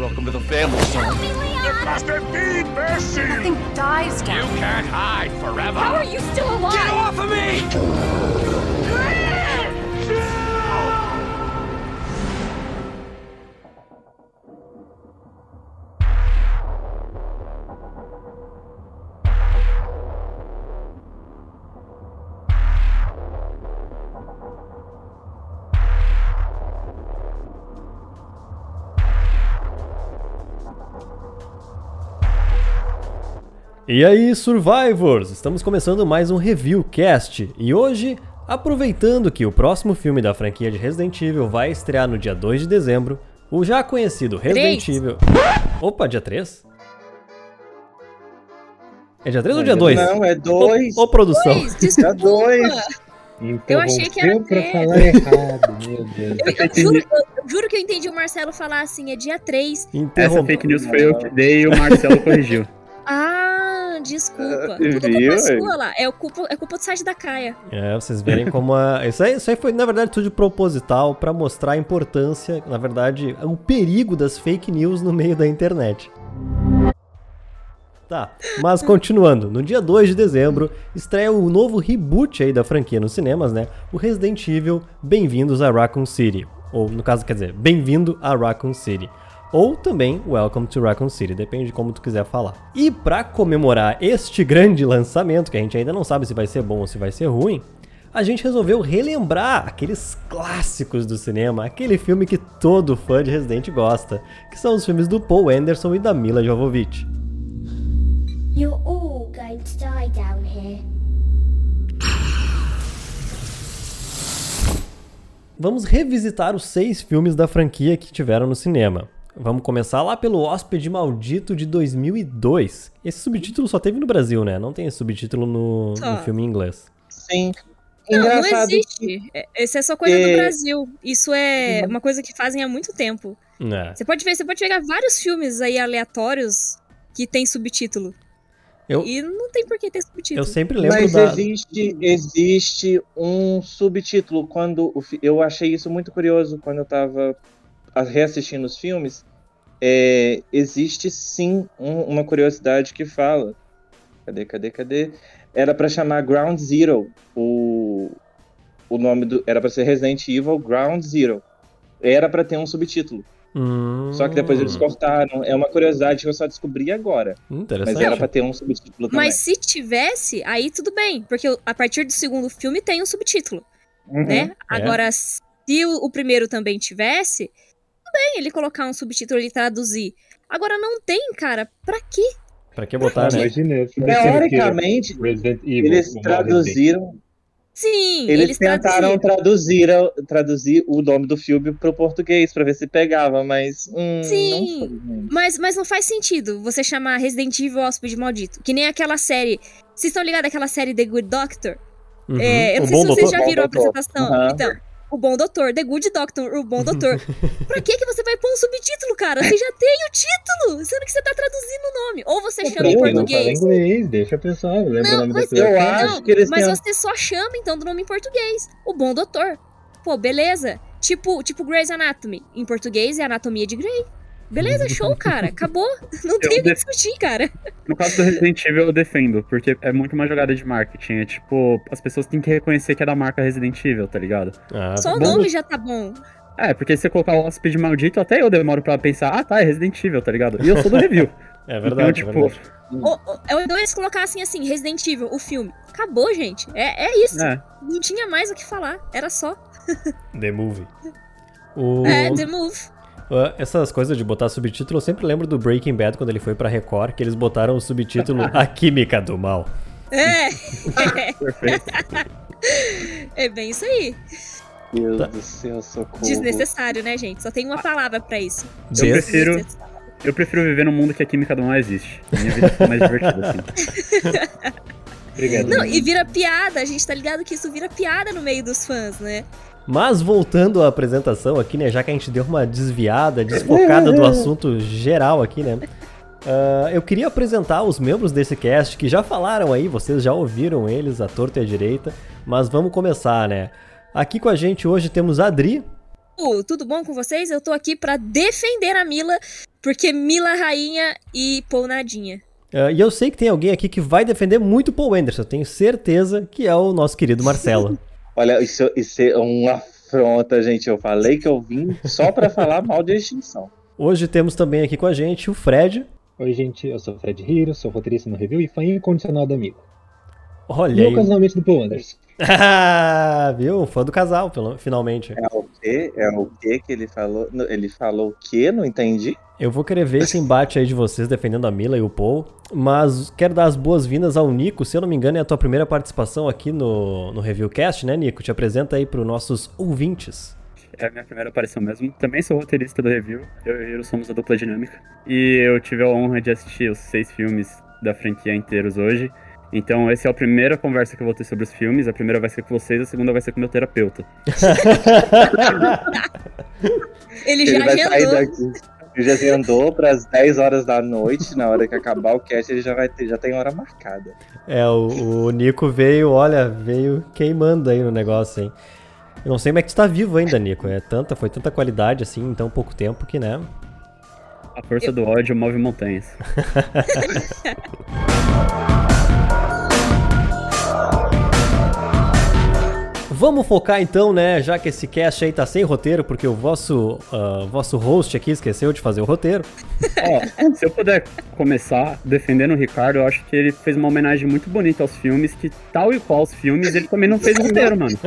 Welcome to the family, son. It must have been mercy! Nothing dies down You can't hide forever! How are you still alive? Get off of me! E aí, Survivors! Estamos começando mais um Review Cast e hoje, aproveitando que o próximo filme da franquia de Resident Evil vai estrear no dia 2 de dezembro, o já conhecido Resident Três. Evil. Opa, dia 3? É dia 3 ou dia 2? Não, é dois. Ô, ô, produção. Dois, desculpa. dois. Eu achei que era pra três. falar errado, meu Deus. Eu, eu juro, eu- eu juro que eu entendi o Marcelo falar assim, é dia 3. Essa fake news foi eu que dei e o Marcelo corrigiu. Ah, desculpa. Ah, Tudo viu, culpa é? sua lá. É, o culpa, é culpa do site da Caia. É, vocês verem como a... Isso aí, isso aí foi, na verdade, tudo proposital pra mostrar a importância, na verdade, o perigo das fake news no meio da internet. Tá, mas continuando, no dia 2 de dezembro estreia o novo reboot aí da franquia nos cinemas, né? O Resident Evil Bem-vindos a Raccoon City. Ou, no caso, quer dizer, Bem-vindo a Raccoon City. Ou também Welcome to Raccoon City, depende de como tu quiser falar. E pra comemorar este grande lançamento, que a gente ainda não sabe se vai ser bom ou se vai ser ruim, a gente resolveu relembrar aqueles clássicos do cinema, aquele filme que todo fã de Resident gosta, que são os filmes do Paul Anderson e da Mila Jovovich. You're all going to die down here. Vamos revisitar os seis filmes da franquia que tiveram no cinema. Vamos começar lá pelo Hóspede Maldito de 2002. Esse subtítulo só teve no Brasil, né? Não tem esse subtítulo no, no filme em inglês. Sim. Não, não Engraçado que- existe. É- Essa é só coisa do É. Brasil. Isso é uma coisa que fazem há muito tempo. É. Você pode ver, você pode pegar vários filmes aí aleatórios que tem subtítulo. Eu, E não tem por que ter subtítulo. eu sempre lembro Mas da. existe, existe um subtítulo quando eu achei isso muito curioso quando eu tava reassistindo os filmes. É, existe sim um- uma curiosidade que fala. Cadê, cadê, cadê? Era pra chamar Ground Zero. O, o nome do era pra ser Resident Evil Ground Zero. Era pra ter um subtítulo. Hum, Só que depois eles cortaram. É uma curiosidade que eu só descobri agora. Interessante. Mas era pra ter um subtítulo também. Mas se tivesse, aí tudo bem. Porque a partir do segundo filme tem um subtítulo, Uhum. né? É. Agora, se o, o primeiro também tivesse, tudo bem ele colocar um subtítulo e traduzir. Agora não tem, cara. Pra quê? Pra que botar, né? Imagina, Teoricamente, eles traduziram. Sim, Eles, eles, tentaram traduzir, traduzir o nome do filme pro português pra ver se pegava, mas. Hum, Sim. Não foi. Mas, mas não faz sentido você chamar Resident Evil Hóspede Maldito. Que nem aquela série. Vocês estão ligados àquela série The Good Doctor? Uhum. É, eu o não sei bom se vocês doutor? já viram a apresentação. Aham. Então, o Bom Doutor, The Good Doctor, o Bom Doutor. pra que, que você vai pôr um subtítulo, cara? Você já tem o título, sendo que você tá traduzindo o nome. Ou você chama em Eu Não fala português. inglês, deixa a pessoa. Lembra Não, o nome da mas pessoa. Eu Não, acho que eles mas têm. você só chama, então, do nome em português. O Bom Doutor. Pô, beleza. Tipo, tipo Grey's Anatomy. Em português é Anatomia de Grey. Beleza, show, cara. Acabou. Não tem o que discutir, cara. No caso do Resident Evil, eu defendo, porque é muito uma jogada de marketing. É tipo, as pessoas têm que reconhecer que é da marca Resident Evil, tá ligado? Ah, Só o bom. nome já tá bom. É, porque se você colocar o hóspede maldito, até eu demoro pra pensar, ah tá, é Resident Evil, tá ligado? E eu sou do review. é verdade, então, é tipo, verdade. Ou, ou, ou então eles colocassem assim, Resident Evil, o filme. Acabou, gente. É, é isso. é. Não tinha mais o que falar. Era só. The Movie. O... É, The Move. Ah, Essas coisas de botar subtítulo, eu sempre lembro do Breaking Bad quando ele foi pra Record, que eles botaram o subtítulo A Química do Mal. É. Perfeito. é bem isso aí. Deus Tá. do céu, socorro. Desnecessário, né, gente? Só tem uma palavra pra isso. Eu prefiro, Desnecessário. eu prefiro viver num mundo que a química do mal existe. Minha vida fica mais divertida, assim. Obrigado. Não, e vira piada. A gente tá ligado que isso vira piada no meio dos fãs, né? Mas voltando à apresentação aqui, né, já que a gente deu uma desviada, desfocada do assunto geral aqui, né? ah, eu queria apresentar os membros desse cast que já falaram aí, vocês já ouviram eles, a torta e a direita, mas vamos começar, né? Aqui com a gente hoje temos a Adri, Uh, tudo bom com vocês? Eu tô aqui pra defender a Mila, porque Mila rainha e Paul nadinha. Ah, e eu sei que tem alguém aqui que vai defender muito Paul Anderson. Eu tenho certeza que é o nosso querido Marcelo. Olha, isso, isso é uma afronta, gente. Eu falei que eu vim só pra falar mal de extinção. Hoje temos também aqui com a gente o Fred. Oi, gente, eu sou o Fred Hiro, sou roteirista no review e fã incondicional do amigo. Olha E aí. ocasionalmente do Paul Anderson. Ah, Viu? Fã do casal, pelo- finalmente. É o quê? É o quê que ele falou? Não, Ele falou o quê? Não entendi. Eu vou querer ver esse embate aí de vocês defendendo a Mila e o Paul. Mas quero dar as boas-vindas ao Nico. Se eu não me engano, é a tua primeira participação aqui no, no Reviewcast, né, Nico? Te apresenta aí para os nossos ouvintes. É a minha primeira aparição mesmo. Também sou roteirista do review. Eu e o Hiro somos a dupla dinâmica. E eu tive a honra de assistir os seis filmes da franquia inteiros hoje. Então, essa é a primeira conversa que eu vou ter sobre os filmes. A primeira vai ser com vocês, a segunda vai ser com meu terapeuta. Ele, Ele já vai sair agendou. Ele já agendou para as 10 horas da noite. Na hora que acabar o cast, ele já vai ter, já tem hora marcada. É, o, o Nico veio, olha, veio queimando aí no negócio, hein? Eu não sei como é que tu tá vivo ainda, Nico. É tanta, foi tanta qualidade assim em tão pouco tempo que, né? A força do ódio move montanhas. Vamos focar então, né? Já que esse cast aí tá sem roteiro, porque o vosso, ah, vosso host aqui esqueceu de fazer o roteiro. Ó, se eu puder começar defendendo o Ricardo, eu acho que ele fez uma homenagem muito bonita aos filmes, que tal e qual os filmes, ele também não fez roteiro, mano.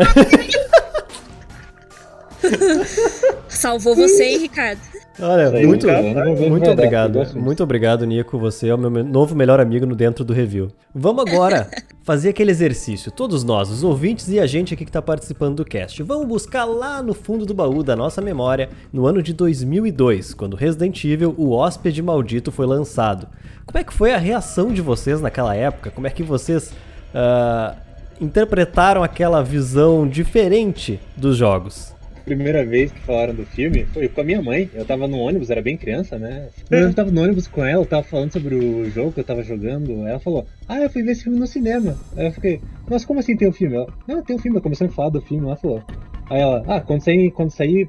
Salvou você, hein, Ricardo? Olha, aí, muito, cara, que muito obrigado. disso. Muito obrigado, Nico. Você é o meu me- novo melhor amigo no dentro do review. Vamos agora fazer aquele exercício. Todos nós, os ouvintes e a gente aqui que tá participando do cast. Vamos buscar lá no fundo do baú da nossa memória, no ano de 2002, quando Resident Evil, o Hóspede Maldito, foi lançado. Como é que foi a reação de vocês naquela época? Como é que vocês ah, interpretaram aquela visão diferente dos jogos? Primeira vez que falaram do filme foi com a minha mãe. Eu tava no ônibus, era bem criança, né? Eu tava no ônibus com ela, eu tava falando sobre o jogo que eu tava jogando. Ela falou, ah, eu fui ver esse filme no cinema. Aí eu fiquei, nossa, como assim tem um filme? Ela, não, tem um filme, eu comecei a falar do filme, ela falou. Aí ela, ah, quando sair, quando sair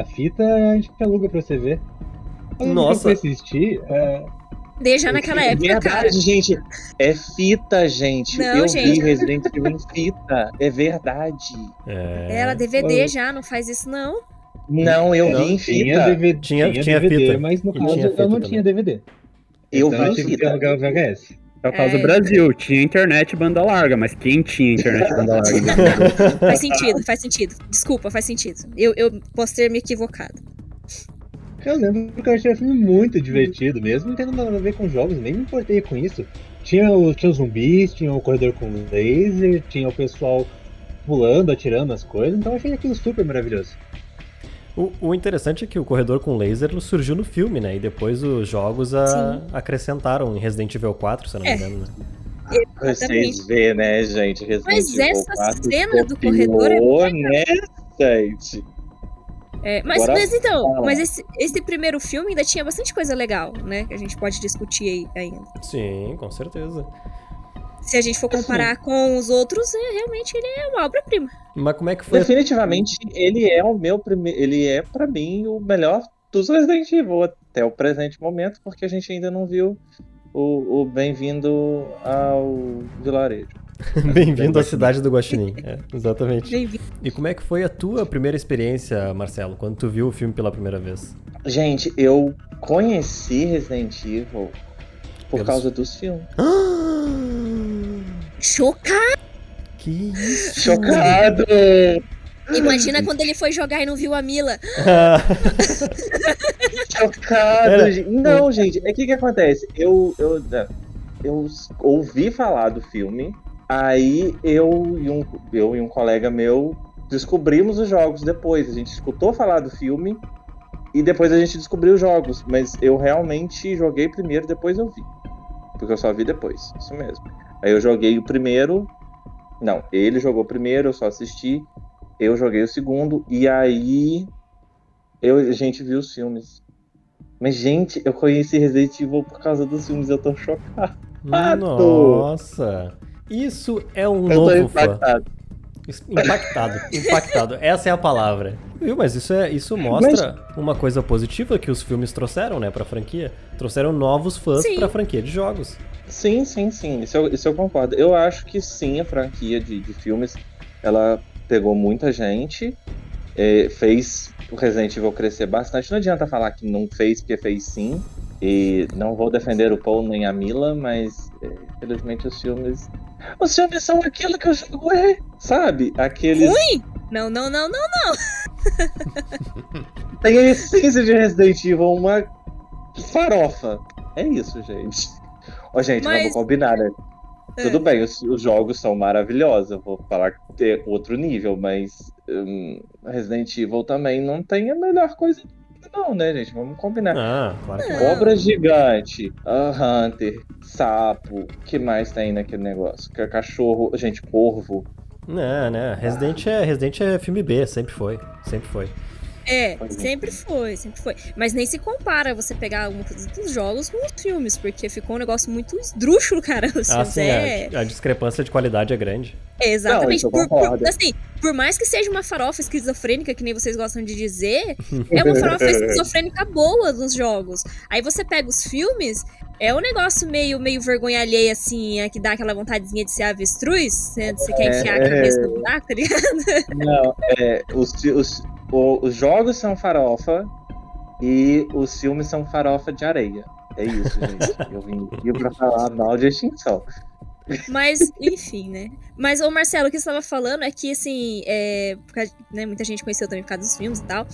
a fita, a gente aluga pra você ver. Aí eu Nossa. fui assistir, é, Desde naquela É época, cara. verdade, gente. É fita, gente. Não, eu gente. vi Resident Evil em fita. É verdade. É... Era DVD já, não faz isso não. Não, eu não, vi em tinha fita. DVD, Tinha- tinha, tinha DVD, fita. mas no E caso eu não também. tinha DVD. Eu então vi eu em tive que fita. alugar o VHS. É o caso É. do Brasil, tinha internet e banda larga, mas quem tinha internet e banda larga? Faz sentido, faz sentido. Desculpa, faz sentido. Eu, eu posso ter me equivocado. Eu lembro que eu achei o filme muito divertido, mesmo não tendo nada a ver com jogos, nem me importei com isso. Tinha, o, tinha os zumbis, tinha o corredor com laser, tinha o pessoal pulando, atirando as coisas, então eu achei aquilo super maravilhoso. O, o interessante é que o corredor com laser surgiu no filme, né? E depois os jogos a- acrescentaram em Resident Evil 4, se eu não me É. engano. Né? Vocês Exatamente. vê, né, gente? Resident Mas Evil essa 4 cena do corredor é muito né, gente? É, mas, Agora mas então, fala. mas esse, esse primeiro filme ainda tinha bastante coisa legal, né? Que a gente pode discutir aí ainda. Sim, com certeza. Se a gente for comparar com os outros, é, realmente ele é uma obra-prima. Mas como é que foi? Definitivamente, ele é o meu primeiro. Ele é, pra mim, o melhor dos Resident Evil até o presente momento, porque a gente ainda não viu o, o Bem-vindo ao Vilarejo. Bem-vindo à cidade do Guaxinim. É, exatamente. E como é que foi a tua primeira experiência, Marcelo, quando tu viu o filme pela primeira vez? Gente, eu conheci Resident Evil por Pelos- causa dos filmes. Chocado! Que isso? Chocado! Imagina quando ele foi jogar e não viu a Mila. Chocado! Era- gente. Não, gente, é que que acontece? Eu, eu, eu ouvi falar do filme, aí eu e, um, eu e um colega meu descobrimos os jogos depois. A gente escutou falar do filme e depois a gente descobriu os jogos. Mas eu realmente joguei primeiro, depois eu vi. Porque eu só vi depois, isso mesmo. Aí eu joguei o primeiro. Não, ele jogou primeiro, eu só assisti. Eu joguei o segundo, e aí eu, a gente viu os filmes. Mas, gente, eu conheci Resident Evil por causa dos filmes, eu tô chocado. Nossa! Isso é um Eu tô novo fã. impactado. Impactado, impactado. Essa é a palavra. Viu, mas isso, é, isso mostra uma coisa positiva que os filmes trouxeram, né, pra franquia. Trouxeram novos fãs Sim. pra franquia de jogos. Sim, sim, sim. Isso eu, isso eu concordo. Eu acho que sim, a franquia de, de filmes ela pegou muita gente, é, fez o Resident Evil crescer bastante. Não adianta falar que não fez, porque fez sim. E não vou defender o Paul nem a Mila, mas é, infelizmente os filmes. Os filmes são aquilo que o jogo é, sabe? Aqueles. Ruim? Não, não, não, não. Tem a essência de Resident Evil, uma farofa. É isso, gente. Ó, gente, Mas- vamos combinar, né? É. Tudo bem, os, os jogos são maravilhosos, eu vou falar que é outro nível, mas hum, Resident Evil também não tem a melhor coisa do não, né, gente? Vamos combinar. Ah, claro que não. Cobra gigante, a Hunter, sapo, que mais tem naquele negócio? Que é Cachorro, gente, corvo. Não, né? Resident é, Resident é filme B, sempre foi. Sempre foi. É, é. sempre foi, sempre foi. Mas nem se compara você pegar alguma coisa dos jogos com os filmes, porque ficou um negócio muito esdrúxulo, cara. Os Ah, sim, é... a, a discrepância de qualidade é grande. é, exatamente. Não, por, por- assim, por mais que seja uma farofa esquizofrênica, que nem vocês gostam de dizer, é uma farofa esquizofrênica boa nos jogos. Aí você pega os filmes, é um negócio meio, meio vergonha alheia, assim, é que dá aquela vontadezinha de ser avestruz, que você quer É, enfiar a cabeça no buraco, tá ligado? Não, é, os, os, o- os jogos são farofa e os filmes são farofa de areia. É isso, gente. Eu vim aqui pra falar mal de extinção. Mas, enfim, né? Mas, ô Marcelo, o que você estava falando é que, assim, é, por causa- né, muita gente conheceu também por causa dos filmes e tal.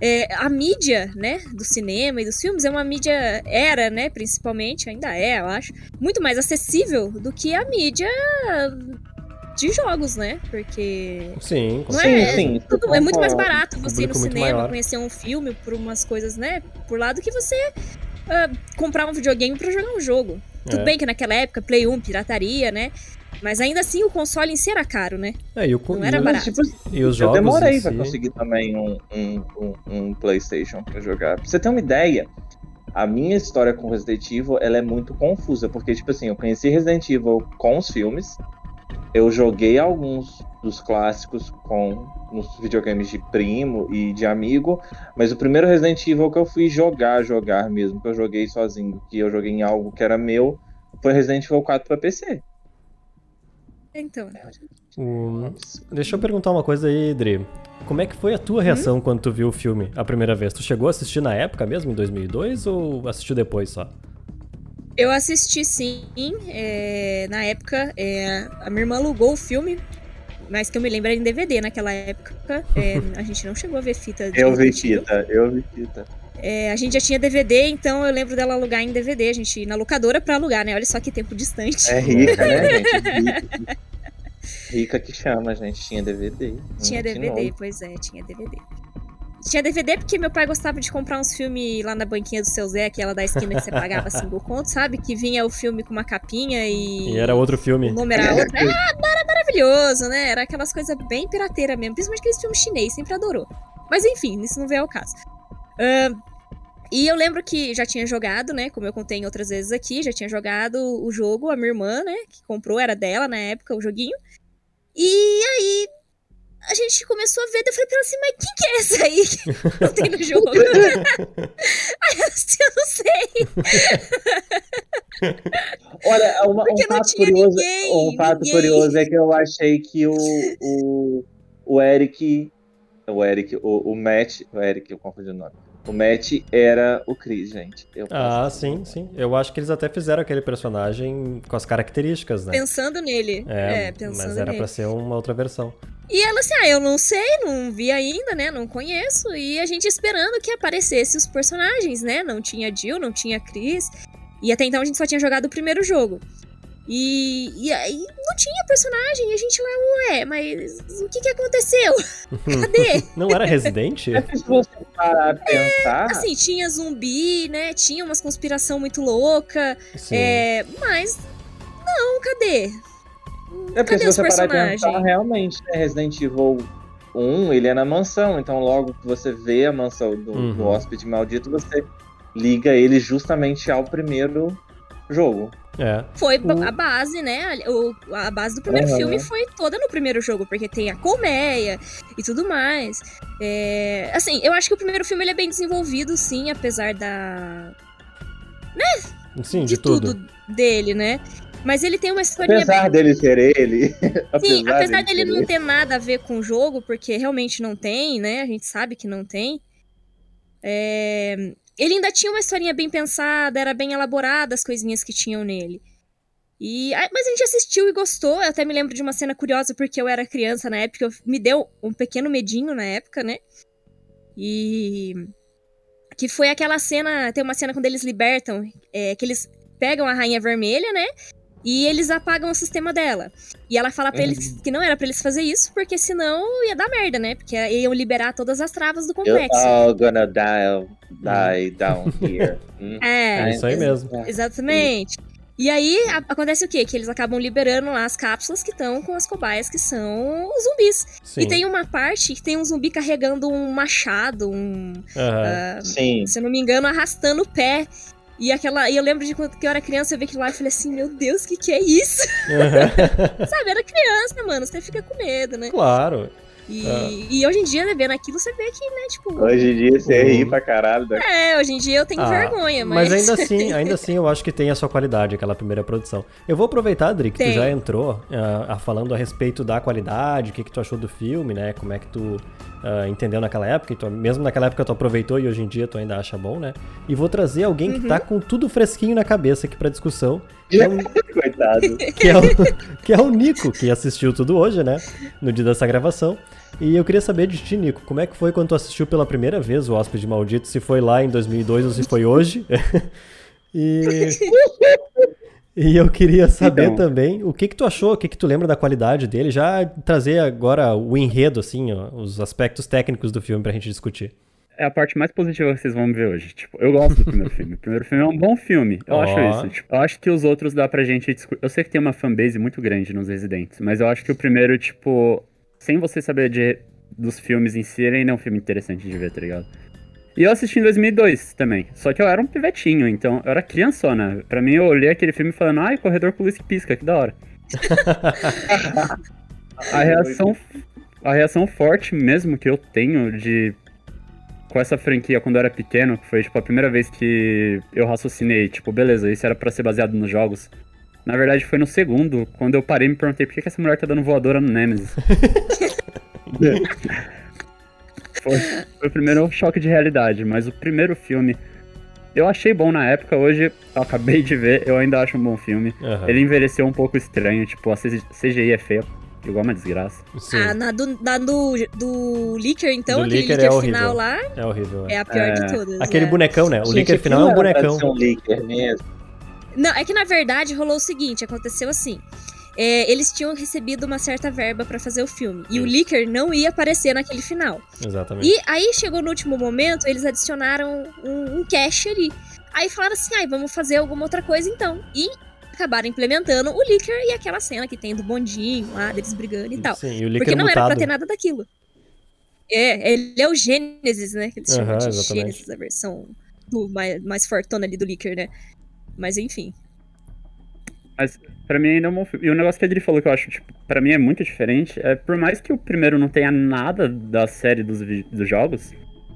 É, a mídia, né, do cinema e dos filmes é uma mídia, era, né, principalmente, ainda é, eu acho, muito mais acessível do que a mídia de jogos, né? Porque Sim, com Não sim, é- sim. tudo, é muito mais barato você ir no cinema, maior. conhecer um filme por umas coisas, né, por lá, do que você ah, comprar um videogame pra jogar um jogo. Tudo É. bem que naquela época, Play 1, pirataria, né? Mas ainda assim o console em si era caro, né? É, e, o, Não e era barato. Tipo, e os eu jogos. demorei em pra si- conseguir também um, um, um, um PlayStation pra jogar. Pra você ter uma ideia, a minha história com Resident Evil ela é muito confusa, porque, tipo assim, eu conheci Resident Evil com os filmes, eu joguei alguns dos clássicos com nos videogames de primo e de amigo, mas o primeiro Resident Evil que eu fui jogar, jogar mesmo, que eu joguei sozinho, que eu joguei em algo que era meu, foi Resident Evil 4 pra PC. Então. o- Deixa eu perguntar uma coisa aí, Dri. Como é que foi a tua reação quando tu viu o filme a primeira vez? Tu chegou a assistir na época mesmo, em 2002, ou assistiu depois só? Eu assisti sim, é, na época, é, a minha irmã alugou o filme, mas que eu me lembro era em DVD naquela época. é, a gente não chegou a ver fita de Eu vi fita, eu vi fita. É, a gente já tinha DVD, então eu lembro dela alugar em DVD, a gente ir na locadora pra alugar, né? Olha só que tempo distante. É rica, né, gente? Rica. Que chama, gente. Tinha DVD. Tinha que DVD, pois é, tinha DVD. Tinha DVD porque meu pai gostava de comprar uns filmes lá na banquinha do seu Zé, aquela da esquina que você pagava cinco contos, sabe? Que vinha o filme com uma capinha e. E era outro O filme. nome era outro. Ah, era maravilhoso, né? Era aquelas coisas bem pirateira mesmo. Principalmente aqueles filmes chinês, sempre adorou. Mas enfim, isso não veio ao caso. Ahn, e eu lembro que já tinha jogado, né? Como eu contei em outras vezes aqui, já tinha jogado o jogo, a minha irmã, né? Que comprou, era dela na época o joguinho. E a gente começou a ver, daí eu falei pra ela assim, mas quem que é essa aí que não tem no jogo? aí ela assim, eu não sei. Olha, uma, Porque um não fato curioso, ninguém, um fato ninguém. curioso é que eu achei que o, o, o Eric, o Eric, o, o Matt, o Eric, eu confundi o nome. O Matt era o Chris, gente. Eu Ah, sim, sim. Eu acho que eles até fizeram aquele personagem com as características, né? Pensando nele. É, pensando mas era nele. pra ser uma outra versão. E ela assim, ah, eu não sei, não vi ainda, né? Não conheço. E a gente esperando que aparecesse os personagens, né? Não tinha Jill, não tinha Chris. E até então a gente só tinha jogado o primeiro jogo. E, e aí não tinha personagem. E a gente lá, ué, mas o que que aconteceu? Cadê? Não era Resident? É se você parar pra pensar, Assim, tinha zumbi, né? Tinha umas conspiração muito louca. Sim. É, mas. Não, cadê? É porque cadê se você parar personagens? pensar, realmente, né, Resident Evil 1, ele é na mansão, então logo que você vê a mansão do, Uhum. do hóspede maldito, você liga ele justamente ao primeiro jogo. É. Foi O- a base, né? A, o- a base do primeiro Aham. filme foi toda no primeiro jogo, porque tem a colmeia e tudo mais. É, assim, eu acho que o primeiro filme ele é bem desenvolvido, sim, apesar da Sim, de, de, tudo. tudo. dele, né? Mas ele tem uma historinha Apesar dele ser ele. Sim, apesar dele ser não ter nada a ver com o jogo, porque realmente não tem, né? A gente sabe que não tem. É, Ele ainda tinha uma historinha bem pensada, era bem elaborada as coisinhas que tinham nele. E... Mas a gente assistiu e gostou. Eu até me lembro de uma cena curiosa, porque eu era criança na época, eu- me deu um pequeno medinho na época, né? E. Que foi aquela cena. Tem uma cena quando eles libertam, é, que eles pegam a Rainha Vermelha, né? E eles apagam o sistema dela. E ela fala pra eles que não era pra eles fazer isso, porque senão ia dar merda, né? Porque iam liberar todas as travas do complexo. all gonna die, die down here. Hum. É, É isso aí mesmo. Exatamente. E aí a- acontece o quê? Que eles acabam liberando lá as cápsulas que estão com as cobaias, que são os zumbis. Sim. E tem uma parte que tem um zumbi carregando um machado, um. Aham. ah, Sim. se eu não me engano, arrastando o pé. E aquela. E eu lembro de quando que eu era criança, eu vi aquilo lá e falei assim, meu Deus, o que, que é isso? Aham. Sabe, era criança, mano. Você fica com medo, né? claro. E, Ah. e hoje em dia, né, vendo aquilo, você vê que, né, tipo. Hoje em dia você Uhum. ri pra caralho. Da... É, hoje em dia eu tenho Ah, vergonha, mas. Mas ainda assim, ainda assim eu acho que tem a sua qualidade, aquela primeira produção. Eu vou aproveitar, Adri, que tu Tem. já entrou ah, falando a respeito da qualidade, o que, que tu achou do filme, né? Como é que tu ah, entendeu naquela época, e tu- mesmo naquela época tu aproveitou e hoje em dia tu ainda acha bom, né? E vou trazer alguém que Uhum. tá com tudo fresquinho na cabeça aqui pra discussão, que é, o, Coitado. que, é o, que é o Nico, que assistiu tudo hoje, né? No dia dessa gravação. E eu queria saber de ti, Nico, como é que foi quando tu assistiu pela primeira vez o Hóspede Maldito? Se foi lá em 2002 ou se foi hoje? e... E eu queria saber Então. também o que que tu achou, o que que tu lembra da qualidade dele, já trazer agora o enredo, assim, ó, os aspectos técnicos do filme pra gente discutir. É a parte mais positiva que vocês vão ver hoje. Tipo, eu gosto do primeiro filme. O primeiro filme é um bom filme. Eu Ó. acho isso. Tipo, eu acho que os outros dá pra gente discutir. Eu sei que tem uma fanbase muito grande nos Residentes, mas eu acho que o primeiro, tipo, sem você saber de, dos filmes em si, ele ainda é um filme interessante de ver, tá ligado? E eu assisti em 2002 também. Só que eu era um pivetinho, então eu era criançona. Pra mim, eu olhei aquele filme falando, ai, corredor com luz que pisca, que da hora. a reação a reação forte mesmo que eu tenho de com essa franquia quando eu era pequeno, que foi tipo a primeira vez que eu raciocinei, tipo, beleza, isso era pra ser baseado nos jogos. Na verdade foi no segundo, quando eu parei e me perguntei por que, que essa mulher tá dando voadora no Nemesis. foi, foi o primeiro choque de realidade, mas o primeiro filme eu achei bom na época, hoje eu acabei de ver, eu ainda acho um bom filme. Aham. Ele envelheceu um pouco estranho, tipo, a CGI é feia, igual uma desgraça. Sim, Ah, na do, na do, do Licker, então, Do aquele Licker Licker, é horrível. final lá, é horrível. é. é a pior É. de todas. Aquele é. bonecão, né? O Gente, líquido final é um bonecão. um leaker mesmo. Não, é que na verdade rolou o seguinte, aconteceu assim. É, eles tinham recebido uma certa verba pra fazer o filme. E o Isso. Licker não ia aparecer naquele final. Exatamente. E aí chegou no último momento, eles adicionaram um, um cache ali. Aí falaram assim, ai, vamos fazer alguma outra coisa então. E acabaram implementando o Licker e aquela cena que tem do bondinho lá, deles brigando e tal. Sim, e o Porque líquido não era mutado. pra ter nada daquilo. É, ele é o Gênesis, né? Que eles chamam de exatamente. Gênesis, a versão do mais, mais fortona ali do Licker, né? Mas enfim. Mas pra mim ainda é um bom filme. E o negócio que a Adri falou que eu acho, tipo, pra mim é muito diferente, é por mais que o primeiro não tenha nada da série dos, dos jogos,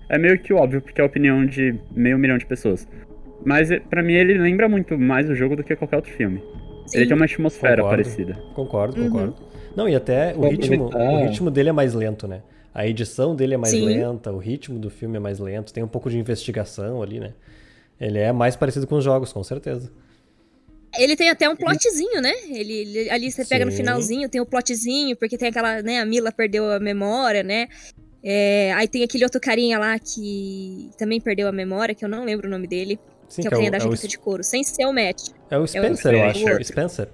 é meio que óbvio, porque é a opinião de meio milhão de pessoas. Mas é- pra mim ele lembra muito mais o jogo do que qualquer outro filme. Ele Sim. tem uma atmosfera Concordo. parecida. Concordo, Uhum. concordo. Não, e até o ritmo, aproveitar. o ritmo dele é mais lento, né? A edição dele é mais Sim. lenta, o ritmo do filme é mais lento, tem um pouco de investigação ali, né? Ele é mais parecido com os jogos, com certeza. Ele tem até um plotzinho, né? Ele, ele- ali você pega no Sim. finalzinho, tem o plotzinho, porque tem aquela, né, a Mila perdeu a memória, né? É, aí tem aquele outro carinha lá que também perdeu a memória, que eu não lembro o nome dele, Sim, que é o é carinha o, da é o, jaqueta de couro, sem ser o Matt. é o Spencer, eu acho. Spencer. Spencer.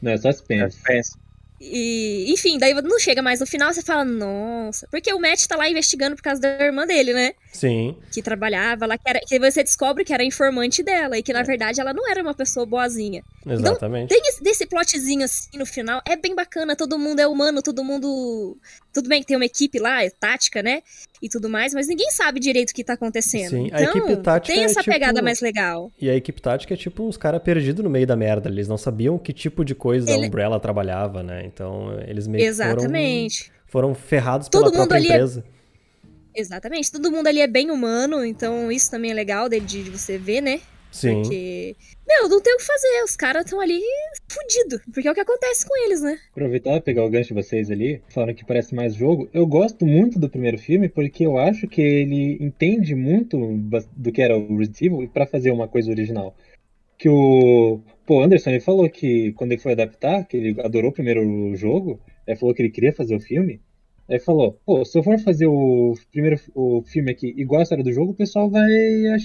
Não, é só Spence. Pensa. E, enfim, daí não chega mais no final, você fala, nossa. Porque o Matt tá lá investigando por causa da irmã dele, né? Sim. Que trabalhava lá, que, era, que você descobre que era informante dela, e que É. na verdade ela não era uma pessoa boazinha. Exatamente. Tem esse, desse plotzinho assim no final, é bem bacana, todo mundo é humano, todo mundo. Tudo bem que tem uma equipe lá, é tática, né? E tudo mais, mas ninguém sabe direito o que tá acontecendo. Sim, a então, equipe tática tem é essa tipo- pegada mais legal. E a equipe tática é tipo uns caras perdidos no meio da merda. Eles não sabiam que tipo de coisa Ele- a Umbrella trabalhava, né? Então eles meio que foram, Exatamente. foram ferrados Todo pela própria é- empresa. Exatamente. Todo mundo ali é bem humano, então isso também é legal de, de você ver, né? Sim. Porque, meu, não tem o que fazer. Os caras estão ali fudidos. Porque é o que acontece com eles, né? Aproveitar e pegar o gancho de vocês ali, falaram que parece mais jogo. Eu gosto muito do primeiro filme porque eu acho que ele entende muito do que era o Resident Evil pra fazer uma coisa original. Que o Paul Anderson ele falou que quando ele foi adaptar, que ele adorou primeiro o jogo, aí falou que ele queria fazer o filme. Aí falou, pô, se eu for fazer o primeiro o filme aqui igual a história do jogo, o pessoal vai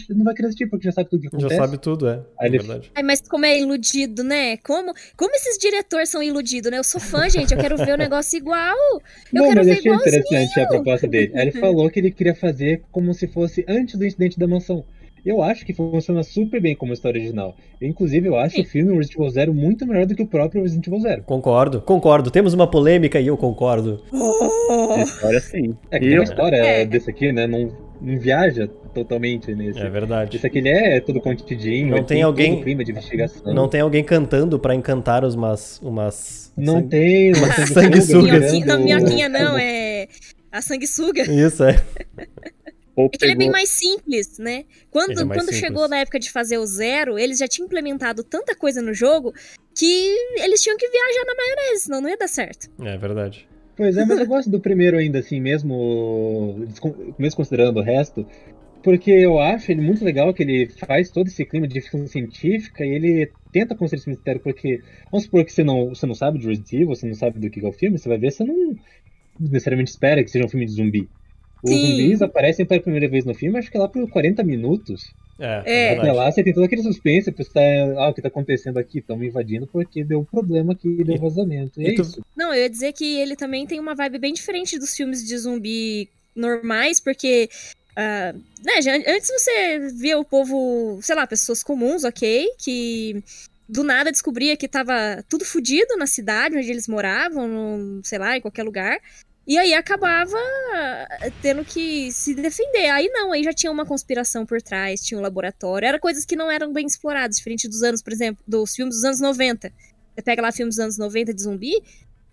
não vai querer assistir porque já sabe tudo que Já acontece. sabe tudo, é. Aí é ele- verdade. Ai, mas como é iludido, né? Como, como esses diretores são iludidos, né? Eu sou fã, gente. Eu quero ver o negócio igual. Eu não, quero mas ver eu achei igualzinho. interessante a proposta dele. Aí ele falou que ele queria fazer como se fosse antes do incidente da mansão. Eu acho que funciona super bem como história original. Eu, inclusive, eu acho Sim. o filme Resident Evil Zero muito melhor do que o próprio Resident Evil Zero. Concordo, concordo. Temos uma polêmica e eu concordo. De história, sim. É que E tem eu- história É. desse aqui, né? Não, não viaja totalmente nesse. É verdade. Esse aqui ele é todo contidinho. Não tem todo alguém- clima de investigação. Não tem alguém cantando pra encantar os umas. umas Não sangue- tem uma sanguessuga. Não, minhoquinha não, é a sanguessuga. Isso, é. Ou É que ele é bem pegou- mais simples, né? Quando, é quando simples. chegou na época de fazer o zero, eles já tinham implementado tanta coisa no jogo que eles tinham que viajar na maionese, senão não ia dar certo. É verdade. Pois é, mas eu gosto do primeiro ainda, assim, mesmo, mesmo considerando o resto, porque eu acho ele muito legal que ele faz todo esse clima de ficção científica e ele tenta construir esse mistério, porque vamos supor que você não, você não sabe de Resident Evil, você não sabe do que é o filme, você vai ver, você não necessariamente espera que seja um filme de zumbi. Os Sim. zumbis aparecem pela primeira vez no filme, acho que lá por 40 minutos. É, É. é Até lá você tem todo aquele suspense, você tá, ah, o que tá acontecendo aqui? Estão me invadindo porque deu um problema aqui, deu vazamento. E, e é tu- isso. Não, eu ia dizer que ele também tem uma vibe bem diferente dos filmes de zumbi normais, porque. ah, né, já- antes você via o povo, sei lá, pessoas comuns, ok, que do nada descobria que tava tudo fodido na cidade onde eles moravam, no- sei lá, em qualquer lugar. E aí acabava tendo que se defender. Aí não, aí já tinha uma conspiração por trás, tinha um laboratório. Era coisas que não eram bem exploradas, diferente dos anos, por exemplo, dos filmes dos anos 90. Você pega lá filmes dos anos 90 de zumbi,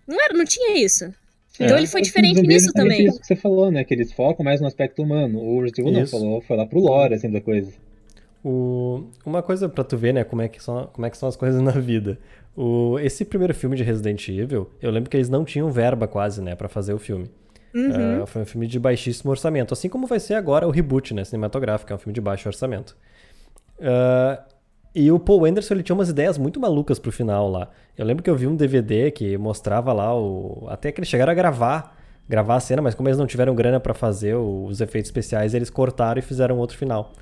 não, era, não tinha isso. Então É. ele foi diferente nisso também. Isso que você falou, né? Que eles focam mais no aspecto humano. O Resident não falou, foi lá pro lore, assim, da coisa. O... Uma coisa pra tu ver, né, como é que são, como é que são as coisas na vida. O... Esse primeiro filme de Resident Evil, eu lembro que eles não tinham verba quase, né, pra fazer o filme. Uhum. Ah, foi um filme de baixíssimo orçamento, assim como vai ser agora o reboot, né, cinematográfico, é um filme de baixo orçamento. Ah, e o Paul Anderson, ele tinha umas ideias muito malucas pro final lá. Eu lembro que eu vi um DVD que mostrava lá o... Até que eles chegaram a gravar, gravar a cena, mas como eles não tiveram grana pra fazer os efeitos especiais, eles cortaram e fizeram outro final.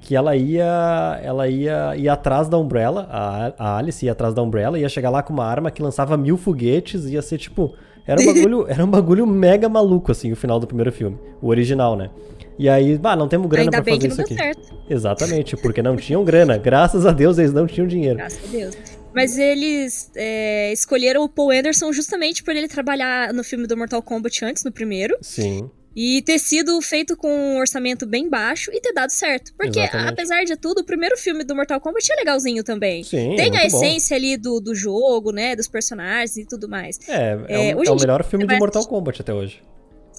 Que ela ia, ela ia, ia atrás da Umbrella, a, a Alice ia atrás da Umbrella, ia chegar lá com uma arma que lançava mil foguetes, ia ser tipo... Era um bagulho, era um bagulho mega maluco, assim, o final do primeiro filme. O original, né? E aí, bah, não temos grana Ainda pra fazer isso aqui. certo, Exatamente, porque não tinham grana. Graças a Deus eles não tinham dinheiro. graças a Deus. Mas eles é, escolheram o Paul Anderson justamente por ele trabalhar no filme do Mortal Kombat antes, no primeiro. Sim. E ter sido feito com um orçamento bem baixo e ter dado certo. Porque, Exatamente. apesar de tudo, o primeiro filme do Mortal Kombat é legalzinho também. Sim, Tem a muito bom. essência ali do, do jogo, né? Dos personagens e tudo mais. É, é, É, é em o dia melhor filme de vai Mortal Kombat até hoje.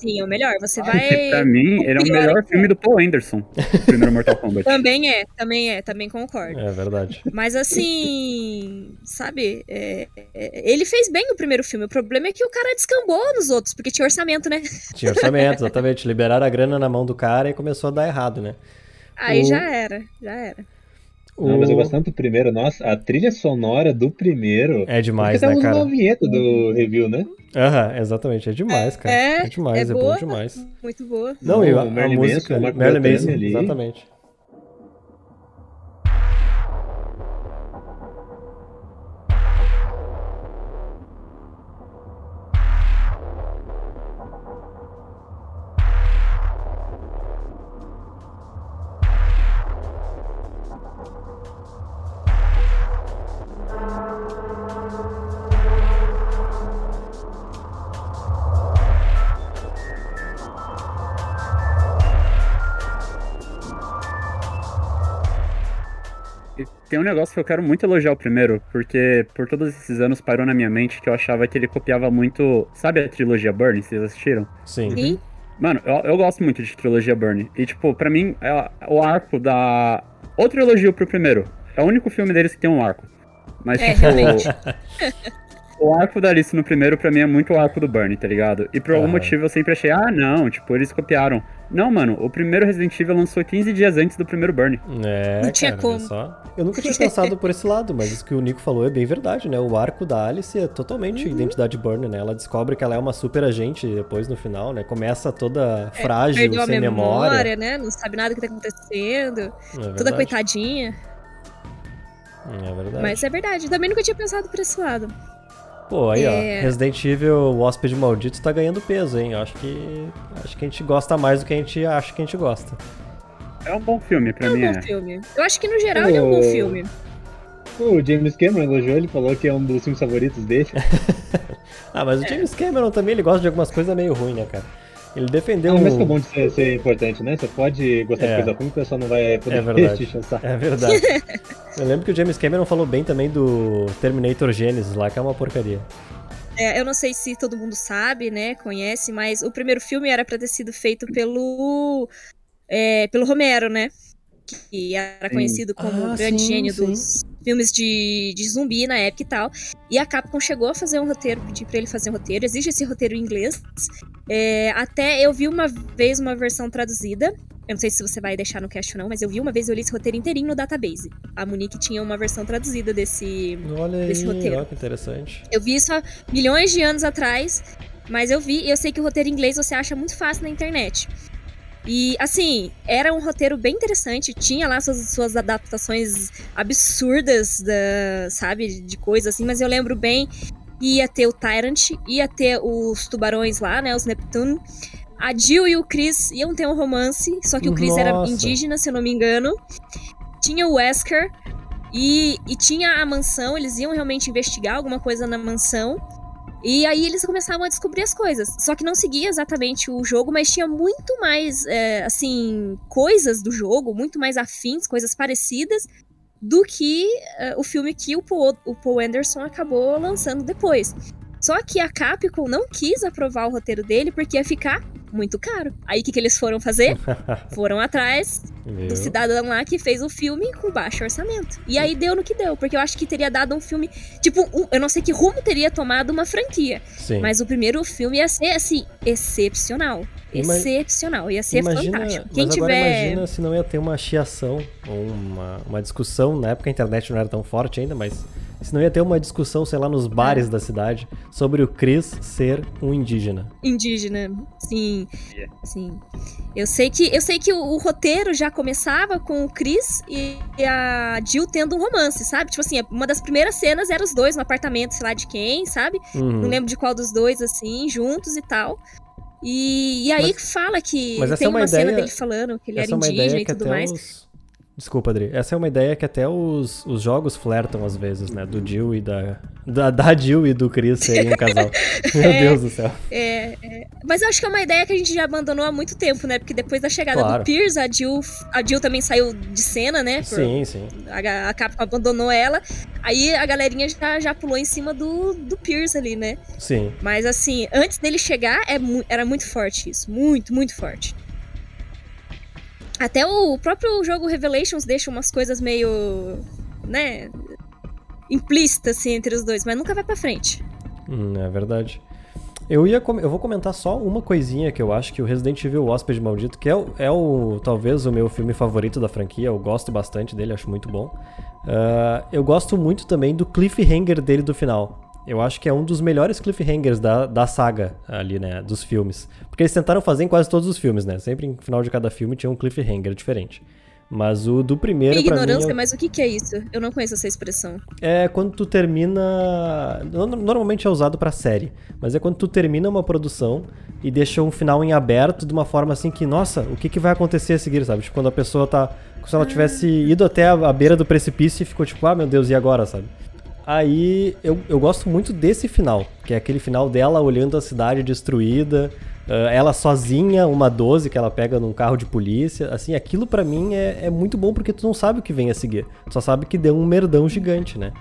Sim, é o melhor. Você vai. pra mim, ele é o melhor é filme do Paul Anderson, o primeiro Mortal Kombat. Também é, também é, também concordo. É verdade. Mas assim, sabe? é, é, ele fez bem o primeiro filme. O problema é que o cara descambou nos outros, porque tinha orçamento, né? Tinha orçamento, exatamente. Liberaram a grana na mão do cara e começou a dar errado, né? Aí O- já era, já era. Não, mas eu O- gosto tanto do primeiro. Nossa, a trilha sonora do primeiro. É demais, né, cara? a vinheta do review, né? Aham, exatamente. É demais, cara. É, É, demais, é, é bom boa. demais. Muito boa. Não, e a, O a música. Manson, o Marco Marilyn Beltrame Manson, ali. exatamente. Um negócio que eu quero muito elogiar o primeiro, porque por todos esses anos parou na minha mente que eu achava que ele copiava muito. Sabe a trilogia Burn? Vocês assistiram? Sim. Sim. Mano, eu, eu gosto muito de trilogia Burn. E, tipo, pra mim, é o arco da. Outro elogio pro primeiro. É o único filme deles que tem um arco. Mas, É, tipo, realmente. o arco da Alice no primeiro, pra mim, é muito o arco do Burn, tá ligado? E por algum motivo eu sempre achei, ah, não, tipo, eles copiaram. Não, mano, o primeiro Resident Evil lançou 15 dias antes do primeiro Burn. É, Não tinha cara, como. só. Eu nunca tinha pensado por esse lado, mas isso que o Nico falou é bem verdade, né? O arco da Alice é totalmente Uhum. identidade Burner, né? Ela descobre que ela é uma super agente depois no final, né? Começa toda frágil, É, Perdeu a sem memória. memória, né? Não sabe nada do que tá acontecendo. É Toda coitadinha. É verdade. Mas é verdade. Também nunca tinha pensado por esse lado. Pô, aí É. ó, Resident Evil, o Hóspede Maldito tá ganhando peso, hein? Eu acho que acho que a gente gosta mais do que a gente acha que a gente gosta. É um bom filme, pra É um mim, bom é. filme. Eu acho que no geral ele é um bom filme. O James Cameron elogiou, ele falou que é um dos filmes favoritos dele. Ah, mas o James Cameron também, ele gosta de algumas coisas meio ruins, né, cara? Ele defendeu Não, mas que é bom de ser, ser importante, né? Você pode gostar É. de coisa ruim, o pessoal não vai poder É verdade. É verdade. Eu lembro que o James Cameron falou bem também do Terminator Genesis lá, que é uma porcaria. É, eu não sei se todo mundo sabe, né? Conhece, mas o primeiro filme era pra ter sido feito pelo. é, pelo Romero, né? Que era conhecido como Ah, o grande sim, gênio sim. dos filmes de, de zumbi na época e tal. E a Capcom chegou a fazer um roteiro, pedir pra ele fazer um roteiro. Existe esse roteiro em inglês. É, até eu vi uma vez uma versão traduzida. Eu não sei se você vai deixar no cast ou não, mas eu vi uma vez, eu li esse roteiro inteirinho no database. A Monique tinha uma versão traduzida desse, Olha Desse aí, roteiro. ó, que interessante. eu vi isso há milhões de anos atrás, mas eu vi e eu sei que o roteiro em inglês você acha muito fácil na internet. E, assim, era um roteiro bem interessante, tinha lá suas, suas adaptações absurdas, da, sabe, de coisas assim, mas eu lembro bem, ia ter o Tyrant, ia ter os tubarões lá, né, os Neptune. A Jill e o Chris iam ter um romance, só que o Chris era Nossa. indígena, se eu não me engano. Tinha o Wesker, e, e tinha a mansão, eles iam realmente investigar alguma coisa na mansão. E aí eles começavam a descobrir as coisas. Só que não seguia exatamente o jogo, mas tinha muito mais, é, assim, coisas do jogo, muito mais afins, coisas parecidas, do que é, o filme que o Paul, o Paul Anderson acabou lançando depois. Só que a Capcom não quis aprovar o roteiro dele porque ia ficar muito caro. Aí o que, que eles foram fazer? Foram atrás Viu? do cidadão lá que fez o filme com baixo orçamento. E aí deu no que deu, porque eu acho que teria dado um filme. Tipo, um- eu não sei que rumo teria tomado uma franquia. Sim. Mas o primeiro filme ia ser, assim, excepcional. Ima- Excepcional. Ia ser imagina, fantástico. Quem tiver. imagina se não ia ter uma chiação ou uma, uma discussão. Na época a internet não era tão forte ainda, mas se não ia ter uma discussão, sei lá, nos bares É. da cidade sobre o Chris ser um indígena. Indígena. Sim. Yeah. Sim. Eu sei que, eu sei que o, o roteiro já começava com o Chris e, a Jill tendo um romance, sabe? Tipo assim, uma das primeiras cenas era os dois no apartamento, sei lá de quem, sabe? Uhum. Não lembro de qual dos dois, assim, juntos e tal. E, e aí fala que mas essa tem é uma uma, cena ideia- dele falando que ele era é indígena ideia e tudo mais. os. Desculpa, Adri. Essa é uma ideia que até os, os jogos flertam às vezes, né? Do Jill e da. Da, da Jill e do Chris serem um casal. Meu É. Deus do céu. É, é. Mas eu acho que é uma ideia que a gente já abandonou há muito tempo, né? Porque depois da chegada Claro. do Pierce, a Jill, a Jill também saiu de cena, né? por- Sim, sim. A, a Capcom abandonou ela. Aí a galerinha já, já pulou em cima do, do Pierce ali, né? Sim. Mas assim, antes dele chegar, é era muito forte isso. Muito, muito forte. Até o próprio jogo Revelations deixa umas coisas meio. né? implícitas assim entre os dois, mas nunca vai pra frente. Hum, é verdade. Eu, ia eu vou comentar só uma coisinha que eu acho que o Resident Evil Hóspede Maldito, que é, o, é o talvez o meu filme favorito da franquia, eu gosto bastante dele, acho muito bom. Ah, eu gosto muito também do cliffhanger dele do final. Eu acho que é um dos melhores cliffhangers da, da saga ali, né, dos filmes. Porque eles tentaram fazer em quase todos os filmes, né? Sempre no final de cada filme tinha um cliffhanger diferente. Mas o do primeiro, pra mim, é Ignorância, mas o que, que é isso? Eu não conheço essa expressão. é quando tu termina. no- Normalmente é usado pra série, mas é quando tu termina uma produção e deixa um final em aberto de uma forma assim que, nossa, o que, que vai acontecer a seguir, sabe? Tipo, quando a pessoa tá. Como se ela tivesse ido até a beira do precipício e ficou tipo, ah, meu Deus, e agora, sabe? Aí eu, eu gosto muito desse final, que é aquele final dela olhando a cidade destruída, Ah, ela sozinha, uma 12 que ela pega num carro de polícia, assim, aquilo pra mim é, é muito bom porque tu não sabe o que vem a seguir. Tu só sabe que deu um merdão gigante, né?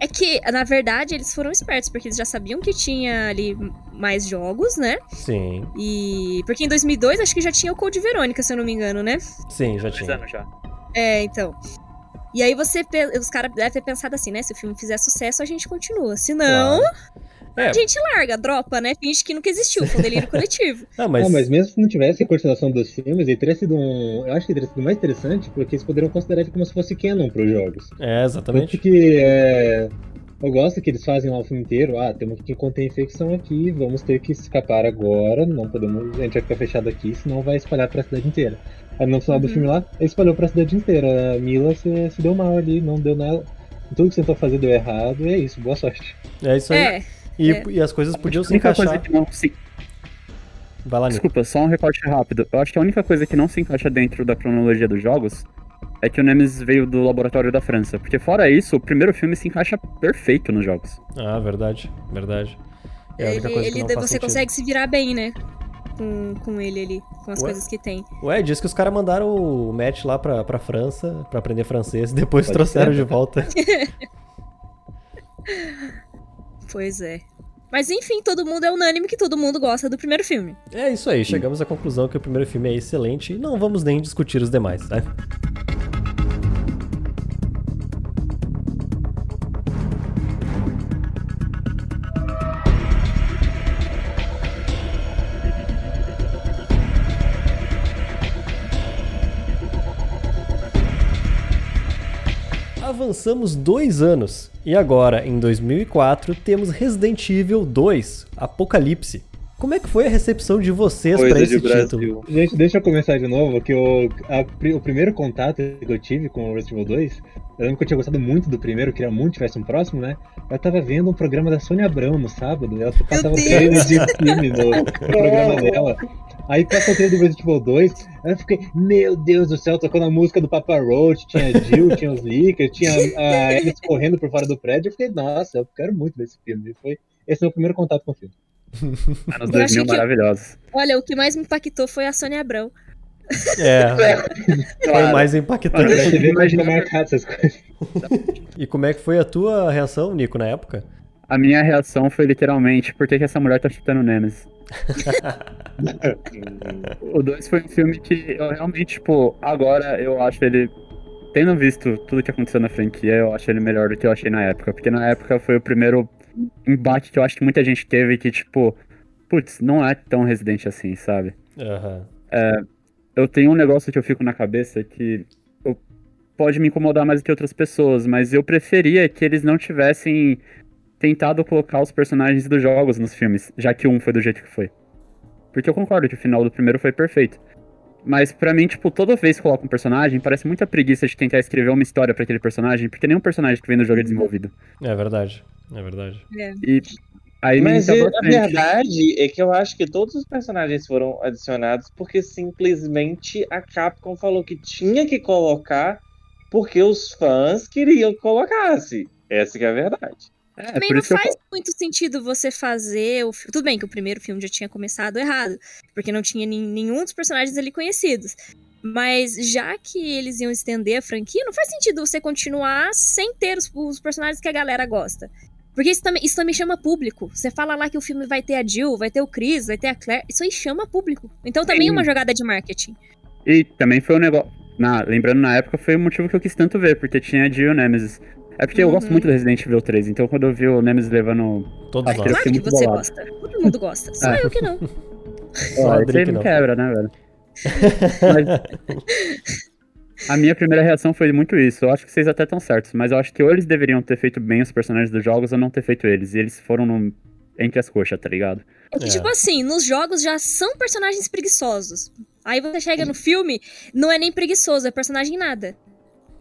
É que, na verdade, eles foram espertos, porque eles já sabiam que tinha ali mais jogos, né? Sim, E. Porque em 2002 acho que já tinha o Code Verônica, se eu não me engano, né? sim, já Dois tinha. anos já. É, então. E aí você. Os caras devem ter pensado assim, né? Se o filme fizer sucesso, a gente continua. Se não, Claro. É, a gente larga, dropa, né? Finge que nunca existiu. Foi um delírio coletivo. ah, mas, Ah, mas mesmo se não tivesse a continuação dos filmes, ele teria sido um. Eu acho que teria sido mais interessante, porque eles poderiam considerar ele como se fosse canon pros jogos. É, Tanto exatamente. que é, eu gosto que eles fazem lá o filme inteiro. Ah, temos que conter infecção aqui, vamos ter que escapar agora. Não podemos. A gente vai ficar fechado aqui, senão vai espalhar pra cidade inteira. Aí no final do Uhum. filme lá, ele espalhou pra cidade inteira. A Mila se, se deu mal ali, não deu nada. Tudo que você tentou fazer deu errado, e é isso, boa sorte. É isso aí. É. e, é. e as coisas podiam se que a única encaixar. coisa que não se Vai lá, Nico. Desculpa, só um recorte rápido. Eu acho que a única coisa que não se encaixa dentro da cronologia dos jogos é que o Nemesis veio do laboratório da França. Porque fora isso, o primeiro filme se encaixa perfeito nos jogos. Ah, verdade, verdade. É a única ele, coisa que ele- não faz você sentido. consegue se virar bem, né? Com, com ele ali, com as Ué? coisas que tem. Ué, diz que os caras mandaram o Matt lá pra, pra França pra aprender francês e depois Pode trouxeram ser. de volta. Pois é. Mas enfim, todo mundo é unânime que todo mundo gosta do primeiro filme. É isso aí, chegamos à conclusão que o primeiro filme é excelente e não vamos nem discutir os demais, tá? Avançamos dois anos e agora, em 2004, temos Resident Evil 2 Apocalipse. Como é que foi a recepção de vocês pra esse título? Gente, deixa eu começar de novo, que o, a o primeiro contato que eu tive com o Resident Evil 2, eu lembro que eu tinha gostado muito do primeiro, queria muito que tivesse um próximo, né? Eu tava vendo um programa da Sônia Abrão no sábado, ela passava trailer de filme no, no programa dela. Aí passou o trailer do Resident Evil 2, aí eu fiquei, meu Deus do céu, tocando a música do Papa Roach, tinha a Jill, tinha os Lickers, tinha a Alice correndo por fora do prédio, eu fiquei, nossa, eu quero muito ver esse filme. E Foi, esse é o meu primeiro contato com o filme. Anos acho 2000 que- maravilhosos. Olha, o que mais me impactou foi a Sônia Abrão. É, foi Claro. mais impactante. você como Imagina- fica marcado essas coisas. E como é que foi a tua reação, Nico, na época? A minha reação foi literalmente, por que, que essa mulher tá chutando o Nemesis? o 2 foi um filme que eu realmente, tipo, agora eu acho ele. Tendo visto tudo que aconteceu na franquia, eu acho ele melhor do que eu achei na época. Porque na época foi o primeiro embate que eu acho que muita gente teve que, tipo, putz, não é tão residente assim, sabe? Aham. eu tenho um negócio que eu fico na cabeça que eu- pode me incomodar mais do que outras pessoas, mas eu preferia que eles não tivessem tentado colocar os personagens dos jogos nos filmes, já que um foi do jeito que foi. Porque eu concordo que o final do primeiro foi perfeito. Mas pra mim, tipo, toda vez que coloca um personagem, parece muita preguiça de tentar escrever uma história pra aquele personagem, porque nenhum personagem que vem no jogo é desenvolvido. É verdade. É verdade. E aí me Mas é, a bastante. verdade é que eu acho que todos os personagens foram adicionados porque simplesmente a Capcom falou que tinha que colocar porque os fãs queriam que colocasse. Essa que é a verdade. É, Também não que eu faz muito sentido você fazer o Tudo bem que o primeiro filme já tinha começado errado, porque não tinha nenhum dos personagens ali conhecidos. Mas já que eles iam estender a franquia, não faz sentido você continuar sem ter os, os personagens que a galera gosta. Porque isso também, isso também chama público. Você fala lá que o filme vai ter a Jill, vai ter o Chris, vai ter a Claire. Isso aí chama público. Então também é uma jogada de marketing. E também foi um negócio. Na, lembrando, na época foi o motivo que eu quis tanto ver, porque tinha a Jill Nemesis. É porque eu gosto Uhum. muito do Resident Evil 3, então quando eu vi o Nemesis levando. Todos que Claro que muito você bolado. gosta. Todo mundo gosta. Só É. eu que não. Só me não. quebra, né, velho? Mas- A minha primeira reação foi muito isso. Eu acho que vocês até estão certos, mas eu acho que ou eles deveriam ter feito bem os personagens dos jogos ou não ter feito eles. E eles foram no- entre as coxas, tá ligado? É que, É. tipo assim, nos jogos já são personagens preguiçosos. Aí você chega no filme, não é nem preguiçoso, é personagem nada.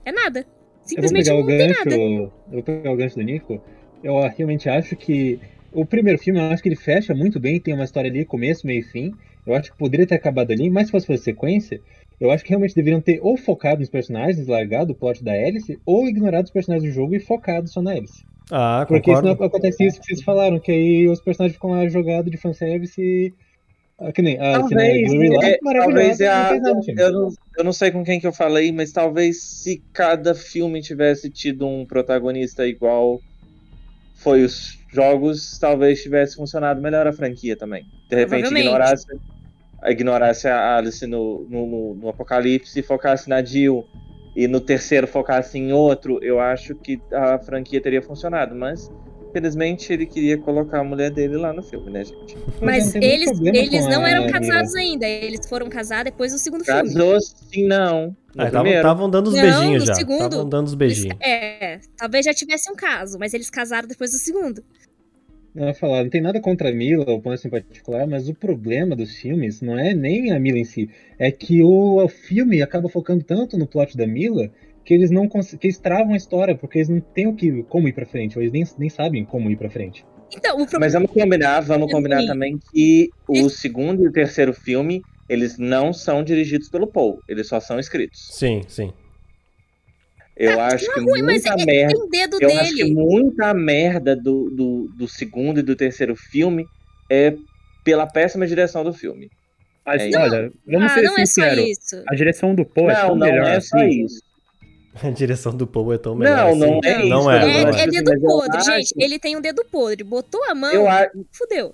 É nada. Eu vou Simplesmente pegar não o tem gancho. nada. Eu vou pegar o gancho do Nico. Eu realmente acho que o primeiro filme, eu acho que ele fecha muito bem, tem uma história ali, começo, meio e fim. Eu acho que poderia ter acabado ali, mas se fosse fazer sequência, eu acho que realmente deveriam ter ou focado nos personagens, largado o plot da Alice, ou ignorado os personagens do jogo e focado só na Alice. Ah, Porque concordo. senão acontece isso que vocês falaram, que aí os personagens ficam lá jogados de fanservice e Que nem a cena Talvez, Glory lá, é, talvez é não a, nada no filme. eu, não, eu não sei com quem que eu falei, mas talvez se cada filme tivesse tido um protagonista igual foi os jogos, talvez tivesse funcionado melhor a franquia também. De repente ignorasse, ignorasse a Alice no, no, no- no Apocalipse e focasse na Jill e no terceiro focasse em outro, eu acho que a franquia teria funcionado, mas infelizmente ele queria colocar a mulher dele lá no filme, né, gente? Mas eles, eles não eram casados ainda. Eles foram casar depois do segundo filme. Casou sim, não. No Ah. Estavam dando os Não, beijinhos no já. Estavam dando os beijinhos. É, talvez já tivesse um caso, mas eles casaram depois do segundo. Não vai falar, não tem nada contra a Mila ou Ponce em particular, mas o problema dos filmes não é nem a Mila em si, é que o, o filme acaba focando tanto no plot da Mila que eles não que eles travam a história, porque eles não têm o que como ir pra frente, ou eles nem, nem sabem como ir pra frente. Então, o problema. Mas vamos combinar, vamos Sim. combinar também que o segundo e o terceiro filme, eles não são dirigidos pelo Paul, eles só são escritos. Sim, sim. Eu acho que É ruim, muita é, merda. Eu acho que dele. muita merda do, do, do segundo e do terceiro filme é pela péssima direção do filme. Mas É olha, vamos Ah, ser não é só sinceros. isso. A direção do é não, tão não melhor é só assim. isso. A direção do Paul é tão melhor Não, assim. não é isso. Não é, É, não é assim, dedo mas podre, acho- gente. Ele tem um dedo podre. Botou a mão, Eu acho, fudeu.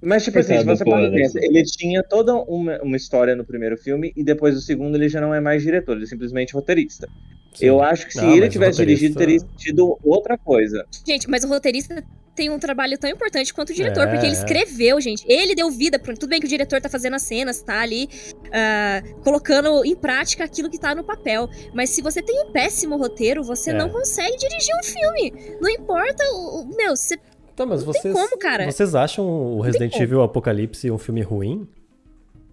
Mas, tipo assim, se você do para e Paul pensa, Anderson. ele tinha toda uma, uma história no primeiro filme e depois do segundo ele já não é mais diretor, ele é simplesmente roteirista. Sim. Eu acho que se Não, ele tivesse dirigido, teria roteirista- tido outra coisa. Gente, mas o roteirista tem um trabalho tão importante quanto o diretor, É, porque ele é. escreveu, gente. Ele deu vida pro. Tudo bem que o diretor tá fazendo as cenas, tá ali ah, colocando em prática aquilo que tá no papel. Mas se você tem um péssimo roteiro, você É. não consegue dirigir um filme. Não importa o. o- meu, você. Tá, mas Não tem vocês, como, cara. vocês acham o Resident Evil Apocalipse um filme ruim?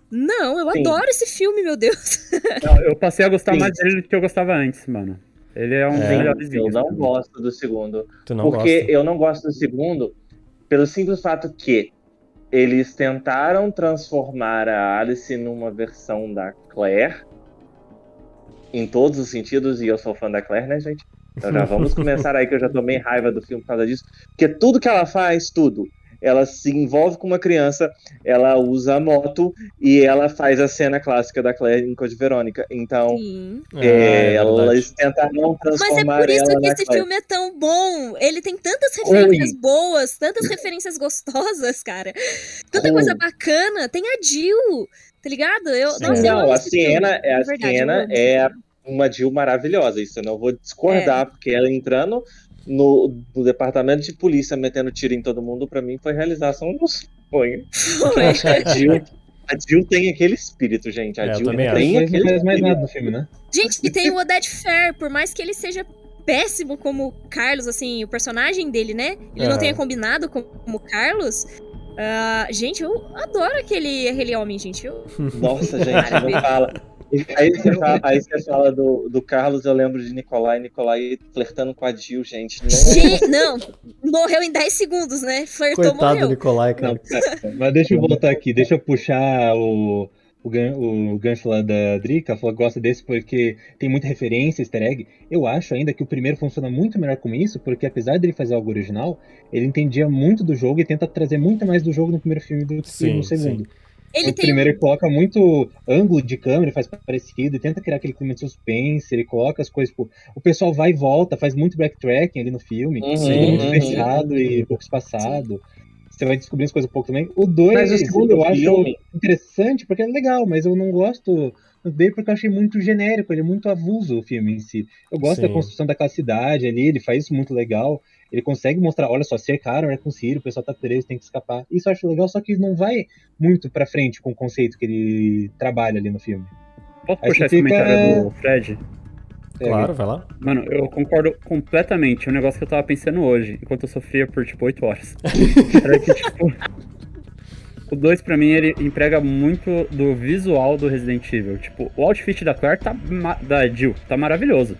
Não, eu Sim. adoro esse filme, meu Deus. Não, eu passei a gostar Sim. mais dele do que eu gostava antes, mano. Ele é um É, Eu não gosto do segundo. Tu não porque gosta? eu não gosto do segundo pelo simples fato que eles tentaram transformar a Alice numa versão da Claire em todos os sentidos, e eu sou fã da Claire, né, gente? Então já vamos começar aí que eu já tomei raiva do filme por causa disso. Porque tudo que ela faz, tudo. Ela se envolve com uma criança, ela usa a moto e ela faz a cena clássica da Claire em Code Verônica. Então, Sim. Ah, é, é verdade. eles tentaram Mas é transformar por isso que esse Claire. filme é tão bom. Ele tem tantas referências boas, tantas referências gostosas, cara. Tanta Ruim. coisa bacana. Tem a Jill, tá ligado? Eu, Sim, nossa, eu não, amo a. Siena, é, a eu Siena esse é uma Jill maravilhosa. Isso eu não vou É. discordar, porque ela entrando no, no departamento de polícia metendo tiro em todo mundo, pra mim foi realização do sonho. Eu acho que a Jill, a Jill tem aquele espírito, gente. A É, Jill também tem Mas não aquele faz mais espírito. nada no filme, né? Gente, e tem o Odette Fair, por mais que ele seja péssimo como Carlos, assim, o personagem dele, né? Ele não Aham. tenha combinado com- como Carlos. ah, gente, eu adoro aquele, aquele homem, gente. Eu, Nossa, gente, não fala. Aí você fala, aí você fala do, do Carlos, eu lembro de Nicolai, Nicolai flertando com a Jill, gente. Não, Gente, não, morreu em 10 segundos, né? Flertou, Coitado do morreu. Nicolai, cara. Não, mas deixa eu voltar aqui, deixa eu puxar o, o, o gancho lá da Drica, falou que gosta desse porque tem muita referência, easter egg. Eu acho ainda que o primeiro funciona muito melhor com isso, porque apesar dele fazer algo original, ele entendia muito do jogo e tenta trazer muito mais do jogo no primeiro filme do que Sim, no segundo. Ele o tem primeiro ele coloca muito ângulo de câmera, faz parecido, e tenta criar aquele clima de suspense, ele coloca as coisas, tipo, o pessoal vai e volta, faz muito backtracking ali no filme, Uhum, muito uhum. fechado e pouco espaçado. Você vai descobrir as coisas um pouco também. O 2, Mas o segundo eu acho filme- interessante porque é legal, mas eu não gosto dele porque eu achei muito genérico, ele é muito avulso o filme em si. Eu gosto Sim. da construção daquela cidade ali, ele faz isso muito legal. Ele consegue mostrar, olha só, cercaram Raccoon City, o pessoal tá preso, tem que escapar. Isso eu acho legal, só que não vai muito pra frente com o conceito que ele trabalha ali no filme. Posso Aí puxar esse fica- comentário do Fred? É, Claro, vai lá. Mano, eu concordo completamente. É um negócio que eu tava pensando hoje, enquanto eu sofria por, tipo, 8 horas. Era que, tipo... O 2, pra mim, ele emprega muito do visual do Resident Evil. Tipo, o outfit da Claire tá... da Jill, tá maravilhoso.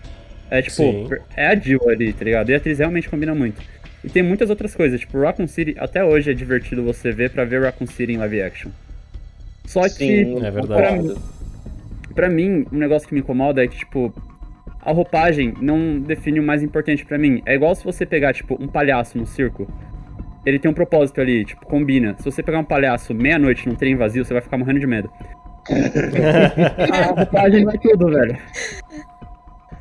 É, tipo, Sim. é a Jill ali, tá ligado? E a atriz realmente combina muito. E tem muitas outras coisas, tipo, Raccoon City, até hoje é divertido você ver pra ver Raccoon City em live action. Só que... Sim, É verdade. concordo. Pra mim, um negócio que me incomoda é que, tipo, a roupagem não define o mais importante pra mim. É igual se você pegar, tipo, um palhaço no circo. Ele tem um propósito ali, tipo, combina. Se você pegar um palhaço meia-noite num trem vazio, você vai ficar morrendo de medo. A roupagem vai tudo, velho.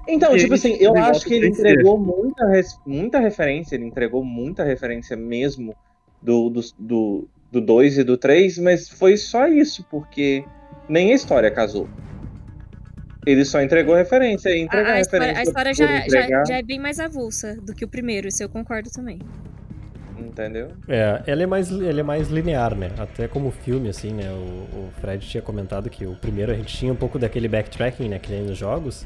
Então, E tipo assim, eu acho que ele entregou muita, muita referência, ele entregou muita referência mesmo do 2 do, do dois e do 3, mas foi só isso, porque nem a história casou. Ele só entregou referência, A, a história, referência a história já, já, já é bem mais avulsa do que o primeiro, isso eu concordo também. Entendeu? É, ele é, mais, ele é mais linear, né? Até como filme, assim, né? O, o Fred tinha comentado que o primeiro a gente tinha um pouco daquele backtracking, né? Que nem nos jogos.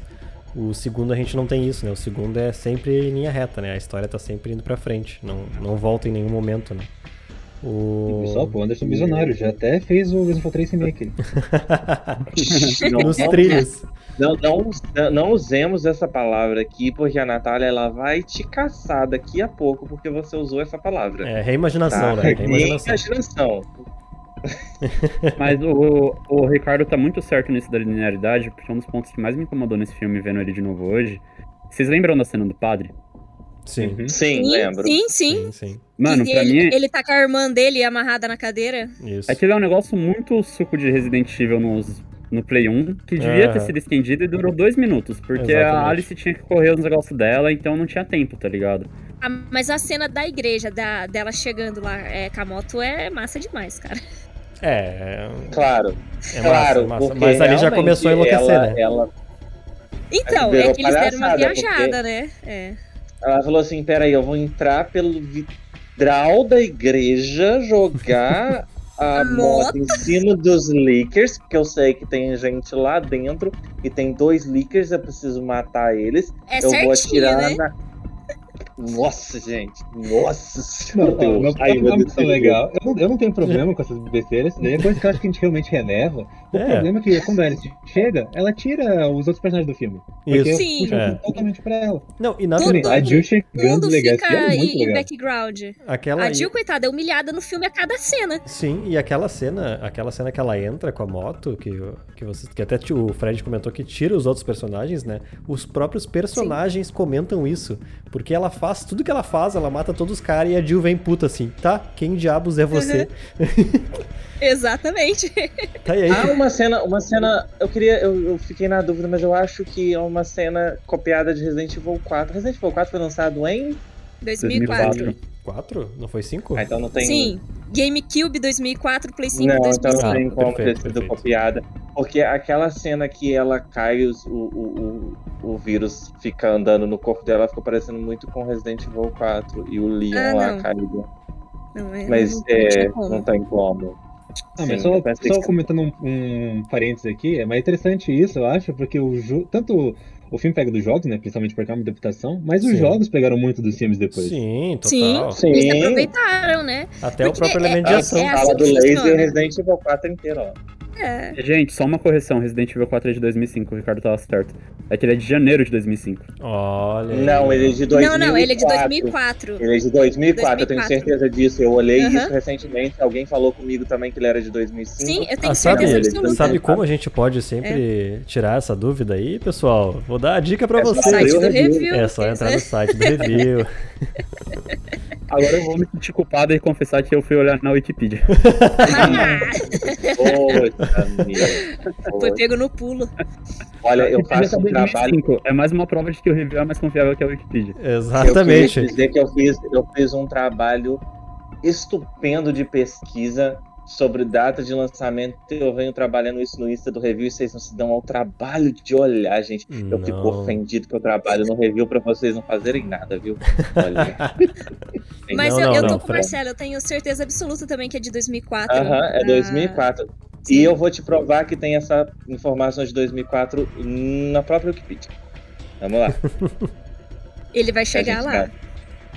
O segundo a gente não tem isso, né? O segundo é sempre em linha reta, né? A história tá sempre indo pra frente. Não, não volta em nenhum momento, né? O... Pessoal, pô, Anderson Visionário já até fez o Resident Evil 3 Remake. Nos trilhos. Não, não, não usemos essa palavra aqui, porque a Natália ela vai te caçar daqui a pouco, porque você usou essa palavra. É, reimaginação, Tá? né? Reimaginação. Imaginação. Mas o, o Ricardo tá muito certo nisso da linearidade, porque um dos pontos que mais me incomodou nesse filme, vendo ele de novo hoje. Vocês lembram da cena do padre? Sim, Uhum. Sim, lembro. sim, sim. sim, sim. Mano, Que pra ele, mim, ele tá com a irmã dele amarrada na cadeira. Isso. aquilo é um negócio muito suco de Resident Evil nos, no Play 1, que devia ter Aham. sido estendido e durou dois minutos, porque a Exatamente. Alice tinha que correr os negócios dela, então não tinha tempo, tá ligado? Ah, mas a cena da igreja, da, dela chegando lá é, com a moto, é massa demais, cara. É, Claro, é claro. massa, massa. porque Mas ali já começou a enlouquecer, ela, né? Ela, Então, é que eles deram uma viajada, né? É. ela falou assim: peraí, eu vou entrar pelo vidral da igreja, jogar a A moto em cima dos leakers, porque eu sei que tem gente lá dentro e tem dois leakers, eu preciso matar eles. É eu vou certinho, atirar né? na. Nossa, gente. Nossa Não, senhora. não, não, não, desse não, legal. Eu não, eu não tenho problema com essas besteiras. Daí é coisa que eu acho que a gente realmente releva. O É. problema é que quando a Alice chega, ela tira os outros personagens do filme. Porque Isso. Sim. puxa É. totalmente pra ela. Não, e na Tudo- verdade, A Jill chegando legal fica é muito legal. background. aquela. A Jill, coitada, é humilhada no filme a cada cena. Sim, e aquela cena, aquela cena que ela entra com a moto, que, que, você, que até o Fred comentou que tira os outros personagens, né? Os próprios personagens comentam isso. Porque ela faz tudo que ela faz, ela mata todos os caras e a Jill vem puta assim, tá? Quem diabos é você? Exatamente. Tá aí? Ah, uma cena, uma cena. Eu queria. Eu, eu fiquei na dúvida, mas eu acho que é uma cena copiada de Resident Evil 4. Resident Evil 4 foi lançado em. 2004. 2004. Quatro? Não foi cinco? Ah, então não tem. Sim. GameCube 2004, Play 5 Não, então 2005. não tem Ah, como perfeito, ter sido perfeito. copiada. Porque aquela cena que ela cai, os- o, o, o, o vírus fica andando no corpo dela, ficou parecendo muito com Resident Evil 4 e o Leon Ah, lá caído. Não, é, Mas não, é, não tem como. Ah, mas Sim, só, só que- comentando um, um parênteses aqui, é mais interessante isso, eu acho, porque o tanto o filme pega dos jogos, né, principalmente porque é uma adaptação, mas os Sim. jogos pegaram muito dos filmes depois. Sim, Sim, total. Sim. eles aproveitaram, né? Até o Porque próprio é- elemento de ação. é assim fala do laser. Resident Evil 4 inteiro, ó. É. Gente, só uma correção, Resident Evil 4 é de 2005, o Ricardo tava certo. É que ele é de janeiro de 2005. Olha. Não, ele é de 2004. Não, não, ele é de 2004. Ele é de 2004, eu tenho 2004. certeza disso. Eu olhei Aham. isso recentemente. Alguém falou comigo também que ele era de 2005. Sim, eu tenho Ah, sabe, certeza absoluta. sabe como a gente pode sempre tirar essa dúvida aí, pessoal? Vou dar a dica pra É vocês. site do review. É só entrar no site do review. Agora eu vou me sentir culpado e confessar que eu fui olhar na Wikipedia. Poxa, amigo. Foi pego no pulo. Olha, eu faço um trabalho. 2005. É mais uma prova de que o review é mais confiável que a Wikipedia. Exatamente. Eu queria dizer que eu fiz, eu fiz um trabalho estupendo de pesquisa sobre data de lançamento. Eu venho trabalhando isso no Insta do review e vocês não se dão ao trabalho de olhar, gente. Eu fico Não. ofendido que eu trabalho no review pra vocês não fazerem nada, viu? Olha. Mas Não, eu, não, eu não, tô com o. Marcelo, eu tenho certeza absoluta também que é de 2004. Aham, é Ah, 2004. Sim. E eu vou te provar que tem essa informação de 2004 na própria Wikipedia. Vamos lá. Ele vai chegar lá. vai.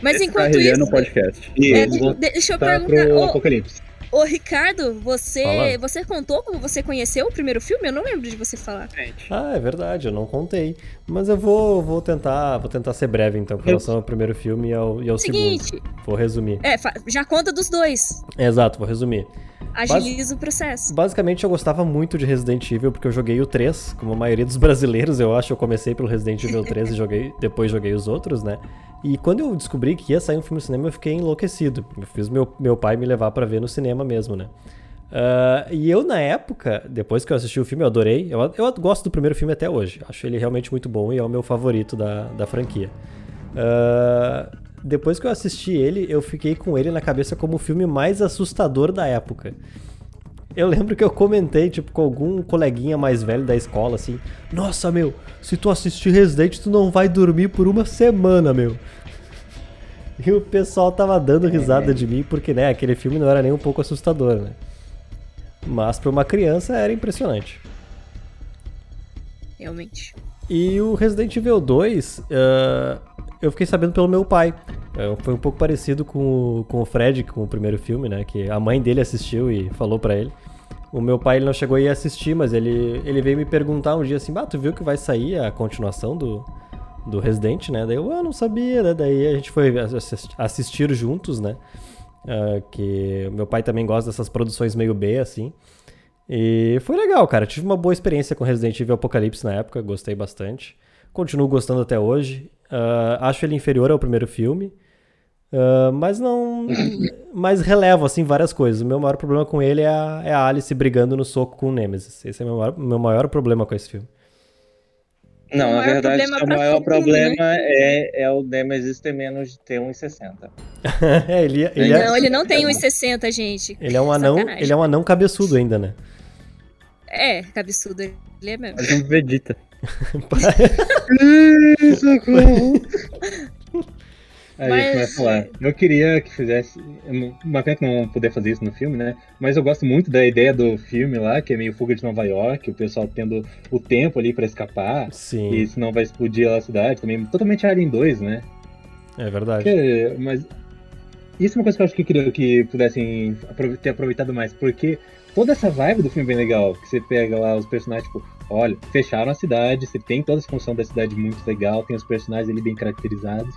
Mas Esse enquanto carreira isso. no podcast. é, deixa eu Tá perguntar. pro Ô, Apocalipse. Ô, Ricardo, você, Fala. você contou como você conheceu o primeiro filme? Eu não lembro de você falar. Ah, é verdade, eu não contei. Mas eu vou, vou tentar vou tentar ser breve então, com relação ao primeiro filme e ao, e ao segundo. Seguinte, Vou resumir. é, já conta dos dois. Exato, vou resumir. Agiliza o processo. Basicamente, eu gostava muito de Resident Evil porque eu joguei o 3, como a maioria dos brasileiros, eu acho. Eu comecei pelo Resident Evil 3 e joguei, depois joguei os outros, né? E quando eu descobri que ia sair um filme no cinema, eu fiquei enlouquecido. Eu fiz meu, meu pai me levar pra ver no cinema mesmo, né? Ah, e eu, na época, depois que eu assisti o filme, eu adorei. Eu, eu gosto do primeiro filme até hoje. Acho ele realmente muito bom e é o meu favorito da, da franquia. Ah, depois que eu assisti ele, eu fiquei com ele na cabeça como o filme mais assustador da época. Eu lembro que eu comentei, tipo, com algum coleguinha mais velho da escola, assim: Nossa, meu, se tu assistir Resident, tu não vai dormir por uma semana, meu. E o pessoal tava dando risada de mim, porque, né, aquele filme não era nem um pouco assustador, né? Mas pra uma criança era impressionante. Realmente. E o Resident Evil 2, ah, eu fiquei sabendo pelo meu pai. Eh, foi um pouco parecido com o, com o Fred, com o primeiro filme, né? Que a mãe dele assistiu e falou pra ele. O meu pai ele não chegou a ir assistir, mas ele, ele veio me perguntar um dia assim: Bah, tu viu que vai sair a continuação do, do Resident, né? Daí eu ah, não sabia, né? Daí a gente foi assis- assistir juntos, né? Ah, que meu pai também gosta dessas produções meio B, assim. E foi legal, cara. Tive uma boa experiência com Resident Evil Apocalipse na época, gostei bastante. Continuo gostando até hoje. Ah, acho ele inferior ao primeiro filme. Ah, mas não. mas relevo, assim, várias coisas. O meu maior problema com ele é a, é a Alice brigando no soco com o Nemesis. Esse é o meu maior, meu maior problema com esse filme. Não, O na verdade, o maior problema é, é o Nemesis ter menos de ter 1,60. é, ele, ele, é, Não, ele não tem 1,60, gente. ele é um anão. Sacanagem. Ele é um anão cabeçudo ainda, né? É, cabeçudo ele é mesmo. Mas um Vegeta. Aí Mas- a gente vai falar. Eu queria que fizesse. Uma pena que não poder fazer isso no filme, né? Mas eu gosto muito da ideia do filme lá, que é meio fuga de Nova York, o pessoal tendo o tempo ali pra escapar. Sim, E senão vai explodir a cidade também. Totalmente Alien 2, né? é verdade. Porque- mas isso é uma coisa que eu acho que eu queria que pudessem ter aproveitado mais, porque toda essa vibe do filme é bem legal, que você pega lá os personagens, tipo, olha, fecharam a cidade, você tem toda essa função da cidade muito legal, tem os personagens ali bem caracterizados,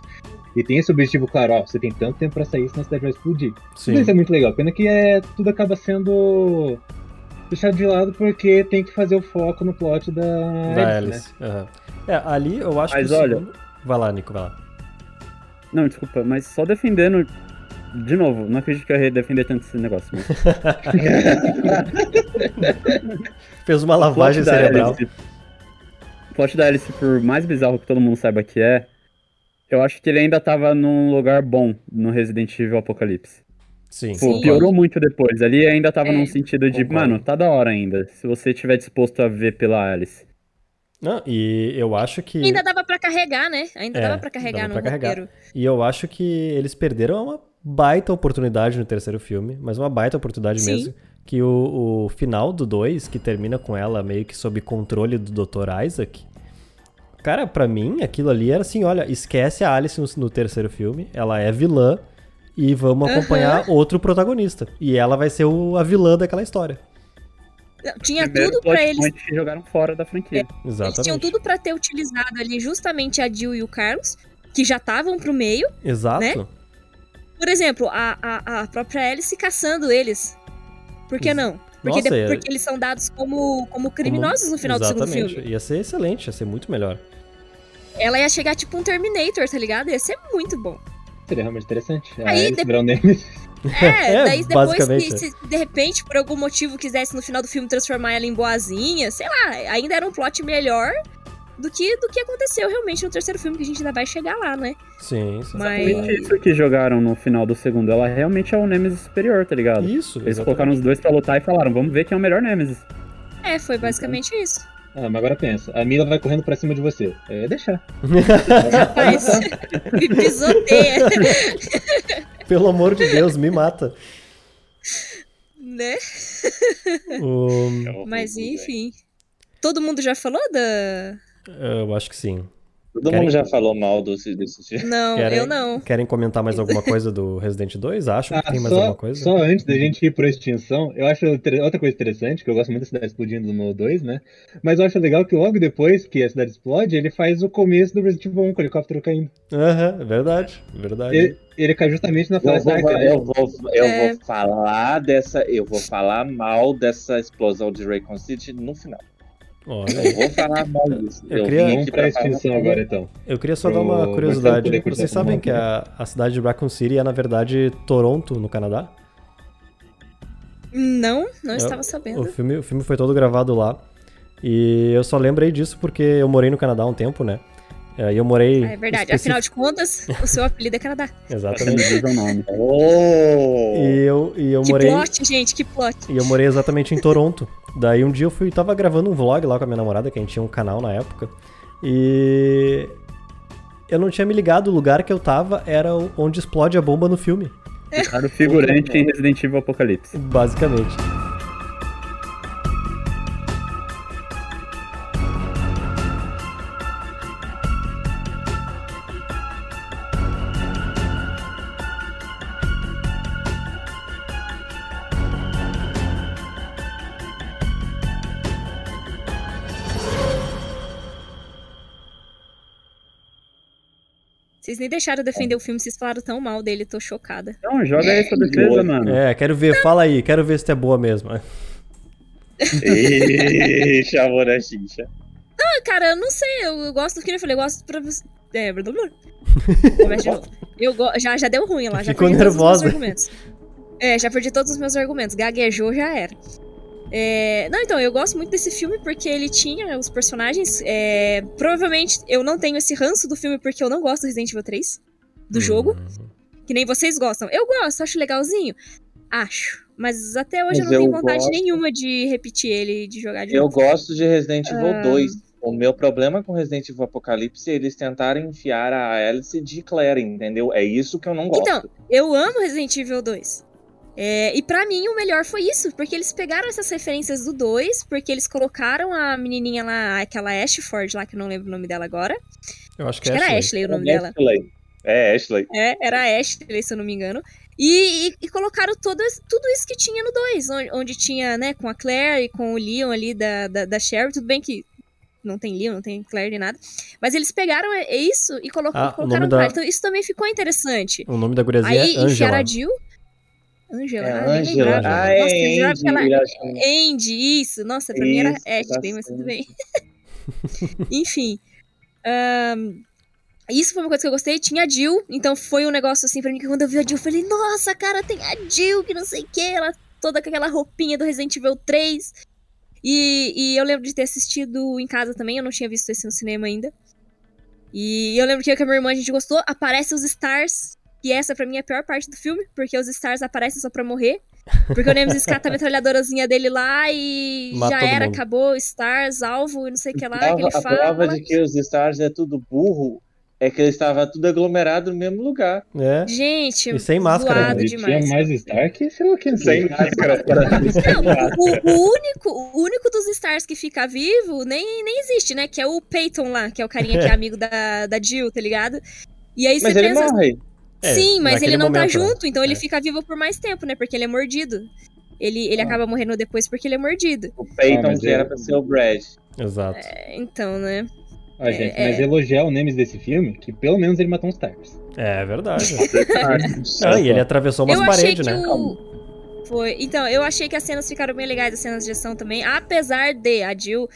e tem esse objetivo claro, ó, você tem tanto tempo pra sair, senão a cidade vai explodir. Sim. Tudo isso é muito legal, pena que é, tudo acaba sendo deixado de lado porque tem que fazer o foco no plot da, Da Alice, né? Alice. aham. É, ali eu acho Mas que. o olha- segundo- Vai lá, Nico, vai lá. Não, desculpa, mas só defendendo. De novo, não acredito que eu ia defender tanto esse negócio. Mas... Fez uma lavagem cerebral. Alice- O plot da Alice, por mais bizarro que todo mundo saiba que é, eu acho que ele ainda tava num lugar bom no Resident Evil Apocalipse. Sim. Pô, Sim. piorou muito depois. Ali ainda tava É. num sentido de, Concordo. mano, tá da hora ainda. Se você estiver disposto a ver pela Alice. Não, e eu acho que. Ainda dava pra carregar, né? Ainda É, dava pra carregar dava no pra carregar. roteiro. E eu acho que eles perderam uma baita oportunidade no terceiro filme, mas uma baita oportunidade Sim. mesmo. Que o, o final do 2, que termina com ela meio que sob controle do Dr. Isaac. Cara, pra mim, aquilo ali era assim: olha, esquece a Alice no, no terceiro filme, ela é vilã e vamos Aham. acompanhar outro protagonista. E ela vai ser o- a vilã daquela história. Tinha Primeiro tudo pra eles. jogaram fora da franquia. Exatamente. Eles tinham tudo pra ter utilizado ali justamente a Jill e o Carlos, que já estavam pro meio. Exato. né? Por exemplo, a, a, a própria Alice caçando eles. Por que não? Porque, Nossa, de- é- porque eles são dados como, como criminosos no final do segundo Exatamente. filme. Ia ser excelente, ia ser muito melhor. Ela ia chegar tipo um Terminator, tá ligado? Ia ser muito bom. Seria realmente interessante. A Aí, Alice de-. É, É, daí depois que, se de repente, por algum motivo, quisesse no final do filme transformar ela em boazinha, sei lá, ainda era um plot melhor do que, do que aconteceu realmente no terceiro filme, que a gente ainda vai chegar lá, né? Sim, sim. Mas- Exatamente isso que jogaram no final do segundo. Ela realmente é o Nemesis superior, tá ligado? Isso. Eles exatamente. colocaram os dois pra lutar e falaram, vamos ver quem é o melhor Nemesis. É, foi basicamente isso. Ah, mas agora pensa, a Mila vai correndo pra cima de você. É deixar. Rapaz, me pisoteia, Pelo amor de Deus, me mata. né? O- Mas enfim. Todo mundo já falou da. Eu acho que sim. Todo Querem- mundo já falou mal desse, desse filme. Não, Querem, eu não. Querem comentar mais alguma coisa do Resident 2? Acham que Ah, tem mais só, alguma coisa? só antes da gente ir pra extinção, eu acho outra coisa interessante, que eu gosto muito da cidade explodindo no 2, né? Mas eu acho legal que logo depois que a cidade explode, ele faz o começo do Resident Evil 1 com o helicóptero caindo. Aham, é verdade, verdade. Ele, ele cai justamente na Eu flashback. vou, né? eu, vou, eu É. vou falar dessa. Eu vou falar mal dessa explosão de Raycon City no final. Olha aí. vou falar mal disso. Eu Eu, queria- Vamos pra extinção agora então. Eu queria só Pro dar uma curiosidade. Vocês sabem que a, a cidade de Raccoon City é, na verdade, Toronto, no Canadá? Não, não Eu- estava O sabendo. filme, o filme foi todo gravado lá. E eu só lembrei disso porque eu morei no Canadá há um tempo, né? É, E eu morei. Ah, é verdade. especi- Afinal de contas, o seu apelido é Canadá. Exatamente. O nome. Oh! E eu, e eu que morei. plot, gente, que plot. E eu morei exatamente em Toronto. Daí um dia eu fui, tava gravando um vlog lá com a minha namorada, que a gente tinha um canal na época. E eu não tinha me ligado, o lugar que eu tava era onde explode a bomba no filme, Era o figurante em Resident Evil Apocalipse. basicamente. Vocês nem deixaram defender o filme, vocês falaram tão mal dele, tô chocada. Não, joga aí sua defesa, mano. É, quero ver, fala aí, quero ver se tu é boa mesmo. Ih, chamou na xixa. Ah, cara, eu não sei, eu, gosto do que eu falei, eu gosto pra você. É, blá, blá, blá. Começa de novo. Eu go... já, já deu ruim lá, já Ficou perdi todos os nervosa. meus argumentos. É, já perdi todos os meus argumentos. Gaguejou, já era. É, Não, então, eu gosto muito desse filme porque ele tinha os personagens. é, Provavelmente eu não tenho esse ranço do filme porque eu não gosto do Resident Evil 3, do jogo, Hum. que nem vocês gostam. Eu gosto, acho legalzinho. Acho. Mas até hoje Mas eu não tenho vontade gosto. nenhuma de repetir ele e de jogar de Eu novo. gosto de Resident Evil Ah. 2. O meu problema com Resident Evil Apocalipse é eles tentarem enfiar a Alice de Claire, entendeu? É isso que eu não gosto. Então, eu amo Resident Evil 2. É, e pra mim o melhor foi isso, porque eles pegaram essas referências do 2, porque eles colocaram a menininha lá, aquela Ashford lá, que eu não lembro o nome dela agora. Eu acho que Acho que é era Ashley. Ashley o nome é dela. Ashley. É, Ashley. É, era a Ashley, se eu não me engano. E, e- e colocaram todo, esse- tudo isso que tinha no 2, onde, onde tinha, né, com a Claire e com o Leon ali da, da, da Sherry. Tudo bem que não tem Leon, não tem Claire nem nada. Mas eles pegaram é- isso e colocou, Ah, o colocaram nome pra da- lá. Então isso também ficou interessante. O nome da guriazinha Aí é Angela. enfiaram a Jill. Angela, É ah, Angela. Ah, é Nossa, ela... Andy. acho- Andy, isso. Nossa, pra mim era Isso, Ashley, mas tudo bem. Enfim. ahn, isso foi uma coisa que eu gostei. Tinha a Jill, então foi um negócio assim pra mim que quando eu vi a Jill, eu falei, nossa, cara, tem a Jill, que não sei o que, ela toda com aquela roupinha do Resident Evil 3. E, e eu lembro de ter assistido em casa também, eu não tinha visto esse no cinema ainda. E eu lembro que eu e a minha irmã a gente gostou. Aparece os Stars, que essa pra mim é a pior parte do filme, porque os Stars aparecem só pra morrer. Porque o Nemesis cata a metralhadorazinha dele lá e Mata já era, mundo. acabou, Stars, alvo e não sei o que lá, que ele a fala. prova de que os Stars é tudo burro é que eles estavam tudo aglomerado no mesmo lugar. É. Gente, E sem máscara, né? Ele demais. tinha mais Stark, sei lá quem Sem máscara. Não, o, o único, o único dos Stars que fica vivo nem, nem existe, né? Que é o Peyton lá, que é o carinha que é amigo da, da Jill, tá ligado? E aí você Mas ele pensa. morre. É, Sim, mas ele não tá momento, né? junto, então ele É. fica vivo por mais tempo, né? Porque ele é mordido. Ele, ele Ah. acaba morrendo depois porque ele é mordido. O Peyton, mas que era ele- pra ser o Brad. Exato. É, então, né? Ah, gente, É, mas é. elogiar o Nemesis desse filme, que pelo menos ele matou uns Starks. É verdade. Ah, e ele atravessou umas eu achei paredes, que né? o. Foi. Então, eu achei que as cenas ficaram bem legais, as cenas de ação também. Apesar de a Jill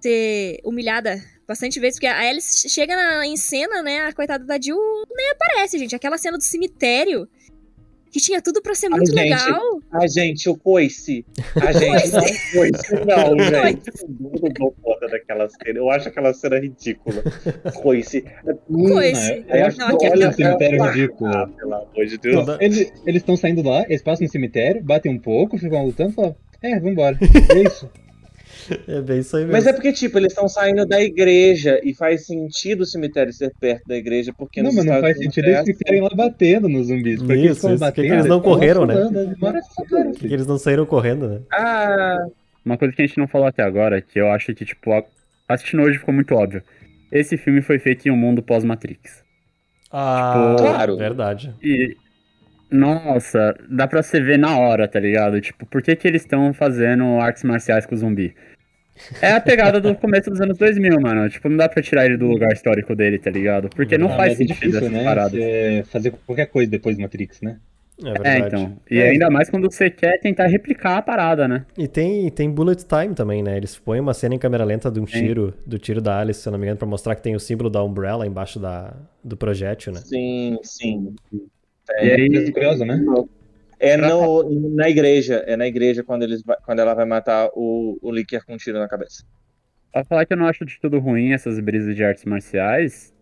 ser humilhada bastante vezes, porque a Alice chega na- em cena, né? A coitada da Jill nem aparece, gente. Aquela cena do cemitério. Que tinha tudo pra ser muito gente, legal. A gente, o coice. A gente não coice, não, gente. Eu não conta daquela cena. Eu acho aquela cena ridícula. Coice. Coice. eu acho Não, que aqui- olha um cemitério ridículo. Ah, pelo amor de Deus. Toda- Eles estão saindo lá, eles passam no cemitério, batem um pouco, ficam lutando e falam, é, vambora. É isso. É bem isso aí mesmo. Mas é porque, tipo, eles estão saindo da igreja e faz sentido o cemitério ser perto da igreja, porque não, mas não faz sentido é eles assim. ficarem lá batendo nos zumbis. Porque eles Isso, ficam isso, que que batendo. eles não correram, né? eles falando, Que filho. eles não saíram correndo, né? Ah, Uma coisa que a gente não falou até agora, que eu acho que, tipo, assistindo hoje ficou muito óbvio. Esse filme foi feito em um mundo pós-Matrix. Ah, Claro. verdade. E. Nossa, dá pra você ver na hora, tá ligado? Tipo, por que, que eles estão fazendo artes marciais com o zumbi? É a pegada do começo dos anos 2000, mano. Tipo, não dá pra tirar ele do lugar histórico dele, tá ligado? Porque não Ah, faz é sentido difícil, essas né? paradas. Você fazer qualquer coisa depois do Matrix, né? É É, verdade. então. E É, ainda mais quando você quer tentar replicar a parada, né? E tem, tem bullet time também, né? Eles põem uma cena em câmera lenta de um Sim. tiro, do tiro da Alice, se eu não me engano, pra mostrar que tem o símbolo da Umbrella embaixo da, do projétil, né? Sim, sim. E aí, Coisa curiosa, né? É no, na igreja, é na igreja quando, eles, quando ela vai matar o, o Licker com um tiro na cabeça. Pra falar que eu não acho de tudo ruim essas brisas de artes marciais,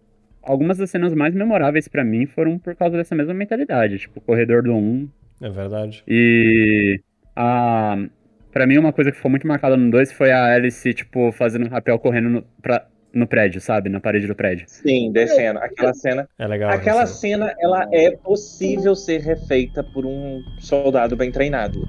algumas das cenas mais memoráveis pra mim foram por causa dessa mesma mentalidade, tipo o Corredor do 1 É verdade. e a para mim uma coisa que ficou muito marcada no 2 foi a Alice tipo fazendo rapel correndo no, pra, no prédio, sabe, na parede do prédio. Sim, descendo. Aquela cena, É legal. aquela essa- cena, ela é possível ser refeita por um soldado bem treinado.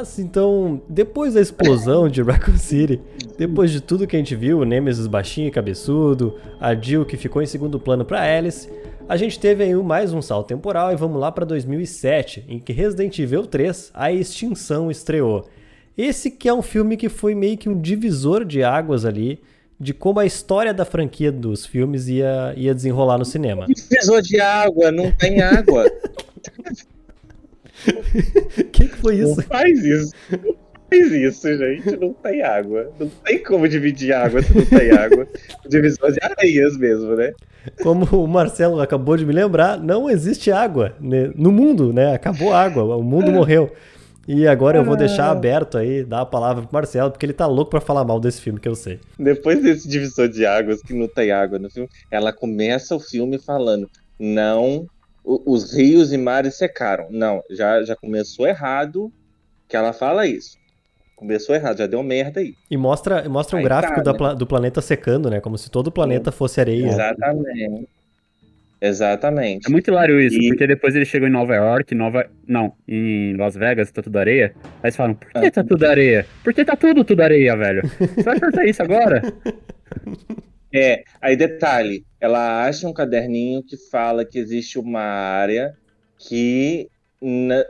Mas então, depois da explosão de Raccoon City, depois de tudo que a gente viu, o Nemesis baixinho e cabeçudo, a Jill que ficou em segundo plano pra Alice, a gente teve aí mais um salto temporal e vamos lá pra 2007, em que Resident Evil 3, A Extinção estreou. Esse que é um filme que foi meio que um divisor de águas ali, de como a história da franquia dos filmes ia, ia desenrolar no cinema. Divisor de água, não tem água. O que, que foi isso? Não faz isso. Não faz isso, gente. Não tem água. Não tem como dividir água se não tem água. Divisor de areias mesmo, né? Como o Marcelo acabou de me lembrar, não existe água né, no mundo, né? Acabou a água, o mundo morreu. E agora eu vou deixar aberto aí, dar a palavra pro Marcelo, porque ele tá louco pra falar mal desse filme que eu sei. Depois desse divisor de águas que não tem água no filme, ela começa o filme falando: não, o- os rios e mares secaram. Não, já, já começou errado que ela fala isso. Começou errado, já deu merda aí. E mostra, mostra um Aí gráfico tá, da né? do planeta secando, né? Como se todo o planeta fosse areia. Exatamente. Exatamente. É muito hilário isso, E- porque depois eles chegam em Nova York, Nova. Não, em Las Vegas, tá tudo areia. Aí eles falam, por que Ah. tá tudo areia? Porque tá tudo tudo areia, velho. Você vai perguntar isso agora? É, aí detalhe, ela acha um caderninho que fala que existe uma área que,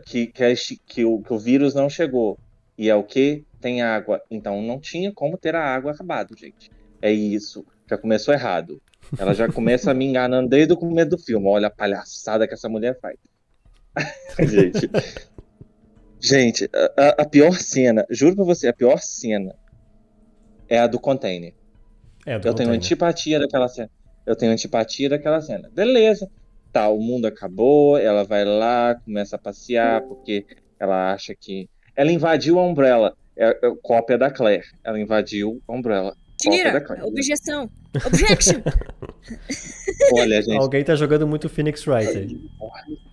que, que, que o, que o vírus não chegou. E é o que? Tem água. Então não tinha como ter a água acabado, gente. É isso. Já começou errado. Ela já começa me enganando desde o começo do filme. Olha a palhaçada que essa mulher faz. gente. Gente, a- a pior cena, juro pra você, a pior cena é a do container. É, Eu tenho antipatia daquela cena. Eu tenho antipatia daquela cena. Beleza. Tá, o mundo acabou, ela vai lá, começa a passear, porque ela acha que. Ela invadiu a Umbrella. É, é cópia da Claire. Ela invadiu a Umbrella. Cópia da Tira! Claire. Objeção! Objection! Olha, gente. Alguém tá jogando muito Phoenix Wright aí.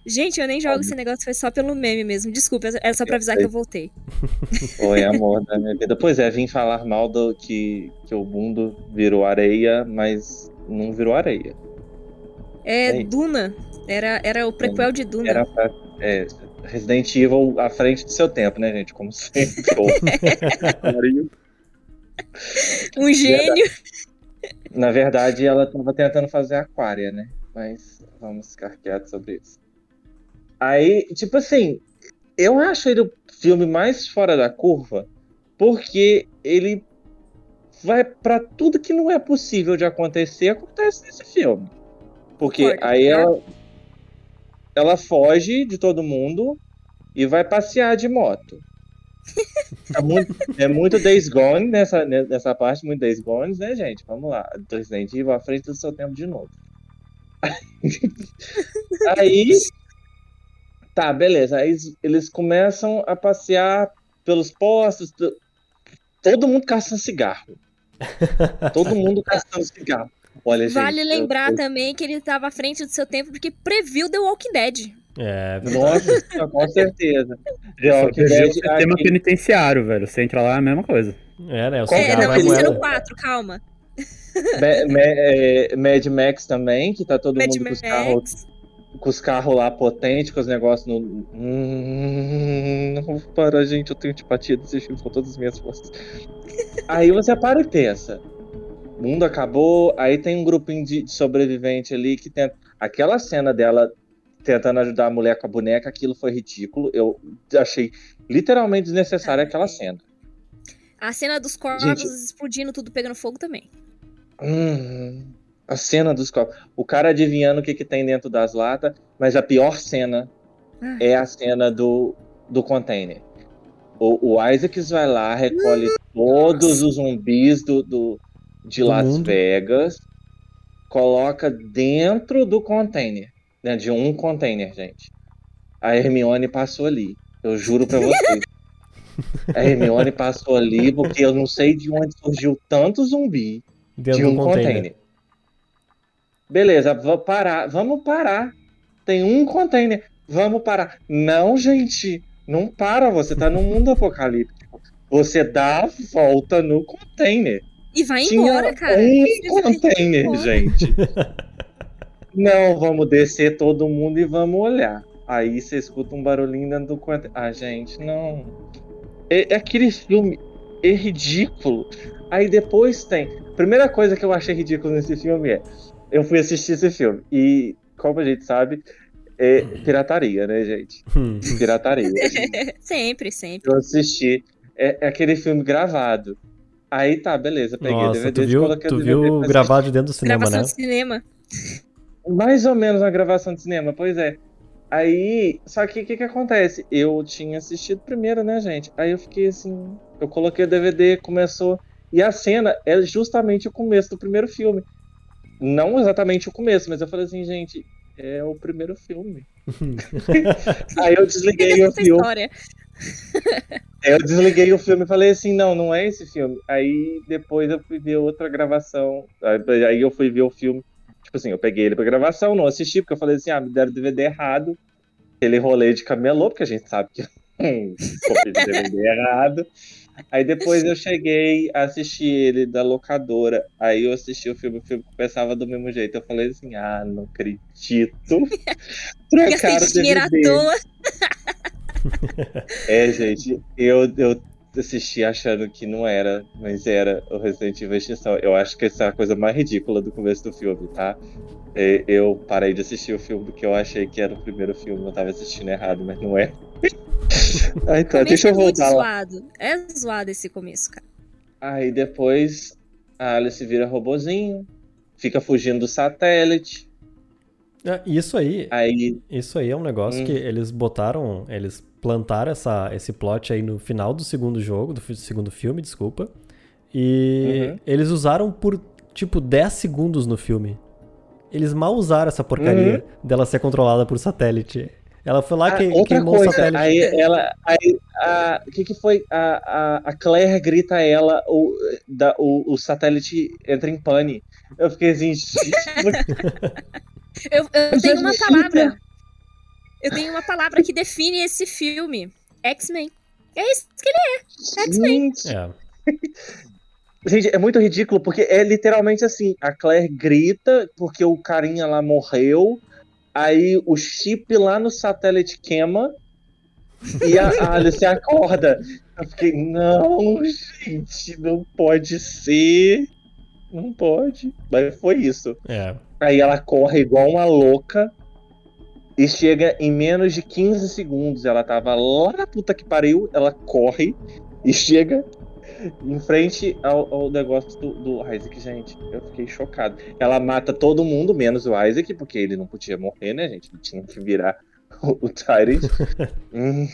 Gente, eu nem jogo esse negócio, foi só pelo meme mesmo. Desculpa, era só pra avisar que eu voltei. Foi amor da minha vida. Pois é, vim falar mal do que, que o mundo virou areia, mas não virou areia. É, Ei. Duna. Era, era o prequel de Duna. Era pra, é, Resident Evil à frente do seu tempo, né, gente? Como sempre. Um gênio. Na verdade, ela estava tentando fazer aquária, né? Mas vamos ficar quietos sobre isso. Aí, tipo assim, eu acho ele o filme mais fora da curva porque ele vai pra tudo que não é possível de acontecer, acontece nesse filme. Porque aí né? ela, ela foge de todo mundo e vai passear de moto. É muito, é muito Days Gone nessa, nessa parte, muito Days Gone, né, gente? Vamos lá. Resident Evil à frente do seu tempo de novo. Aí. Tá, beleza. Aí eles- começam a passear pelos postos. Todo mundo caçando cigarro. Todo mundo caçando cigarro. Olha, Vale gente. lembrar eu- eu- também que ele tava à frente do seu tempo porque previu The Walking Dead. É, Nossa, com certeza. Só Walking que o sistema aqui- penitenciário, velho. Você entra lá, é a mesma coisa. é, né? O É, não, vai mas isso era moendo. o 4, calma. Ma- Ma- é, Mad Max também, que tá todo Mad mundo com os carros com os carros lá potentes, com os negócios no. Hum, não para, gente, eu tenho antipatia desses filmes com todas as minhas forças. Aí você para e pensa. O mundo acabou, aí tem um grupinho de, de sobrevivente ali que tenta. Aquela cena dela tentando ajudar a mulher com a boneca, aquilo foi ridículo. Eu achei literalmente desnecessária aquela cena. A cena dos corvos Gente- explodindo, tudo pegando fogo também. Hum, a cena dos copos. O cara adivinhando o que, que tem dentro das latas, mas a pior cena Ah. é a cena do, do container. O, o Isaacs vai lá, recolhe todos os zumbis do, do, de Do Las mundo. Vegas, coloca dentro do container. Né, de um container, gente. A Hermione passou ali. Eu juro pra vocês. A Hermione passou ali porque eu não sei de onde surgiu tanto zumbi Dentro de um container. container. Beleza, vamos parar, vamos parar. Tem um container, vamos parar. Não, gente, não para, você tá no mundo apocalíptico. Você dá a volta no container. E vai Tinha embora, cara. um Você container, gente. Não, vamos descer todo mundo e vamos olhar. Aí você escuta um barulhinho dentro do container. Ah, gente, não. É, é aquele filme é ridículo. Aí depois tem. Primeira coisa que eu achei ridículo nesse filme é. Eu fui assistir esse filme. E, como a gente sabe, é pirataria, né, gente? Hum. Pirataria. sempre, sempre. eu assisti. É, é aquele filme gravado. Aí tá, beleza. Peguei Nossa, o DVD tu e viu, coloquei o tu DVD viu gravado de dentro do cinema, Gravação né? de cinema. Mais ou menos uma gravação de cinema, pois é. Aí, só que o que que acontece? Eu tinha assistido primeiro, né, gente? Aí eu fiquei assim, eu coloquei o DVD, começou, e a cena é justamente o começo do primeiro filme. Não exatamente o começo, mas eu falei assim, gente, é o primeiro filme. Aí eu desliguei o filme, história. eu desliguei o filme e falei assim, não, não é esse filme. Aí depois eu fui ver outra gravação, aí eu fui ver o filme, tipo assim, eu peguei ele pra gravação, não assisti, porque eu falei assim, ah, me deram DVD errado, aquele rolê de camelô, porque a gente sabe que o DVD errado. Aí depois eu cheguei a assistir ele da locadora, aí eu assisti o filme, o filme começava do mesmo jeito, eu falei assim, ah, não acredito. Trocaram o à DVD. toa. É, gente, eu, eu assisti achando que não era, mas era o Resident Evil Extinção. Eu acho que essa é a coisa mais ridícula do começo do filme, tá? É, Eu parei de assistir o filme porque eu achei que era o primeiro filme, eu tava assistindo errado, mas não é. ah, então, Começo deixa eu é voltar lá. zoado. É zoado esse começo, cara. Aí depois a Alice vira robozinho, fica fugindo do satélite. É, Isso aí, Aí, isso aí é um negócio Hum. que eles botaram, eles plantaram essa, esse plot aí no final do segundo jogo, do segundo filme, desculpa. E Uhum. eles usaram por, tipo, 10 segundos no filme. Eles mal usaram essa porcaria dela ser controlada por satélite. Ela foi lá Ah, que outra queimou o coisa, satélite. aí ela, aí, a, o que que foi? A, a, a Claire grita a ela, o, da, o, o satélite entra em pane. Eu fiquei assim, Eu, eu tenho uma palavra. Eu tenho uma palavra que define esse filme. X-Men. É isso que ele é. X-Men. gente, É. gente, é muito ridículo, porque é literalmente assim, a Claire grita porque o carinha lá morreu, aí o chip lá no satélite queima, e a, a Alice acorda. Eu fiquei, não, gente, não pode ser. Não pode. Mas foi isso. É. Aí ela corre igual uma louca e chega em menos de 15 segundos. Ela tava lá na puta que pariu, ela corre e chega em frente ao, ao negócio do, do Isaac, gente. Eu fiquei chocado. Ela mata todo mundo, menos o Isaac, porque ele não podia morrer, né, gente? Ele tinha que virar o, o Tyrant. Hum,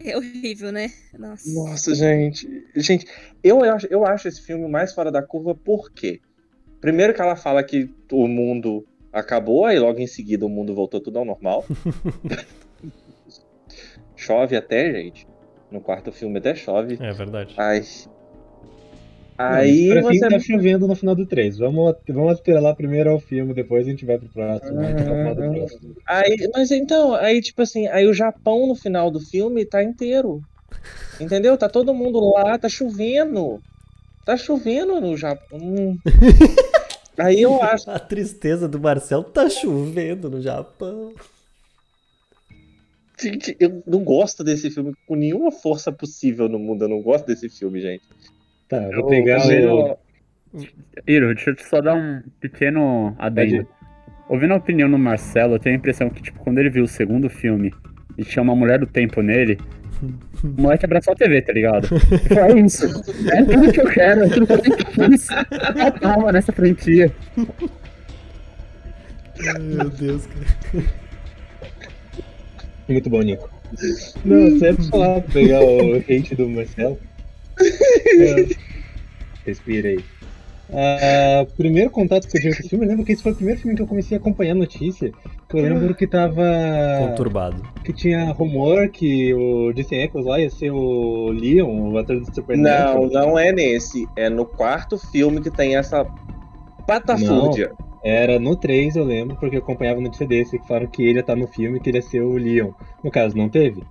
É horrível, né? Nossa. nossa, gente. Gente, eu acho, eu acho esse filme mais fora da curva por quê? Primeiro que ela fala que o mundo acabou, aí logo em seguida o mundo voltou tudo ao normal. chove até, gente. No quarto filme até chove. É verdade. Ai. Aí pra você. tá chovendo no final do 3. Vamos, vamos atrelar primeiro ao filme, depois a gente vai pro próximo. a gente vai falar do próximo. Aí, mas então, aí tipo assim, aí o Japão no final do filme tá inteiro. Entendeu? Tá todo mundo lá, tá chovendo. Tá chovendo no Japão. Hum. Aí eu acho. A tristeza do Marcel tá chovendo no Japão. Gente, eu não gosto desse filme com nenhuma força possível no mundo. Eu não gosto desse filme, gente. Tá, eu vou pegar eu- o. Iro, deixa eu só dar um pequeno adendo. ouvindo a opinião do Marcelo, eu tenho a impressão que, tipo, quando ele viu o segundo filme e tinha uma mulher do tempo nele, o moleque abraçou a TV, tá ligado? É isso. É tudo que eu quero, é tudo que eu sempre quis. Dá Calma nessa franquia. Meu Deus, cara. Muito bom, Nico. Não, você é falar pegar o hate do Marcelo. É. Respira aí. Ah, primeiro contato que eu tive com esse filme, eu lembro que esse foi o primeiro filme que eu comecei a acompanhar a notícia. Que eu lembro que tava. Conturbado. Que tinha rumor que o Jason Eccles lá ia ser o Leon, o ator do Supernatural. Não, não é nesse. É no quarto filme que tem essa patafúrdia. Era no 3, eu lembro, porque eu acompanhava notícia desse, que falaram que ele ia estar no filme e que ele ia ser o Leon. No caso, não teve.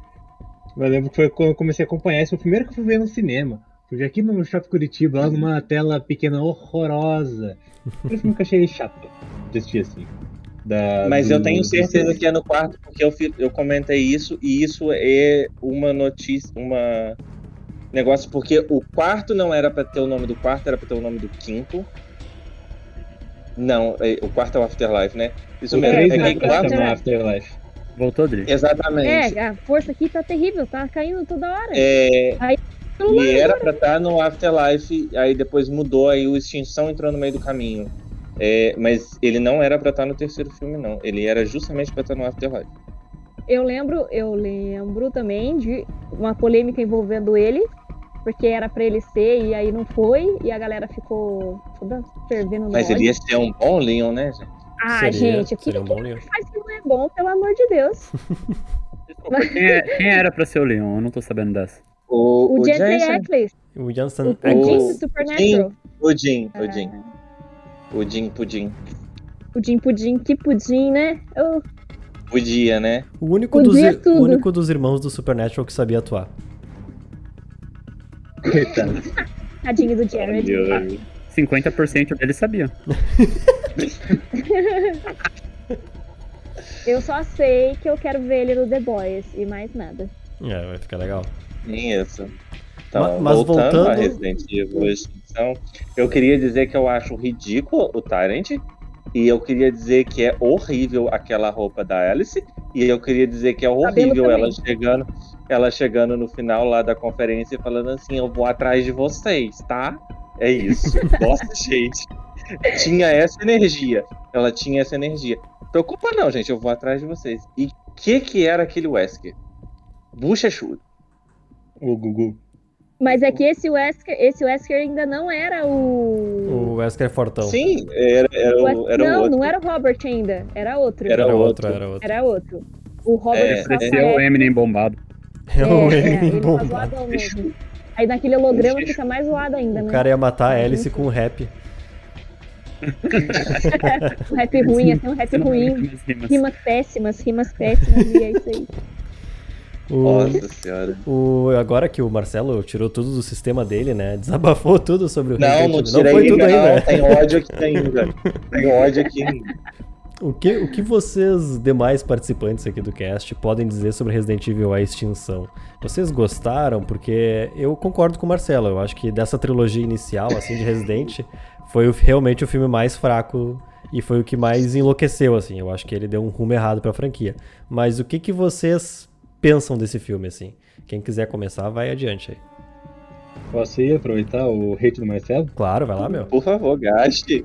Eu lembro que foi quando eu comecei a acompanhar, esse foi o primeiro que eu fui ver no cinema. Ver aqui no Shopping Curitiba, lá numa tela pequena horrorosa. Por isso nunca achei chato de assistir assim. Da- Mas do- eu tenho do- certeza que é no quarto, porque eu, eu comentei isso, e isso é uma notícia, uma negócio, porque o quarto não era pra ter o nome do quarto, era pra ter o nome do quinto. Não, é- o quarto é o Afterlife, né? Isso O mesmo, é era que pra quarto... ser no Afterlife. Voltou, Dri. Exatamente. É, a força aqui tá terrível, tá caindo toda hora. É, Celular e era pra estar no Afterlife, aí depois mudou, aí o Extinção entrou no meio do caminho. É, mas ele não era pra estar no terceiro filme, não. Ele era justamente pra estar no Afterlife. Eu lembro, eu lembro também de uma polêmica envolvendo ele, porque era pra ele ser e aí não foi, e a galera ficou toda fervendo no Mas ódio. ele ia ser um bom Leon, né, gente? Ah, Seria- gente, o que, um que bom Leon. faz que não é bom, pelo amor de Deus. Desculpa, quem, é- quem era pra ser o Leon? Eu não tô sabendo dessa. O, O, o Jensen, Ackles, O Jansen o Ackles. Pudim O- do Supernatural. o Jim, o Jim, o Jim Pudim. Pudim, pudim, que pudim, né? Eu- Podia, né? O único, O dos, tudo. o único dos irmãos do Supernatural que sabia atuar. Coitado. tadinho do Jared. Ah, 50% deles sabiam. Eu só sei que eu quero ver ele no The Boys e mais nada. É, vai ficar legal. Nem isso. Então, Ma- mas voltando, voltando- a Resident Evil Extinção, eu queria dizer que eu acho ridículo o Tyrant. E eu queria dizer que é horrível aquela roupa da Alice. E eu queria dizer que é horrível ela chegando, ela chegando no final lá da conferência e falando assim, eu vou atrás de vocês, tá? É isso. Nossa, gente. Tinha essa energia. Ela tinha essa energia. Preocupa não, gente, eu vou atrás de vocês. E o que que era aquele Wesker? Bochechudo. O Gugu. Mas é que esse Wesker, esse Wesker ainda não era o. O Wesker é fortão. Sim, era, era, o o, Wes- era o não, outro. não era o Robert ainda. Era outro. Era Era outro. outro, era outro. Era outro. O Robert É, Parecia o Rafael. Eminem bombado. É o É, é, Eminem ele tá bombado. Aí naquele holograma fica mais zoado ainda, O né? cara ia matar a Alice com um rap. Um rap ruim, assim, um rap ruim. Rimas péssimas, rimas péssimas, e é isso aí. O, Nossa senhora. o, agora que o Marcelo tirou tudo do sistema dele, né? Desabafou tudo sobre o Não, Resident não tirei foi tudo não, ainda. Tem ódio aqui ainda. Tem ódio aqui ainda. O que, o que vocês, demais participantes aqui do cast, podem dizer sobre Resident Evil A Extinção? Vocês gostaram? Porque eu concordo com o Marcelo. Eu acho que dessa trilogia inicial, assim, de Resident, foi o- realmente o filme mais fraco e foi o que mais enlouqueceu, assim. Eu acho que ele deu um rumo errado pra franquia. Mas o que, que vocês pensam desse filme, assim? Quem quiser começar, vai adiante aí. Posso ir aproveitar o hate do Marcelo? Claro, vai lá, meu. Por favor, gaste.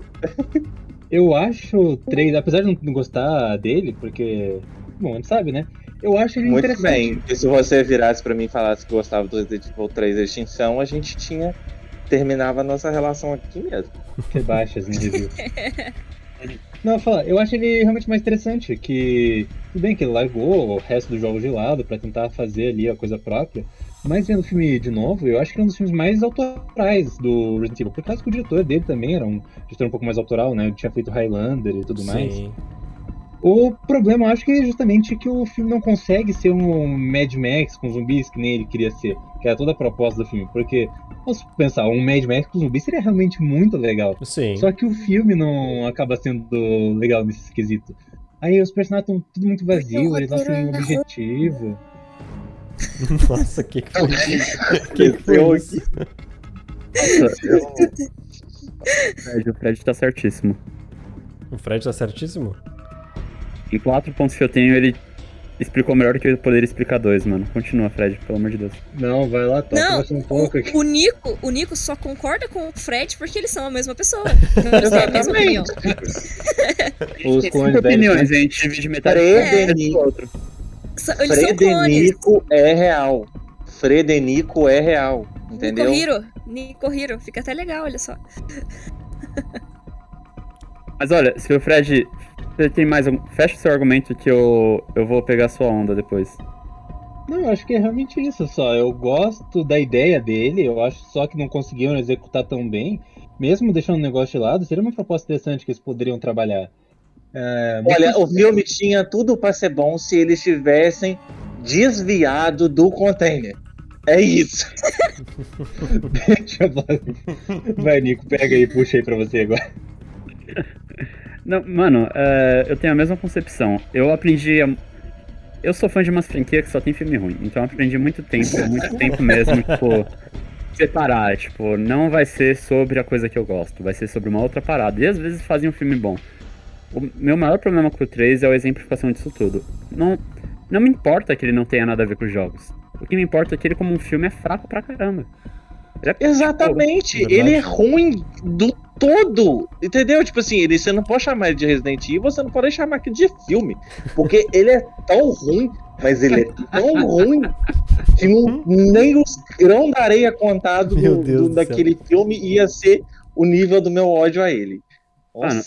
Eu acho o 3, apesar de não gostar dele, porque. Bom, a gente sabe, né? Eu acho ele Muito interessante. bem. E se você virasse pra mim e falasse que gostava do Resident Evil 3 Extinção, a gente tinha. Terminava a nossa relação aqui mesmo. Rebaixas em review. Não, fala, eu acho ele realmente mais interessante, que tudo bem que ele largou o resto dos jogos de lado pra tentar fazer ali a coisa própria, mas vendo o filme de novo, eu acho que é um dos filmes mais autorais do Resident Evil, por causa que o diretor dele também era um diretor um pouco mais autoral, né? Ele tinha feito Highlander e tudo mais. Sim. O problema, eu acho que é justamente que o filme não consegue ser um Mad Max com zumbis que nem ele queria ser, que era toda a proposta do filme, porque, vamos pensar, um Mad Max com zumbis seria realmente muito legal. Sim. Só que o filme não acaba sendo legal nesse quesito. Aí os personagens estão tudo muito vazios, eles não têm um objetivo. Nossa, o que, que foi isso? que, que foi isso? Nossa, eu... Fred, o Fred tá certíssimo. O Fred tá certíssimo? Em quatro pontos que eu tenho, ele explicou melhor do que eu poderia explicar dois, mano. Continua, Fred, pelo amor de Deus. Não, vai lá, toca Não, um pouco aqui. o, Nico, o Nico só concorda com o Fred porque eles são a mesma pessoa. Então eles têm a mesma opinião. Os clones opiniões, a gente divide metade do outro. São- Eles são clones. Fredenico é real. Fredenico é real. Entendeu? Nico Hiro, Nico Hiro, fica até legal, olha só. Mas olha, se o Fred. Você tem mais um. Fecha seu argumento que eu, eu vou pegar sua onda depois. Não, eu acho que é realmente isso só. Eu gosto da ideia dele, eu acho só que não conseguiram executar tão bem. Mesmo deixando o negócio de lado, seria uma proposta interessante que eles poderiam trabalhar. É, Olha, acho o filme tinha tudo pra ser bom se eles tivessem desviado do container. É isso. Deixa eu falar. Vai, Nico, pega aí e puxa aí pra você agora. Não, mano, é, eu tenho a mesma concepção. Eu aprendi. a- Eu sou fã de umas franquias que só tem filme ruim. Então eu aprendi muito tempo, muito tempo mesmo, tipo, separar. Tipo, não vai ser sobre a coisa que eu gosto, vai ser sobre uma outra parada. E às vezes fazem um filme bom. O meu maior problema com o 3 é a exemplificação disso tudo. Não, não me importa que ele não tenha nada a ver com os jogos. O que me importa é que ele, como um filme, é fraco pra caramba. É- Exatamente. Verdade. Ele é ruim do todo. Entendeu? Tipo assim, ele, você não pode chamar ele de Resident Evil, você não pode chamar aquilo de filme. Porque ele é tão ruim, mas ele é tão ruim que não, nem os grão da areia contado Meu do- Deus do- céu. daquele filme ia ser o nível do meu ódio a ele. Mano,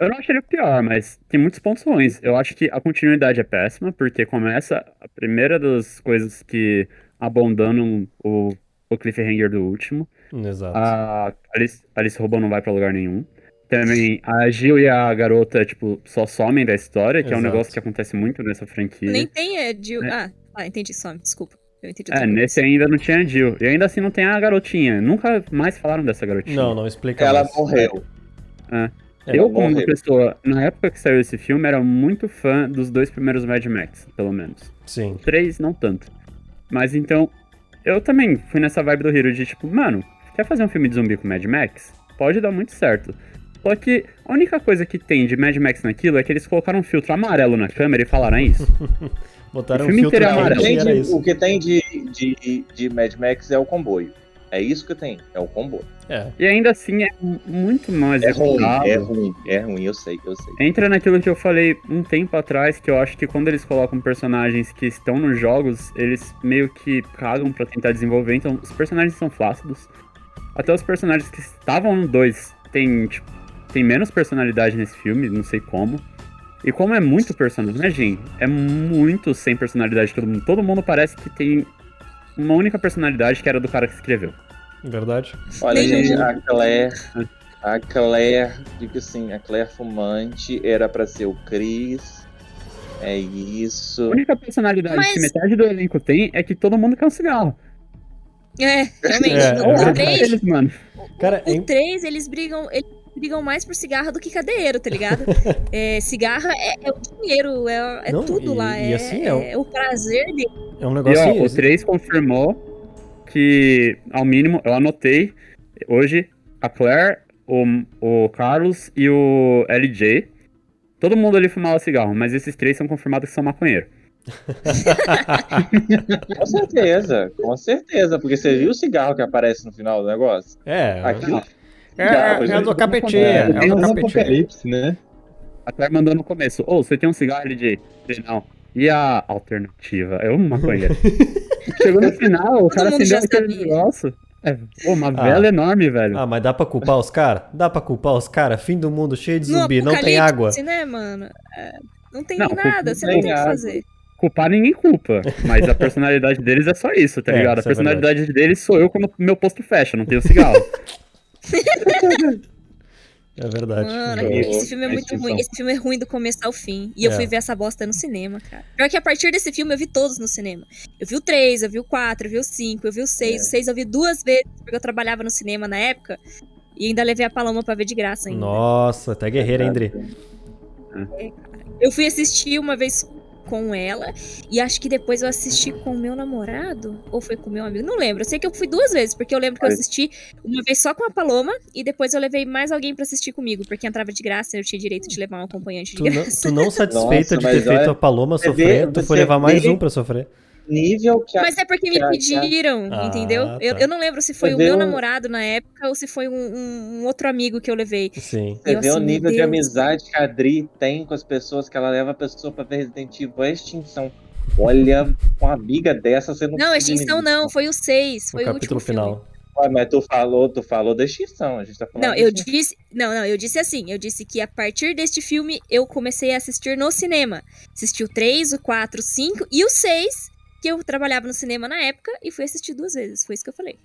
Eu não acho ele o pior, mas tem muitos pontos ruins. Eu acho que a continuidade é péssima, porque começa a primeira das coisas que abandonam o, o cliffhanger do último. Exato. A Alice, Alice Robô não vai pra lugar nenhum. Também a Jill e a garota, tipo, só somem da história, que é um Exato. negócio que acontece muito nessa franquia. Nem tem é, de... É. Ah, ah, entendi, só, desculpa. Eu entendi É, nesse ainda não tinha a Jill. E ainda assim não tem a garotinha. Nunca mais falaram dessa garotinha. Não, não explica ela mais. morreu. É, Eu, Ela como uma morreu. pessoa, na época que saiu esse filme, era muito fã dos dois primeiros Mad Max, pelo menos. Sim. Três, não tanto. Mas então, eu também fui nessa vibe do Hero de tipo, mano, quer fazer um filme de zumbi com Mad Max? Pode dar muito certo. Só que a única coisa que tem de Mad Max naquilo é que eles colocaram um filtro amarelo na câmera e falaram "É isso. Botaram O um filme filtro inteiro é amarelo. frente e Tem de- isso. o que tem de, de, de Mad Max é o comboio. É isso que tem, é o comboio. É. E ainda assim é muito mais É ruim, é ruim, é ruim, eu sei, eu sei. Entra naquilo que eu falei um tempo atrás, que eu acho que quando eles colocam personagens que estão nos jogos, eles meio que cagam pra tentar desenvolver, então os personagens são flácidos. Até os personagens que estavam no 2 tem, tipo, tem menos personalidade nesse filme, não sei como. E como é muito personagem, é muito sem personalidade todo mundo. Todo mundo parece que tem uma única personalidade que era do cara que escreveu. Verdade. Olha, gente, a Claire, a Claire, digo assim, a Claire fumante era pra ser o Chris. É A isso. única personalidade Mas- que metade do elenco tem é que todo mundo quer um cigarro. É, realmente. É, no é o verdade. 3, Eles, mano. Cara, é o 3, eles brigam. Eles brigam mais por cigarro do que cadeiro, tá ligado? É, cigarro é, é o dinheiro, é, é Não, tudo e- lá. e é, assim, é o- é o prazer dele. é um E negócio. ó, o 3 confirmou que, ao mínimo, eu anotei hoje a Claire, o, o Carlos e o LJ. Todo mundo ali fumava cigarro, mas esses três são confirmados que são maconheiros. Com certeza, com certeza. Porque você viu o cigarro que aparece no final do negócio? É, Aquilo. É, é, é do capetinha. É, É, do capetinha. apocalipse, né? A Claire mandou no começo: Ô, você tem um cigarro, LJ? Ele, não. E a alternativa? É um maconheiro. Chegou no final, o cara acendeu aquele negócio. É, pô, uma Ah. vela enorme, velho. Ah, mas dá pra culpar os caras? Dá pra culpar os caras? Fim do mundo cheio de zumbi, não tem água. né, mano? É, não tem Não, nada, você não tem o que fazer. Culpar ninguém culpa, mas a personalidade deles é só isso, tá É, ligado? A é personalidade deles sou eu quando meu posto fecha, não tenho cigarro. É verdade. Mano, Eu- esse filme é a muito ruim. Esse filme é ruim do começo ao fim. E eu É. fui ver essa bosta no cinema, cara. Pior que a partir desse filme eu vi todos no cinema. Eu vi o 3, eu vi o 4, eu vi o 5, eu vi o 6. É. O 6 eu vi duas vezes, porque eu trabalhava no cinema na época. E ainda levei a Paloma pra ver de graça ainda. Nossa, até guerreira, hein, Dri? Eu fui assistir uma vez com ela. E acho que depois eu assisti com o meu namorado. Ou foi com o meu amigo. Não lembro. Eu sei que eu fui duas vezes, porque eu lembro que eu assisti uma vez só com a Paloma. E depois eu levei mais alguém pra assistir comigo. Porque entrava de graça e eu tinha direito de levar um acompanhante de Tu não, graça. tu não satisfeita Nossa, de ter feito olha, a Paloma sofrer, vê- tu foi levar mais vê- um pra sofrer. Nível que a Mas é porque me que a- pediram, Ah, entendeu? Eu, tá. eu não lembro se foi Você o meu um- namorado na época ou se foi um, um- outro amigo que eu levei. Sim. Você Eu, vê o assim, nível de amizade que a Adri tem com as pessoas, que ela leva a pessoa pra ver Resident Evil à extinção. Olha, uma amiga dessa, você não Não, extinção não, foi o 6. O Foi o, capítulo último filme. final. Ué, mas tu falou, tu falou da extinção, a gente tá falando Não, eu de- disse. Não, não, eu disse assim. Eu disse que a partir deste filme eu comecei a assistir no cinema. Assisti o 3, o 4, o 5 e o 6, que eu trabalhava no cinema na época, e fui assistir duas vezes. Foi isso que eu falei.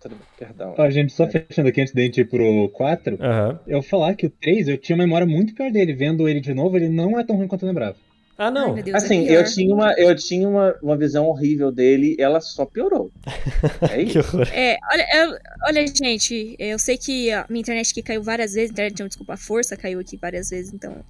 Tudo bem, Perdão. Ó, gente, só fechando aqui antes da gente ir pro 4, Aham. eu falar que o 3, eu tinha uma memória muito pior dele. Vendo ele de novo, ele não é tão ruim quanto eu lembrava. Ah, Ai, não. meu Deus, é Assim, pior. eu tinha, uma, eu tinha uma, uma visão horrível dele, ela só piorou. É que isso. horror. É, olha, eu- olha, gente, eu sei que a minha internet aqui caiu várias vezes, internet não, desculpa, a força caiu aqui várias vezes, então.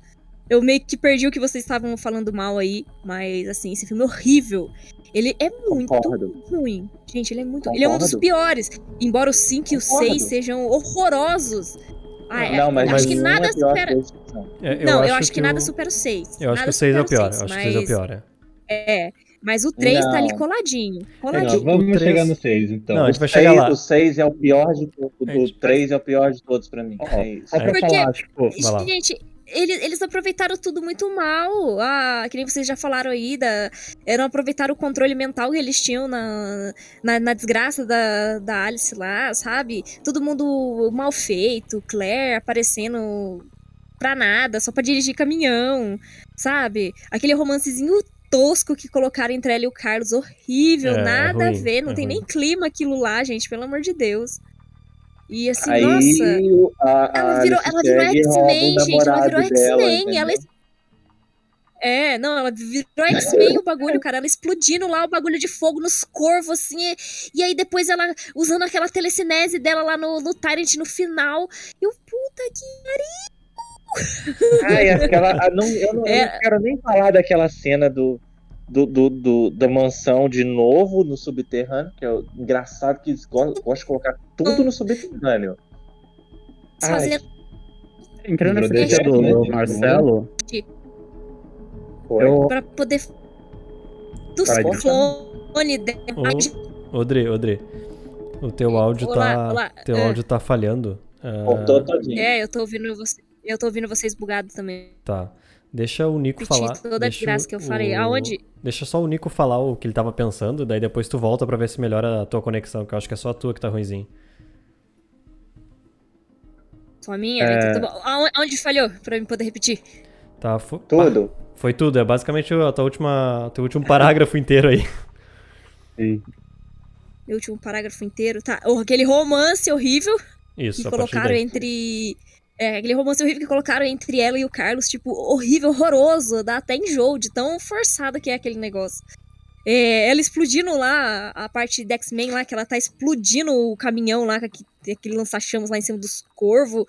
Eu meio que perdi o que vocês estavam falando mal aí, mas assim, esse filme é horrível. Ele é muito Concordo. ruim. Gente, ele é muito. Ele é um dos Concordo. piores. Embora o 5 e o Concordo. 6 sejam horrorosos. Ah, é, Não, mas, acho que um nada é pior supera. que extinção. É, não, eu acho que, nada o- supera o 6. Eu acho Nada que o 6 é o pior. Eu acho que o 6 é o pior. é. É. Mas o 3 tá ali Não. coladinho. Não, Coladinho. vamos o três- chegar no 6, então. Não, a gente O vai chegar seis- lá. O 6 é o pior de todos. O gente- 3 é o pior de todos pra mim. É isso. Só pra Porque- falar, tipo. Gente, eles, eles aproveitaram tudo muito mal. Ah, que nem vocês já falaram aí, da, não aproveitaram o controle mental que eles tinham na, na, na desgraça da, da Alice lá, sabe? Todo mundo mal feito, Claire aparecendo pra nada, só pra dirigir caminhão, sabe? Aquele romancezinho tosco que colocaram entre ela e o Carlos, horrível, É, é nada a ruim, ver, não é tem ruim. nem clima aquilo lá, gente, pelo amor de Deus. E assim, Aí nossa. o- a, Ela a virou, ela virou o X-Men, gente. Ela virou X-Men. Ela. É, não, ela virou X-Men o bagulho, cara. Ela explodindo lá o bagulho de fogo nos corvos, assim. E, e aí depois ela usando aquela telecinese dela lá no, no Tyrant no final. E eu, puta que. Ai, aquela. a- não, eu, não, eu É. não quero nem falar daquela cena do, do, do, do- da mansão de novo no subterrâneo, que é o- engraçado que eles go- gostam de colocar tudo no subterrâneo. Ai, Fazendo. entrando nessa ideia do momento, Marcelo, eu, Pra poder. Dos Vai, clones dela. Ô, Odri, Odri. O teu áudio Olá, tá. olá, Teu é. áudio tá falhando. Cortou todinho. É, eu tô ouvindo você. Eu tô ouvindo vocês bugados também. Tá. Deixa o Nico falar. toda a deixa graça o- que eu falei. o- Aonde? Deixa só o Nico falar o que ele tava pensando, daí depois tu volta pra ver se melhora a tua conexão, que eu acho que é só a tua que tá ruimzinho. Só a minha? É. Então tá bom. Aonde, falhou? Pra eu poder repetir. Tá? Fo- Tudo. pá, foi tudo, é basicamente a tua última, teu último parágrafo inteiro aí. sim, Meu último parágrafo inteiro. Tá. Aquele romance horrível. Isso, que colocaram daí. entre. É, aquele romance horrível que colocaram entre ela e o Carlos, tipo, horrível, horroroso, dá até enjoo de tão forçado que é aquele negócio. É, ela explodindo lá, a parte da X-Men lá, que ela tá explodindo o caminhão lá, aquele, aquele lança-chamas lá em cima dos corvos,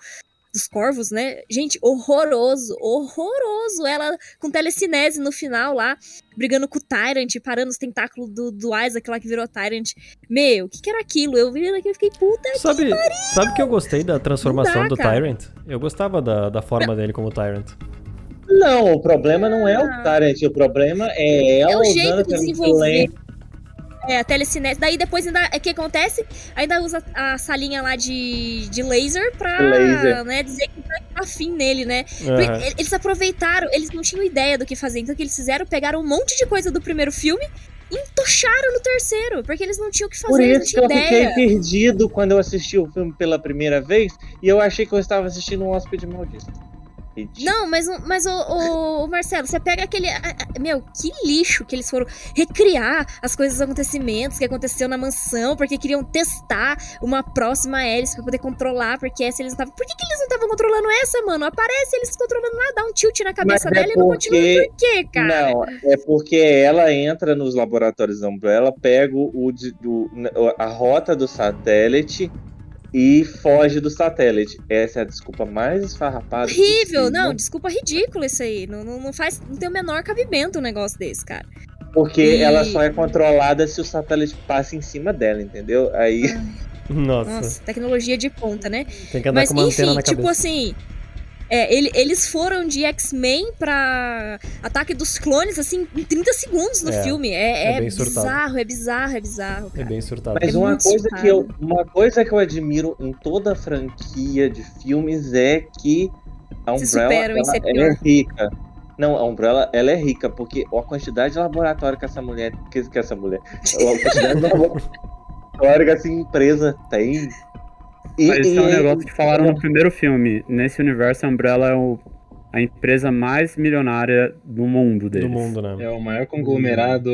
dos corvos, né? Gente, horroroso, horroroso. Ela com telecinese no final lá, brigando com o Tyrant, parando os tentáculos do, do Isaac lá que virou Tyrant. Meu, o que, que era aquilo? Eu vi aquilo e fiquei, puta Sabe, sabe que eu gostei da transformação dá, do cara. Tyrant? Eu gostava da, da forma dele como Tyrant. Não, o problema não é o Tarant, o problema é ela É o jeito usando de desenvolver. É, a telecinese. Daí depois ainda. O que acontece? Ainda usa a salinha lá de, de laser pra Laser. Né, dizer que tá afim nele, né? Porque Eles aproveitaram, eles não tinham ideia do que fazer. Então o que eles fizeram? Pegaram um monte de coisa do primeiro filme e entocharam no terceiro. Porque eles não tinham o que fazer, Por eles não isso que eu tinham fiquei ideia. perdido quando eu assisti o filme pela primeira vez e eu achei que eu estava assistindo um hóspede maldito. Não, mas, o- mas o, o- o Marcelo, você pega aquele. a- a- Meu, que lixo que eles foram recriar as coisas, os acontecimentos que aconteceu na mansão, porque queriam testar uma próxima hélice pra poder controlar, porque essa eles não estavam. Por que, que eles não estavam controlando essa, mano? Aparece eles controlando lá, dá um tilt na cabeça Mas é dela e não continua. porque- Por quê, cara? Não, é porque ela entra nos laboratórios da Umbrella, pega o, do- a rota do satélite e foge do satélite. Essa é a desculpa mais esfarrapada. Horrível, possível, não, desculpa, ridículo isso aí. Não, não, não faz, não tem o menor cabimento um negócio desse, cara. Porque E- ela só é controlada se o satélite passa em cima dela, entendeu? Aí. Nossa, Nossa, tecnologia de ponta, né? tem que andar Mas com uma antena enfim, na tipo cabeça. assim. É, ele- eles foram de X-Men pra Ataque dos Clones, assim, em 30 segundos no É, filme. é É, é surtado. bizarro, é bizarro, é bizarro, É cara. bem surtado. Mas É uma coisa, que eu, surtado. uma coisa que eu admiro em toda a franquia de filmes é que a Umbrella superam em ela, ela é rica. Não, a Umbrella ela é rica, porque a quantidade de laboratório que essa mulher. Que, que essa mulher. A quantidade de laboratório que essa empresa tem. E, Mas esse é um e- negócio que falaram no primeiro filme. Nesse universo, a Umbrella é o- a empresa mais milionária do mundo deles. Do mundo, né? É o maior conglomerado.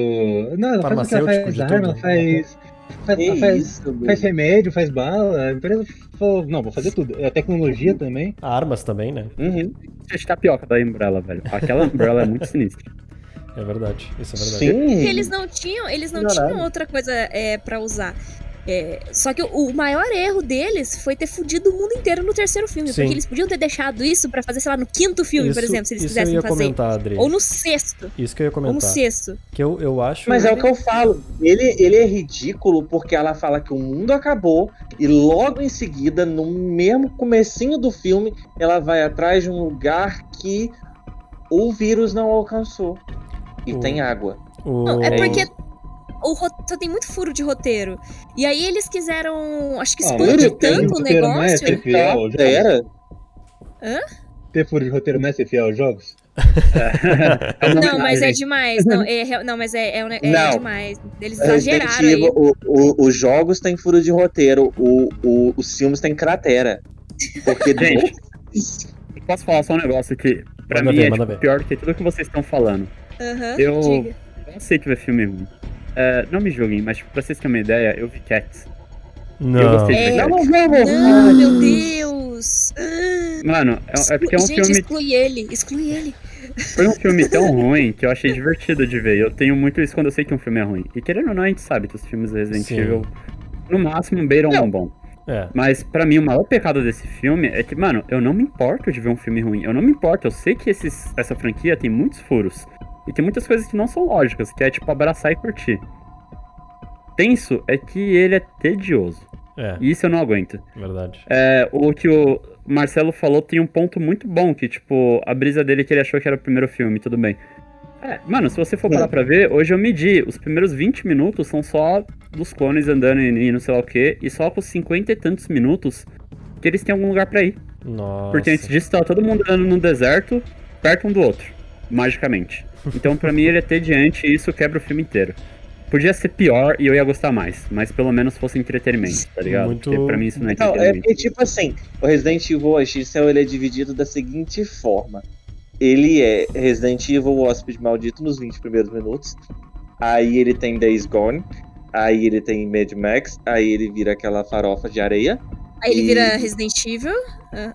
Não, ela faz o que ela Farmacêutico faz de arma, tudo. faz. Faz, faz, isso, faz remédio, faz bala. A empresa falou, não, vou fazer tudo. A tecnologia também. Armas também, né? Uhum. Gente, tapioca da Umbrella, velho. Aquela Umbrella é muito sinistra. É verdade. Isso é verdade. Sim. Porque eles não tinham, eles não tinham outra coisa é, para usar. É, só que o, o maior erro deles foi ter fudido o mundo inteiro no terceiro filme. Sim. Porque eles podiam ter deixado isso pra fazer, sei lá, no quinto filme, por Isso- exemplo, se eles isso quisessem eu ia fazer. comentar, Adri. Ou no sexto. Isso que eu ia Ou no comentar. sexto. Que eu, eu acho. Mas é o que eu falo. Ele, ele é ridículo porque ela fala que o mundo acabou e logo em seguida, no mesmo comecinho do filme, ela vai atrás de um lugar que o vírus não alcançou. E O- tem água. o... Não, é porque o ro- só tem muito furo de roteiro. E aí eles quiseram, acho que Ah, expandir tem tanto o roteiro, não é? negócio. Fiel ao jogo. Era? Ter furo de roteiro não é ser fiel aos jogos? É Não, mas é homenagem. demais. Não, é, não mas é, é, é Não. demais. Eles Resident exageraram aí. O- o- os jogos têm furo de roteiro, o- o- os filmes têm cratera. Porque Gente, Posso falar só um negócio que, pra Manda mim, ver, é tipo, pior do que tudo que vocês estão falando. Aham, Eu- diga. Não aceito ver filme ruim. É, não me julguem, mas tipo, pra vocês terem uma ideia, eu vi Cats. Eu Não. gostei de É. ver Não, Cats. não, não. Não, meu Deus! Ah, Mano, é, é porque é um Gente, filme exclui ele, exclui ele. Foi um filme tão ruim que eu achei divertido de ver. Eu tenho muito isso quando eu sei que um filme é ruim. E querendo ou não, a gente sabe que os filmes do Resident Sim. Evil, no máximo, beiram um bom. É. Mas pra mim, o maior pecado desse filme é que, mano, eu não me importo de ver um filme ruim. Eu não me importo. Eu sei que esses, essa franquia tem muitos furos. E tem muitas coisas que não são lógicas, que é tipo abraçar e curtir. Tenso é que ele é tedioso. É, E isso eu não aguento. verdade. É, o que o Marcelo falou tem um ponto muito bom, que, tipo, a brisa dele que ele achou que era o primeiro filme, tudo bem. É, mano, se você for parar pra ver, hoje eu medi, os primeiros 20 minutos são só dos clones andando e, não sei lá o que, e só com os 50 e tantos minutos que eles têm algum lugar pra ir. Nossa. Porque antes disso tava todo mundo andando no deserto, perto um do outro, magicamente. Então pra mim ele é tediante e isso quebra o filme inteiro. Podia ser pior e eu ia gostar mais, mas pelo menos fosse entretenimento, tá ligado? Muito- Porque pra mim isso não é Não, é entretenimento. porque, tipo assim, o Resident Evil X ele é dividido da seguinte forma. Ele é Resident Evil Hóspede Maldito nos 20 primeiros minutos. Aí ele tem Days Gone. Aí ele tem Mad Max. Aí ele vira aquela farofa de areia. Aí ele E- vira Resident Evil.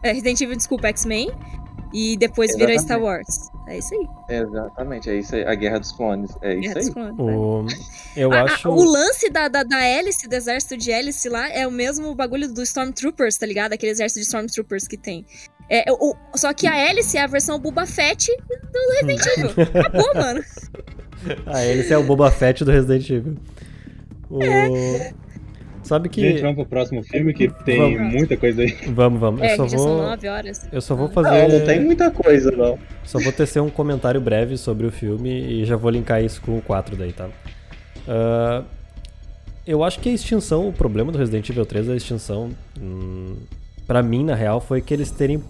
É, Resident Evil, desculpa, X-Men. E depois vira Exatamente. Star Wars. É isso aí. Exatamente, é isso aí. A Guerra dos Clones. É isso Guerra aí. dos Clones? O... Eu A- a- acho. o lance da, da, da hélice, do exército de hélice lá, é o mesmo bagulho do Stormtroopers, tá ligado? Aquele exército de Stormtroopers que tem. É, o, só que a hélice é a versão Boba Fett do Resident Evil. Acabou, mano. Ah, esse é o Boba Fett do Resident Evil. O... Sabe que. Gente, vamos pro próximo filme que tem Vamos. muita coisa aí. Vamos, vamos. É, Eu só que já são vou. nove horas. Eu só vou Ah. fazer. Não, não tem muita coisa, não. Só vou tecer um comentário breve sobre o filme e já vou linkar isso com o 4 daí, tá? Ah, eu acho que a extinção, o problema do Resident Evil 3, a extinção, hum, pra mim, na real, foi que eles terem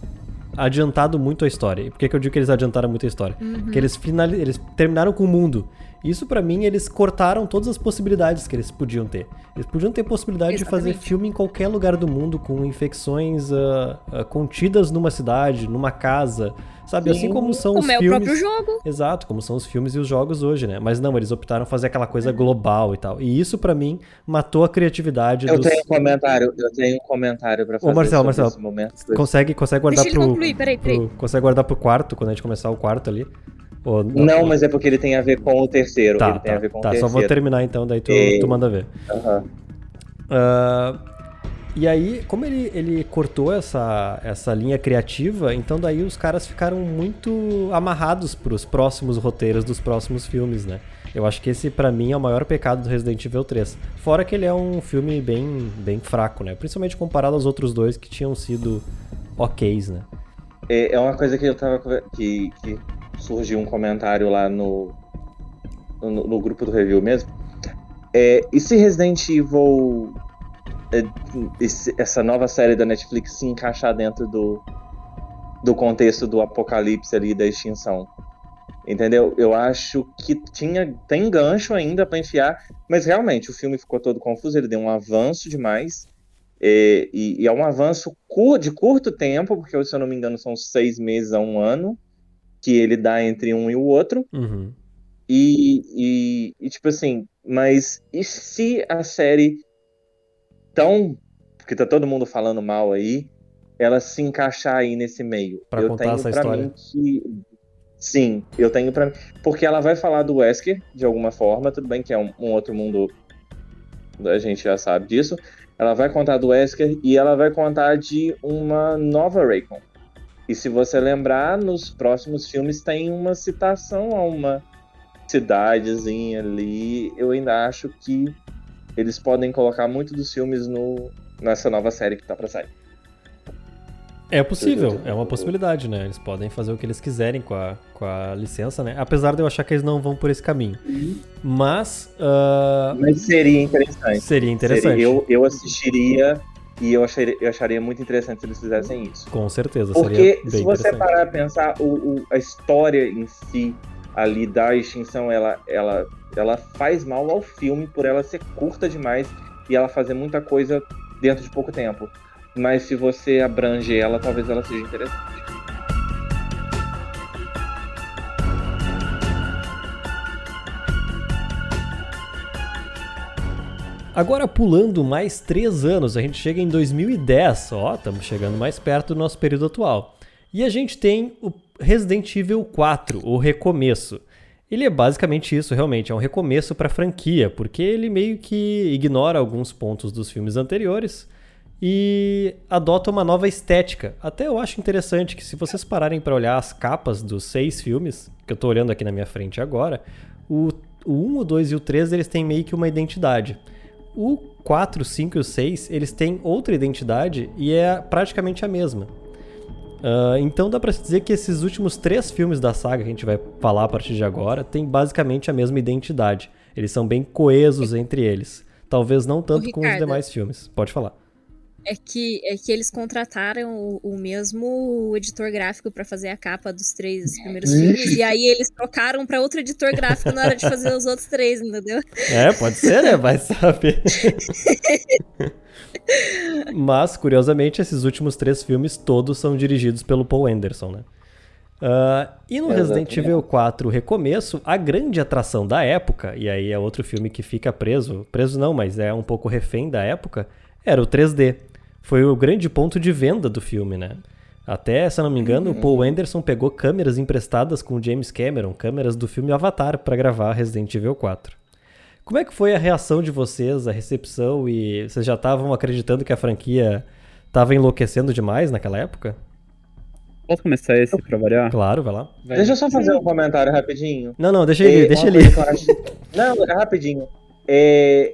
adiantado muito a história. E por que, que eu digo que eles adiantaram muito a história? Uhum. Porque eles, finali- eles terminaram com o mundo. Isso, pra mim, eles cortaram todas as possibilidades que eles podiam ter. Eles podiam ter possibilidade de fazer Exatamente. filme em qualquer lugar do mundo, com infecções ah, ah, contidas numa cidade, numa casa, sabe? Assim como são os Como é o filmes. próprio jogo. Exato, como são os filmes e os jogos hoje, né? Mas não, eles optaram fazer aquela coisa global e tal. E isso, pra mim, matou a criatividade Eu dos. tenho um comentário, eu tenho um comentário pra fazer Marcelo, sobre Marcelo, esse momento. Consegue, consegue guardar Deixa ele pro, concluir, peraí, peraí. pro- Consegue guardar pro quarto, quando a gente começar o quarto ali? Ou- Não, mas é porque ele tem a ver com o terceiro. Tá, tá, tá o só terceiro. vou terminar então, daí tu, É. tu manda ver. Aham. Ah, E aí, como ele, ele cortou essa, essa linha criativa, então daí os caras ficaram muito amarrados pros próximos roteiros dos próximos filmes, né? Eu acho que esse, pra mim, é o maior pecado do Resident Evil 3. Fora que ele é um filme bem, bem fraco, né? Principalmente comparado aos outros dois que tinham sido oks, né? É, é uma coisa que eu tava. Que, que surgiu um comentário lá no, no, no grupo do review mesmo. É, e se Resident Evil. é, esse- essa nova série da Netflix se encaixar dentro do, do contexto do apocalipse ali, da extinção? Entendeu? Eu acho que tinha, tem gancho ainda pra enfiar, mas realmente o filme ficou todo confuso, ele deu um avanço demais. É, e, e é um avanço de curto tempo, porque se eu não me engano são seis meses a um ano que ele dá entre um e o outro. Uhum. E, e, e, tipo assim, mas e se a série tão. Porque tá todo mundo falando mal aí, ela se encaixar aí nesse meio? Pra eu contar tenho essa pra história. mim que. Sim, eu tenho pra mim. Porque ela vai falar do Wesker, de alguma forma, tudo bem que é um, um outro mundo. A gente já sabe disso. Ela vai contar do Wesker e ela vai contar de uma nova Raycon. E se você lembrar, nos próximos filmes tem uma citação a uma cidadezinha ali. Eu ainda acho que eles podem colocar muito dos filmes no, nessa nova série que tá pra sair. É possível, é uma possibilidade, né? Eles podem fazer o que eles quiserem com a, com a licença, né? Apesar de eu achar que eles não vão por esse caminho. Mas ah, Mas seria interessante. seria interessante. Seria- eu, eu assistiria e eu acharia, eu acharia muito interessante se eles fizessem isso. Com certeza, Porque se você parar a pensar, o, o- a história em si ali da extinção, ela, ela, ela faz mal ao filme por ela ser curta demais e ela fazer muita coisa dentro de pouco tempo. Mas se você abrange ela, talvez ela seja interessante. Agora pulando mais três anos, a gente chega em 2010, ó, estamos chegando mais perto do nosso período atual. E a gente tem o Resident Evil 4, o recomeço. Ele é basicamente isso, realmente, é um recomeço para a franquia, porque ele meio que ignora alguns pontos dos filmes anteriores e adota uma nova estética. Até eu acho interessante que se vocês pararem para olhar as capas dos seis filmes, que eu tô olhando aqui na minha frente agora, o, o 1, o 2 e o 3 eles têm meio que uma identidade. O 4, 5 e o 6, eles têm outra identidade e é praticamente a mesma. Ah, então dá pra se dizer que esses últimos três filmes da saga que a gente vai falar a partir de agora têm basicamente a mesma identidade. Eles são bem coesos entre eles. Talvez não tanto com os Ricardo. demais filmes. Pode falar. É que, é que eles contrataram o, o mesmo editor gráfico pra fazer a capa dos três primeiros filmes. E aí eles trocaram pra outro editor gráfico na hora de fazer os outros três, entendeu? É, pode ser, né? Vai saber. Mas, curiosamente, esses últimos três filmes todos são dirigidos pelo Paul Anderson, né? Ah, e no Resident. Evil 4 Recomeço, a grande atração da época, e aí é outro filme que fica preso, preso não, mas é um pouco refém da época, era o 3D. Foi o grande ponto de venda do filme, né? Até, se eu não me engano, o Paul Anderson pegou câmeras emprestadas com o James Cameron, câmeras do filme Avatar, para gravar Resident Evil 4. Como é que foi a reação de vocês, a recepção e vocês já estavam acreditando que a franquia estava enlouquecendo demais naquela época? Posso começar esse pra variar? Claro, vai lá. Vai. Deixa eu só fazer um comentário rapidinho. Não, não, deixa ele, É, deixa ele. acho- Não, é rapidinho. É,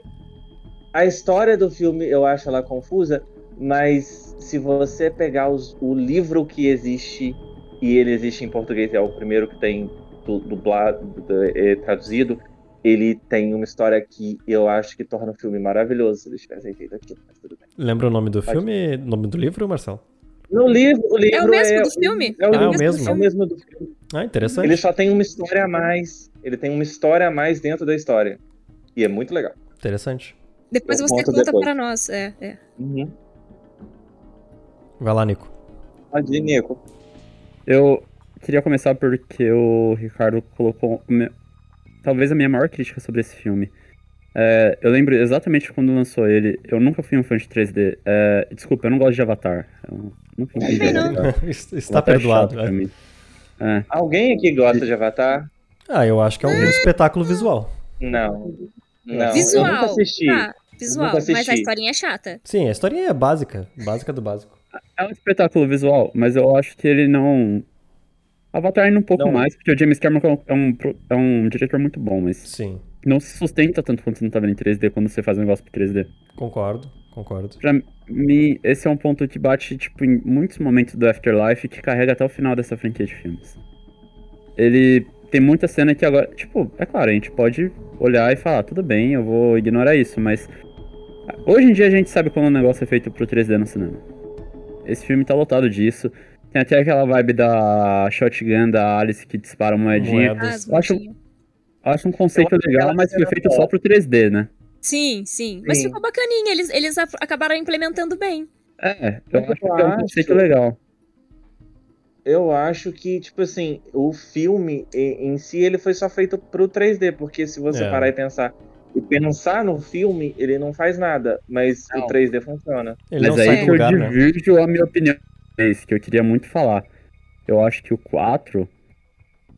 A história do filme eu acho ela confusa, mas se você pegar os- o livro que existe, e ele existe em português, é o primeiro que tem du- dublado, du- é, traduzido, ele tem uma história que eu acho que torna o filme maravilhoso se eles tivessem feito aquilo, mas tudo bem. Lembra o nome do Pode. filme, nome do livro, Marcelo? No livro, o livro É o mesmo do filme? É o, Ah, é o mesmo, é o mesmo do filme. Ah, interessante. Ele só tem uma história a mais. Ele tem uma história a mais dentro da história. E é muito legal. Interessante. Depois Eu você conta depois. pra nós. É, é. Uhum. Vai lá, Nico. Pode ir, Nico. Eu queria começar porque o Ricardo colocou. meu- Talvez a minha maior crítica sobre esse filme. É, eu lembro exatamente quando lançou ele. Eu nunca fui um fã de 3D. É, desculpa, eu não gosto de Avatar. Eu nunca fui de Também não. Avatar. Está é perdoado. mim. É. Alguém aqui gosta de Avatar? Ah, eu acho que é um espetáculo visual. Não. Não. Visual. Eu nunca assisti. Tá. visual, Nunca mas a assisti. historinha é chata. Sim, a historinha é básica. Básica do básico. É um espetáculo visual, mas eu acho que ele não. Avatar ainda um pouco Não. mais, porque o James Cameron é um, pro- é um diretor muito bom, mas Sim, não se sustenta tanto quanto você não tá vendo em 3D quando você faz um negócio pro 3D. concordo, concordo. Pra mim, esse é um ponto que bate, tipo, em muitos momentos do Afterlife que carrega até o final dessa franquia de filmes. Ele tem muita cena que agora, tipo, é claro, a gente pode olhar e falar, tudo bem, eu vou ignorar isso, mas hoje em dia a gente sabe quando um negócio é feito pro 3D no cinema. Esse filme tá lotado disso. Tem até aquela vibe da shotgun da Alice que dispara uma moedinha. Moeda. Ah, acho-. Acho um conceito acho legal, mas foi feito só pro 3D, né? Sim, sim. Mas Sim. ficou bacaninha, eles, eles acabaram implementando bem. É, eu Eu acho que é um acho. conceito legal. Eu acho que, tipo assim, o filme em em si ele foi só feito pro 3D, porque se você É. parar e pensar e pensar no filme, ele não faz nada, mas Não. o 3D funciona. Ele Mas não aí sai que do lugar, eu né? divirjo a minha opinião. É isso que eu queria muito falar. Eu acho que o 4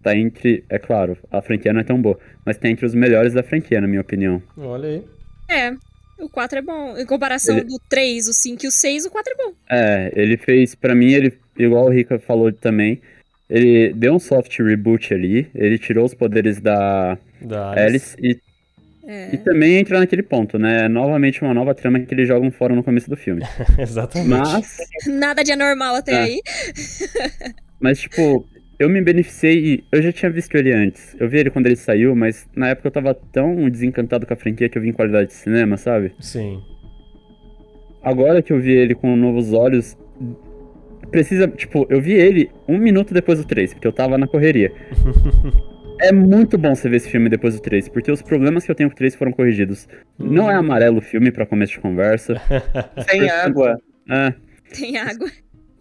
tá entre. É claro, a franquia não é tão boa, mas tá entre os melhores da franquia, na minha opinião. Olha aí. É, o 4 é bom. Em comparação Ele- do 3, o 5 e o 6, o 4 é bom. É, ele fez. Pra mim, ele, igual o Rica falou também, ele deu um soft reboot ali, ele tirou os poderes da Da Alice e, É. e também entra naquele ponto, né? Novamente uma nova trama que eles jogam fora no começo do filme. Exatamente. Mas. Nada de anormal até É. aí. Mas, tipo, eu me beneficiei e eu já tinha visto ele antes. Eu vi ele quando ele saiu, mas na época eu tava tão desencantado com a franquia que eu vi em qualidade de cinema, sabe? Sim. Agora que eu vi ele com novos olhos, precisa, tipo, eu vi ele um minuto depois do 3, porque eu tava na correria. É muito bom você ver esse filme depois do 3, porque os problemas que eu tenho com o 3 foram corrigidos. Não é amarelo o filme pra começo de conversa. Sem água. É, Tem água.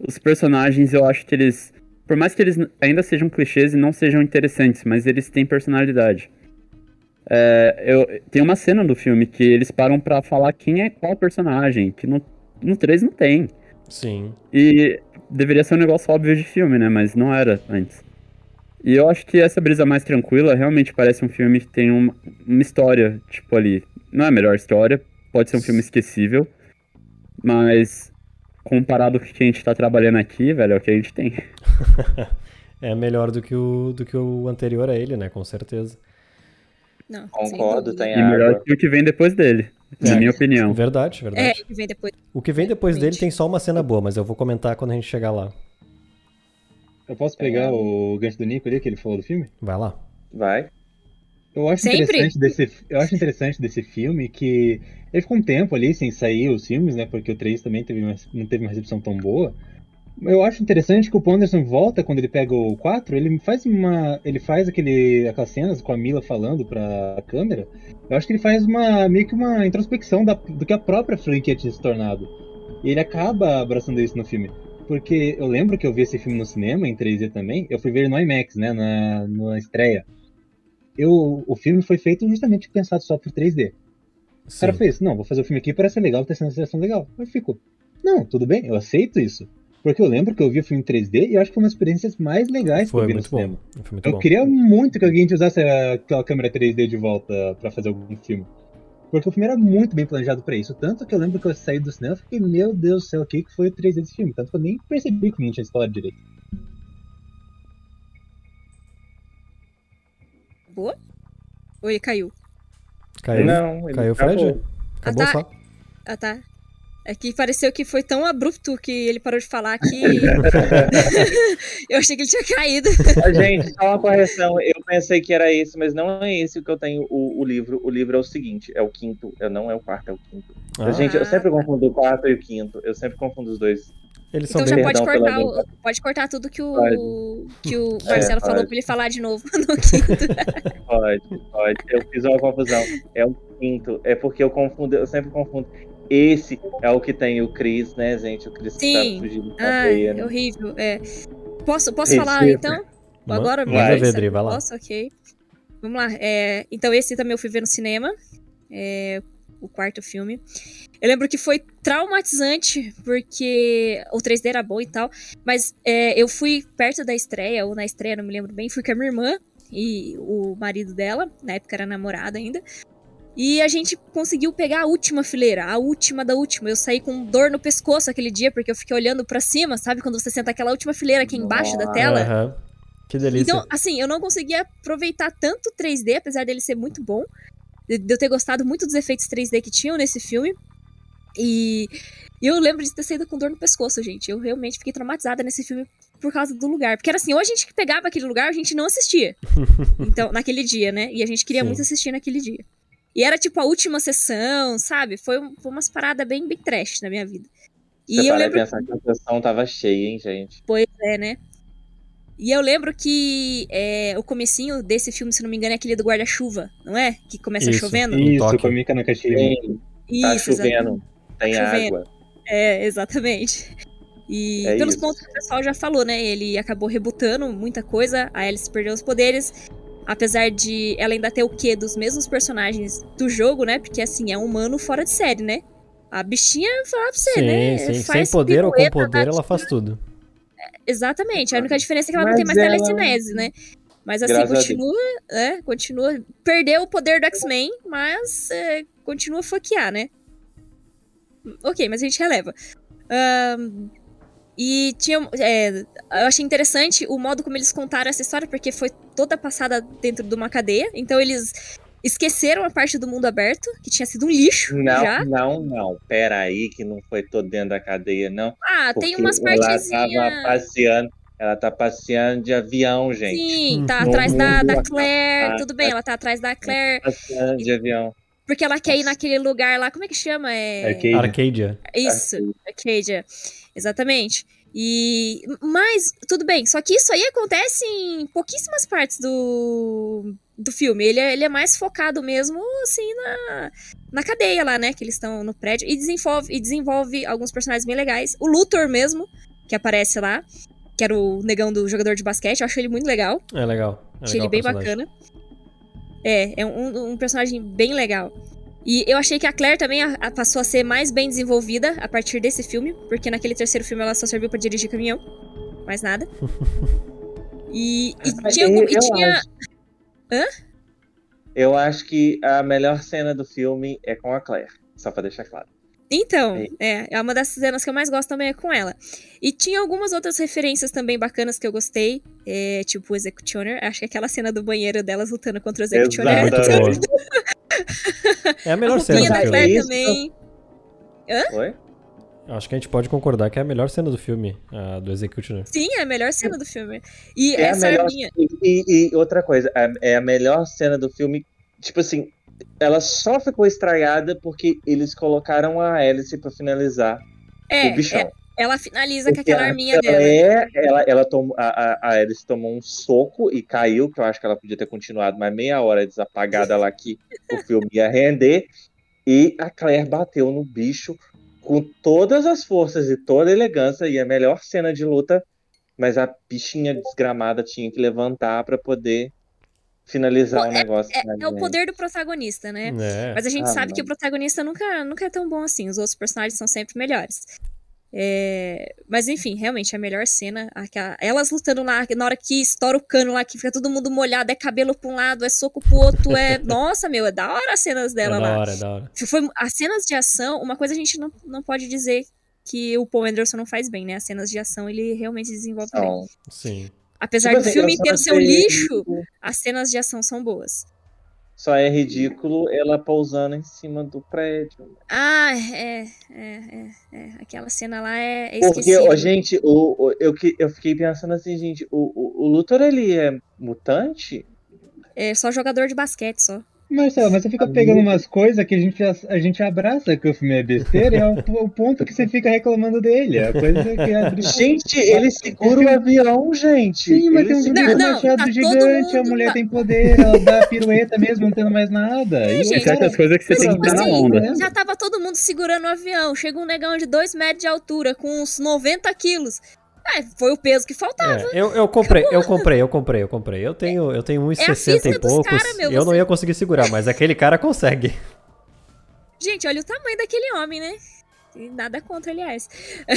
os personagens, eu acho que eles. Por mais que eles ainda sejam clichês e não sejam interessantes, mas eles têm personalidade. É, eu, tem uma cena do filme que eles param pra falar quem é qual personagem, que no, no 3 não tem. Sim. E deveria ser um negócio óbvio de filme, né? Mas não era antes. E eu acho que essa brisa mais tranquila realmente parece um filme que tem uma, uma história, tipo ali. Não é a melhor história, pode ser um filme esquecível, mas comparado com o que a gente tá trabalhando aqui, velho, é o que a gente tem. É melhor do que o, do que o anterior a ele, né? Com certeza. Não, Concordo, tem E melhor água. que o que vem depois dele, na É. minha opinião. Verdade, É, verdade. que vem depois. O que vem depois dele tem só uma cena boa, mas eu vou comentar quando a gente chegar lá. Eu posso pegar o gancho do Nico ali que ele falou do filme? Vai lá. Vai. Eu acho Sempre. interessante desse, eu acho interessante desse filme que ele ficou um tempo ali sem sair os filmes, né? Porque o 3 também teve uma- não teve uma recepção tão boa. Eu acho interessante que o Paul Anderson volta quando ele pega o 4, ele faz uma, ele faz aquele aquelas cenas com a Mila falando pra câmera. Eu acho que ele faz uma meio que uma introspecção da- do que a própria franquia tinha se tornado. E ele acaba abraçando isso no filme. Porque eu lembro que eu vi esse filme no cinema, em 3D também. Eu fui ver ele no IMAX, né? Na, na estreia. Eu, o filme foi feito justamente pensado só pro 3D. O cara fez, não, vou fazer o filme aqui para ser legal, ter essa sensação legal. Eu fico, não, tudo bem, eu aceito isso. Porque eu lembro que eu vi o filme em 3D e eu acho que foi uma das experiências mais legais que eu Foi vi no cinema. Foi Eu bom. queria muito que alguém usasse aquela câmera 3D de volta pra fazer algum filme. Porque o filme era muito bem planejado pra isso. Tanto que eu lembro que eu saí do cinema e fiquei, meu Deus do céu, o que que foi o 3D desse filme? Tanto que eu nem percebi que não tinha história direito. Boa? Ele caiu? Caiu, Não, ele caiu o acabou. Fred? Acabou Ah, tá. só? Ah, tá. É que pareceu que foi tão abrupto que ele parou de falar que. eu achei que ele tinha caído. Gente, só uma correção. Eu pensei que era esse, mas não é esse que eu tenho o, o livro. O livro é o seguinte: é o quinto. É, não é o quarto, é o quinto. Ah, Gente, eu sempre confundo o quarto e o quinto. Eu sempre confundo os dois. eles são Então já bem... pode cortar, o, pode cortar tudo que o, Pode. que o É, Marcelo falou pode. pra ele falar de novo no quinto. Pode, pode. Eu fiz uma confusão. É o quinto. É porque eu confundo, eu sempre confundo. Esse é o que tem o Chris, né, gente? O Chris que Sim. tá fugindo da Ai, teia, né? horrível. É. Posso, posso Esse falar é- então? Ma- Agora Manda Vai. ver, Dri, vai lá. Posso? Ok. Vamos lá. É, então, esse também eu fui ver no cinema. É, o quarto filme. Eu lembro que foi traumatizante, porque o 3D era bom e tal. Mas é, eu fui perto da estreia, ou na estreia, não me lembro bem. Fui com a minha irmã e o marido dela. Na época era namorado ainda. E a gente conseguiu pegar a última fileira, a última da última. Eu saí com dor no pescoço aquele dia, porque eu fiquei olhando pra cima, sabe? Quando você senta aquela última fileira aqui embaixo da tela. Que delícia. Então, assim, eu não conseguia aproveitar tanto o 3D, apesar dele ser muito bom. De eu ter gostado muito dos efeitos 3D que tinham nesse filme. E eu lembro de ter saído com dor no pescoço, gente. Eu realmente fiquei traumatizada nesse filme por causa do lugar. Porque era assim, ou a gente pegava aquele lugar, a gente não assistia. Então, naquele dia, né? E a gente queria Sim. muito assistir naquele dia. E era tipo a última sessão, sabe? Foi, um- foi umas paradas bem, bem trash na minha vida. E Você eu para lembro pensar que a sessão tava cheia, hein, gente? Pois é, né? E eu lembro que é, o comecinho desse filme, se não me engano, é aquele do guarda-chuva, não é? Que começa Isso. chovendo. Isso, com a Mika Nakashima. Tem, tá Isso, exatamente. chovendo, tem Chovendo. água. É, exatamente. E É pelos isso. pontos que o pessoal já falou, né? Ele acabou rebutando muita coisa, a Alice perdeu os poderes. Apesar de ela ainda ter o quê dos mesmos personagens do jogo, né? Porque assim, é um humano fora de série, né? A bichinha, falar pra você, sim, né? sim. Sem faz poder ou com poder, ela faz tudo. Exatamente. A única diferença é que ela não Mas tem mais ela- telecinese, né? Mas assim, Graças continua, é, continua. Perdeu o poder do X-Men, mas é, continua a foquear, né? Ok, mas a gente releva. Ahn, e tinha. é, eu achei interessante o modo como eles contaram essa história, porque foi toda passada dentro de uma cadeia. Então eles esqueceram a parte do mundo aberto, que tinha sido um lixo Não, já. não, não. Pera aí, que não foi todo dentro da cadeia, não. Ah, tem Porque umas Ela tava partezinhas. passeando. Ela tá passeando de avião, gente. Sim, tá No atrás da, da aberto. Claire. Ah, Tudo bem, ela tá atrás da Claire. Passeando de avião. Porque ela quer ir naquele lugar lá. Como é que chama? É. Arcade. Arcadia. Isso, Arcadia. Exatamente. E. Mas, tudo bem. Só que isso aí acontece em pouquíssimas partes do. Do filme. Ele é, ele é mais focado mesmo, assim, na, na cadeia lá, né? Que eles estão no prédio. E desenvolve, e desenvolve alguns personagens bem legais. O Luthor mesmo, que aparece lá. Que era o negão do jogador de basquete. Eu acho ele muito legal. É legal. É Achei legal ele bem personagem. bacana. É, é um, um personagem bem legal. E eu achei que a Claire também a- a- passou a ser mais bem desenvolvida a partir desse filme, porque naquele terceiro filme ela só serviu pra dirigir caminhão. Mais nada. E, e tinha, algum- e Eu tinha- acho. Eu acho que a melhor cena do filme é com a Claire. Só pra deixar claro. Então, Ei. é, é uma das cenas que eu mais gosto também é com ela. E tinha algumas outras referências também bacanas que eu gostei, é, tipo o Executioner. Acho que aquela cena do banheiro delas lutando contra o Executioner é boa. É a melhor A cena da filme. Claire também. Oi? Acho que a gente pode concordar que é a melhor cena do filme, a do Executioner. Sim, é a melhor cena do filme. E É a essa melhor. arminha. E, e- e outra coisa, a- é a melhor cena do filme. Tipo assim, ela só ficou estragada porque eles colocaram a Alice pra finalizar É, o bichão. é, ela finaliza com Porque aquela a- arminha ela dela. É, ela, ela tomou, a, a, a Alice tomou um soco e caiu, que eu acho que ela podia ter continuado mais meia hora desapagada lá que o filme ia render. E a Claire bateu no bicho com todas as forças e toda a elegância e a melhor cena de luta, mas a bichinha desgramada tinha que levantar pra poder finalizar Pô, o negócio. É, né, é o poder do protagonista, né? É. Mas a gente Ah, sabe que o protagonista nunca, nunca é tão bom assim. Os outros personagens são sempre melhores. É, Mas enfim, realmente, a melhor cena. aquela- Elas lutando lá, na hora que estoura o cano lá, que fica todo mundo molhado, é cabelo pra um lado, é soco pro outro, é. Nossa, meu, é da hora as cenas É dela da lá. hora, é da hora. Foi, as cenas de ação, uma coisa a gente não, não pode dizer que o Paul Anderson não faz bem, né? As cenas de ação ele realmente desenvolve bem. Então, Sim. Apesar tipo do assim, filme inteiro ser um lixo, ridículo- as cenas de ação são boas. Só é ridículo ela pousando em cima do prédio. Ah, é, é, é, é. Aquela cena lá é, é Porque, ó, gente, o, o- eu, eu fiquei pensando assim, gente, o, o, o Luthor, ele é mutante? É só jogador de basquete, só. Marcelo, mas você fica pegando umas coisas que a gente, a gente abraça que o filme é besteira e é o, o ponto que você fica reclamando dele. A coisa que abre. Gente, ele segura o avião, gente. Sim, mas Ele tem um segura- Não, machado tá gigante, a mulher tá- tem poder, ela dá pirueta mesmo, não tendo mais nada. E É, gente, Tem certas coisas que você Mas, tem que tipo estar na assim, onda. né? Já tava todo mundo segurando o avião. Chega um negão de 2 metros de altura, com uns 90 quilos. Ah, foi o peso que faltava. É, eu, eu comprei, eu comprei, eu comprei, eu comprei. Eu tenho, eu tenho 1,60 É e poucos. cara, meu, eu não você- ia conseguir segurar, mas aquele cara consegue. Gente, olha o tamanho daquele homem, né? E nada contra, aliás. A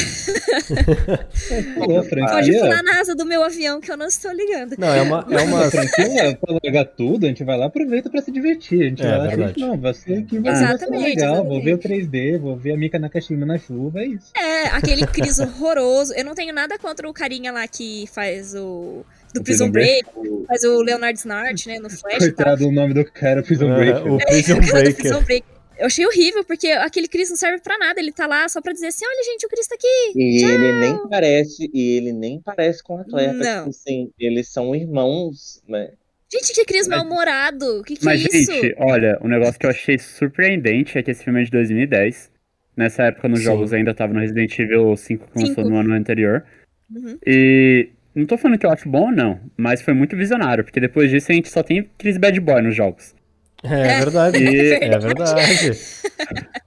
Pode pular na asa do meu avião que eu não estou ligando. Não, é uma. É uma A franquia, pra largar tudo, a gente vai lá aproveita pra se divertir. A gente É, vai lá e verdade. não, vai ser aqui vai Exatamente, ser legal, vou exatamente. ver o 3D, vou ver a Mika Nakashima na chuva, é isso. É, aquele Cris horroroso. Eu não tenho nada contra o carinha lá que faz o. Do Prison Prison Break, faz o Leonard Snart, né, no Flash. Coitado, o nome do cara, Prison Ah, Break. o Breaker. Prison Break. Eu achei horrível, porque aquele Chris não serve pra nada. Ele tá lá só pra dizer assim: olha, gente, o Chris tá aqui. E ele nem parece, e ele nem parece com o atleta. Não. Tipo assim, eles são irmãos, né? Gente, que Chris Mas- mal-humorado. Que que Mas, é isso? gente, olha, um negócio que eu achei surpreendente é que esse filme é de 2010. Nessa época, nos Sim. jogos ainda tava no Resident Evil 5, que lançou no ano anterior. Uhum. E não tô falando que eu acho bom ou não, mas foi muito visionário, porque depois disso a gente só tem Chris Bad Boy nos jogos. É verdade. E É verdade.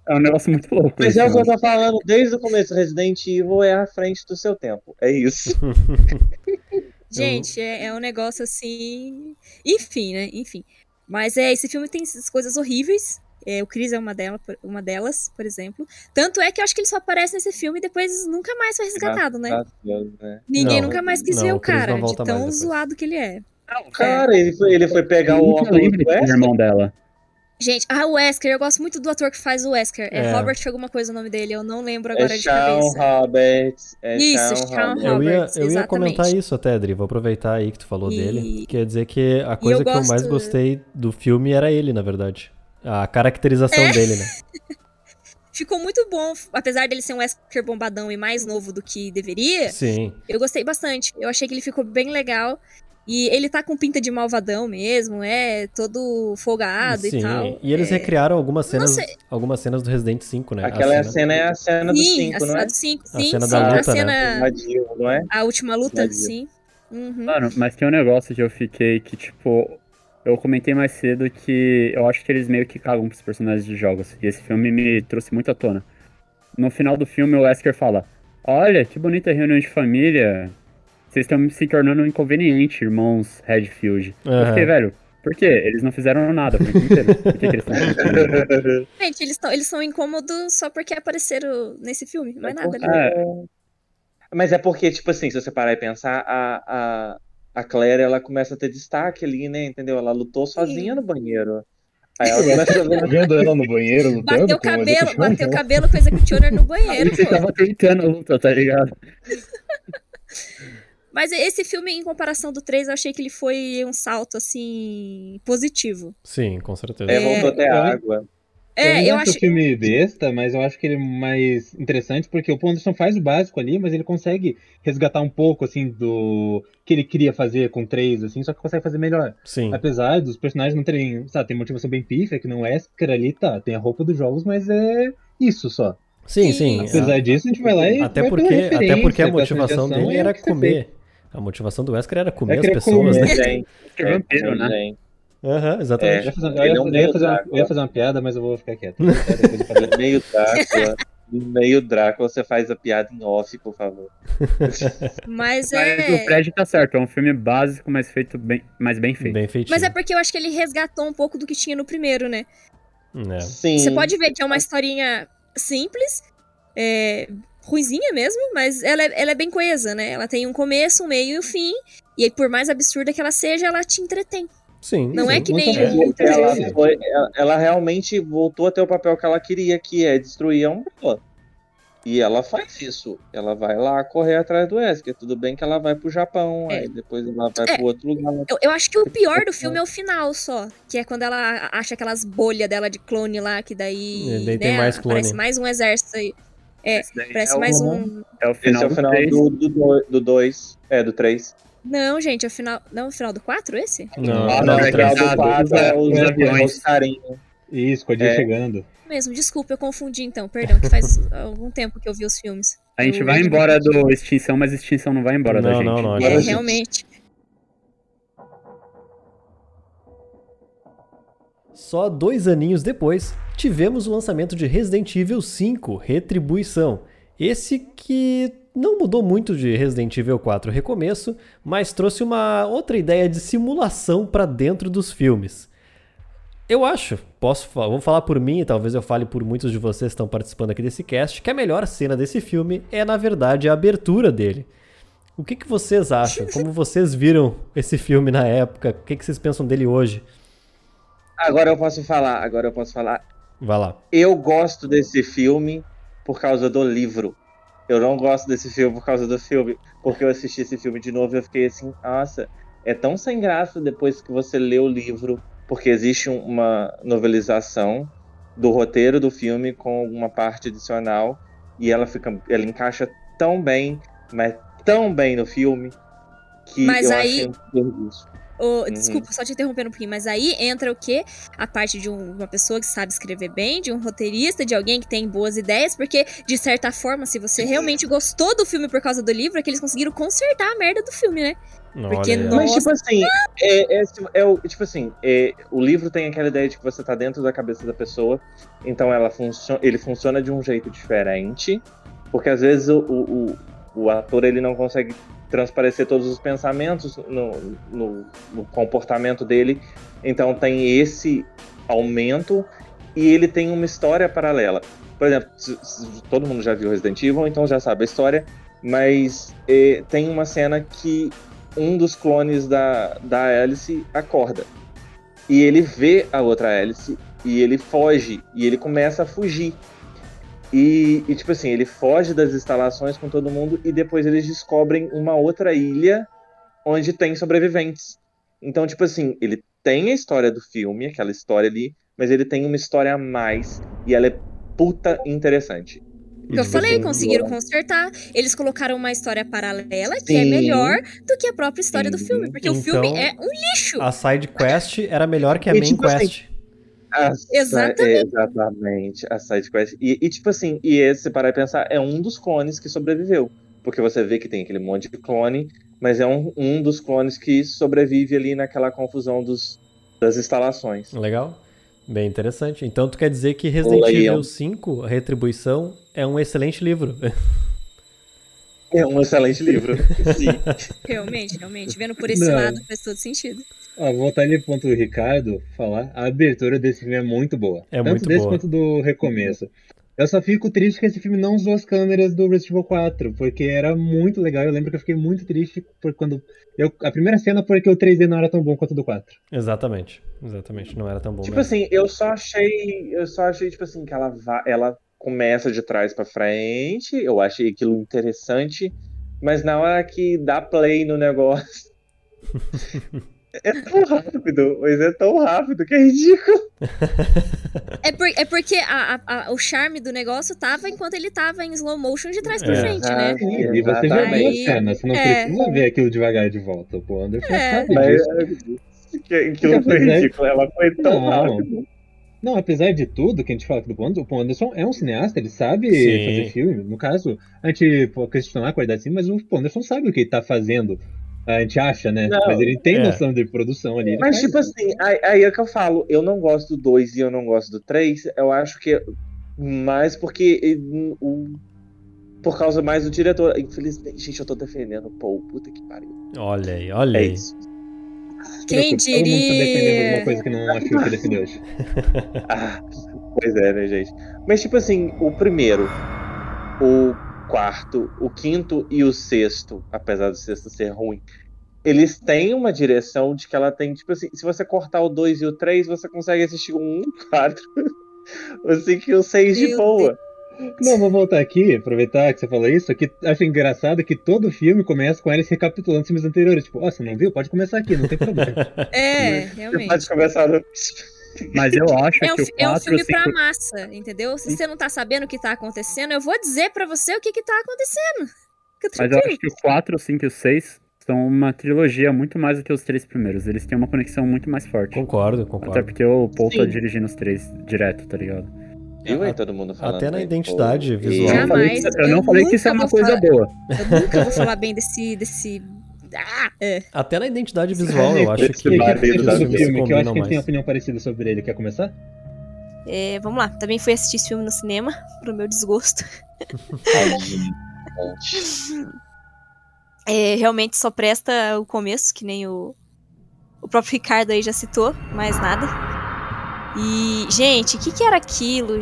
é um negócio muito louco. Mas esse é o que eu filme. tô falando desde o começo. Resident Evil é à frente do seu tempo. É isso. Gente, é, é um negócio assim. Enfim, né? Enfim. Mas é, esse filme tem essas coisas horríveis. É, o Chris é uma, dela, uma delas, por exemplo. Tanto é que eu acho que ele só aparece nesse filme e depois nunca mais foi resgatado, né? Deus, né? Ninguém Não, nunca mais quis não, ver o o cara, de tão zoado que ele é. Cara, ele foi, ele foi pegar o óculos do Wesker. irmão dela. Gente, ah, o Wesker, eu gosto muito do ator que faz o Wesker. É, É. Robert alguma coisa o nome dele, eu não lembro agora É de Sean cabeça. Roberts. É Isso, Sean Sean Roberts. Eu ia, Roberts, eu ia comentar isso até, Adri. Vou aproveitar aí que tu falou E- dele. Quer dizer que a coisa eu que eu mais gosto- gostei do filme era ele, na verdade. A caracterização É. dele, né? Ficou muito bom, apesar dele ser um Wesker bombadão e mais novo do que deveria. Sim. Eu gostei bastante. Eu achei que ele ficou bem legal. E ele tá com pinta de malvadão mesmo, é todo folgado Sim. e tal. E eles é... recriaram algumas cenas, algumas cenas do Resident 5, né? A Aquela cena- cena é a cena do Sim, 5, a, não a é? do 5, A sim, cena sim. da a luta, né? cena. Invadiu, não é? A última luta, sim. Uhum. Mano, mas tem um negócio que eu fiquei que, tipo, eu comentei mais cedo que eu acho que eles meio que cagam pros personagens de jogos. E esse filme me trouxe muito à tona. No final do filme, o Wesker fala: Olha, que bonita reunião de família. Vocês estão se tornando inconveniente, irmãos Redfield. Eu Aham. fiquei, velho, por quê? Eles não fizeram nada por inteiro. Por que, que eles estão? Gente, eles, tão, eles são incômodos só porque apareceram nesse filme. Não é nada. porque- né? Mas é porque, tipo assim, se você parar e pensar, a, a, a Claire, ela começa a ter destaque ali, né? Entendeu? Ela lutou sozinha no banheiro. Aí ela começa a ver Vendo ela no banheiro lutando Bateu o com o cabelo, executioner. bateu o cabelo com o Executioner no banheiro, Você tava tentando a luta, tá ligado? Mas esse filme, em comparação do 3, eu achei que ele foi um salto, assim, positivo. Sim, com certeza. É, voltou até eu- a água. É, não eu acho o filme besta, mas eu acho que ele é mais interessante porque o Paul Anderson faz o básico ali, mas ele consegue resgatar um pouco, assim, do que ele queria fazer com três, assim, só que consegue fazer melhor. Sim. Apesar dos personagens não terem, sabe, tem motivação bem pífia, que não é Wesker ali, tá, tem a roupa dos jogos, mas é isso só. Sim, Sim. Apesar disso, a gente vai lá e Até porque, até porque a motivação dele é era comer. A motivação do Wesker era comer É as pessoas, comer. né? Gente, Que é vampiro, né? gente. Aham, exatamente. Eu ia fazer, eu ia é fazer- eu ia fazer uma, eu ia fazer uma piada, mas eu vou ficar quieto. Meio Drácula. Meio Drácula, você faz a piada em off, por favor. Mas Mas o é. Fred tá certo, é um filme básico, mas feito bem, mas bem feito. Bem feitinho. Mas é porque eu acho que ele resgatou um pouco do que tinha no primeiro, né? É. Sim. Você pode ver que é uma historinha simples, é, ruizinha mesmo, mas ela é, ela é bem coesa, né? Ela tem um começo, um meio e um fim. E aí, por mais absurda que ela seja, ela te entretém. Sim. Não é sim. que Muito nem o Ela, foi, ela, ela realmente voltou a ter o papel que ela queria, que é destruir a Umbrella. E ela faz isso. Ela vai lá correr atrás do Wesker. Tudo bem que ela vai pro Japão, É. aí depois ela vai É. pro outro lugar. Eu, eu acho que o pior do filme é o final só. Que é quando ela acha aquelas bolhas dela de clone lá, que daí. E daí né, tem mais clone. Parece mais um exército aí. Daí Parece é o- mais um. É o final é o do final do 2. Do, do dois. é, do 3. Não, gente, é o final. Não, o final do 4, esse? Não, Ah, não, não, não, é que- do 4 é os, os é aviões. os carinhos. Isso, com a dia É. chegando. Mesmo, desculpa, eu confundi então, perdão, que faz algum tempo que eu vi os filmes. A gente vai embora do Extinção, mas Extinção não vai embora da Não, gente. não, não. É, Agora, realmente. Só dois aninhos depois, tivemos o lançamento de Resident Evil 5 Retribuição. Esse que não mudou muito de Resident Evil 4 Recomeço, mas trouxe uma outra ideia de simulação para dentro dos filmes. Eu acho, posso vou falar por mim e talvez eu fale por muitos de vocês que estão participando aqui desse cast, que a melhor cena desse filme é, na verdade, a abertura dele. O que, que vocês acham? Como vocês viram esse filme na época? O que, que vocês pensam dele hoje? Agora eu posso falar, agora eu posso falar. Vai lá. Eu gosto desse filme por causa do livro. Eu não gosto desse filme por causa do filme. Porque eu assisti esse filme de novo e eu fiquei assim, nossa, é tão sem graça depois que você lê o livro. Porque existe um- uma novelização do roteiro do filme com uma parte adicional. E ela fica. Ela encaixa tão bem, mas tão bem no filme. Que Mas eu aí- achei um Ô, Uhum. Desculpa, só te interrompendo um pouquinho, mas aí entra o quê? A parte de um- uma pessoa que sabe escrever bem, de um roteirista, de alguém que tem boas ideias, porque, de certa forma, se você realmente gostou do filme por causa do livro, é que eles conseguiram consertar a merda do filme, né? Porque aí, ó. não- Mas, Nossa. tipo assim, é, é, é o- tipo assim, é, o livro tem aquela ideia de que você tá dentro da cabeça da pessoa, então ela funcio ele funciona de um jeito diferente, porque às vezes o, o, o- o ator ele não consegue transparecer todos os pensamentos no, no, no comportamento dele, então tem esse aumento e ele tem uma história paralela. Por exemplo, todo mundo já viu Resident Evil, então já sabe a história, mas eh, tem uma cena que um dos clones da, da Alice acorda. E ele vê a outra Alice e ele foge. E ele começa a fugir. E, e, tipo assim, ele foge das instalações com todo mundo e depois eles descobrem uma outra ilha onde tem sobreviventes. Então, tipo assim, ele tem a história do filme, aquela história ali, mas ele tem uma história a mais e ela é puta interessante. Eu Tipo falei, assim, conseguiram consertar. Eles colocaram uma história paralela que é Sim. melhor do que a própria história do Sim. filme. Porque o Então, filme é um lixo. A side quest era melhor que a E, main tipo assim, quest. A Exatamente. é, exatamente, a sidequest. E, e, tipo assim, e esse, se parar e pensar, é um dos clones que sobreviveu. Porque você vê que tem aquele monte de clone, mas é um, um dos clones que sobrevive ali naquela confusão dos, das instalações. Legal? Bem interessante. Então tu quer dizer que Resident Evil Ian. 5, A Retribuição, é um excelente livro. É um excelente livro. Sim. Realmente, realmente. Vendo por esse Não. lado faz todo sentido. Voltar ali pro ponto do Ricardo falar. A abertura desse filme é muito boa. É Tanto muito desse boa. quanto do recomeço. Eu só fico triste que esse filme não usou as câmeras do Resident Evil 4, porque era muito legal. Eu lembro que eu fiquei muito triste por quando. Eu, a primeira cena foi que o 3D não era tão bom quanto o do 4. Exatamente. Exatamente. Não era tão bom tipo mesmo. assim, eu só achei. Eu só achei, tipo assim, que ela, va- ela começa de trás pra frente. Eu achei aquilo interessante. Mas na hora que dá play no negócio. É tão rápido, mas é tão rápido que é ridículo. É, por- é porque a- a- a- o charme do negócio tava enquanto ele tava em slow motion de trás pra É. frente, né? Sim, e você já viu a cena, você não é. precisa ver aquilo devagar de volta. O Anderson É. sabe Mas disso. que- aquilo foi ridículo, ela foi tão Não. rápido. Não, apesar de tudo que a gente fala aqui do Paul Anderson, o Paul Anderson é um cineasta, ele sabe Sim. fazer filme. No caso, a gente pode questionar a qualidade sim, mas o Paul Anderson sabe o que ele tá fazendo. A gente acha, né? Não. mas ele tem É. noção de produção ali. Mas, tipo assim, aí, aí é que eu falo, eu não gosto do 2 e eu não gosto do 3, eu acho que é mais porque o, por causa mais do diretor. Infelizmente, gente, eu tô defendendo o Paul, puta que pariu. Olha aí, olha É aí. isso. Quem Todo mundo tá defendendo diria? alguma coisa que não achou que defendeu hoje. Ah, pois é, né, gente? Mas, tipo assim, o primeiro, o quarto, o quinto e o sexto, apesar do sexto ser ruim, eles têm uma direção de que ela tem, tipo assim, se você cortar o 2 e o 3, você consegue assistir o 1 e o 4. o 5 e o 6 de boa. Não, vou voltar aqui, aproveitar que você falou isso, que acho engraçado que todo filme começa com eles recapitulando os filmes anteriores. Tipo, ó, você não viu? Pode começar aqui, não tem problema. É, realmente. pode começar no... Mas eu acho É um, que o fi- é um 4 filme 5... pra massa, entendeu? Se você não tá sabendo o que tá acontecendo, eu vou dizer pra você o que que tá acontecendo. Mas eu acho que o 4, o 5 e o 6 são uma trilogia muito mais do que os três primeiros. Eles têm uma conexão muito mais forte. Concordo, Até concordo. porque o Paul tá Sim. dirigindo os três direto, tá ligado? Viu aí todo mundo falando? Até na identidade pô, visual. Eu não falei que, Jamais. eu não Eu falei que isso é uma coisa falar- boa. Eu nunca vou falar bem desse. desse... Ah, é. Até na identidade visual, eu acho que, do filme? Que eu acho combinam que a gente tem mais. opinião parecida sobre ele. Quer começar? É, vamos lá, também fui assistir esse filme no cinema, pro meu desgosto. É, realmente só presta o começo, que nem o, o próprio Ricardo aí já citou, mais nada. E, gente, o que, que era aquilo?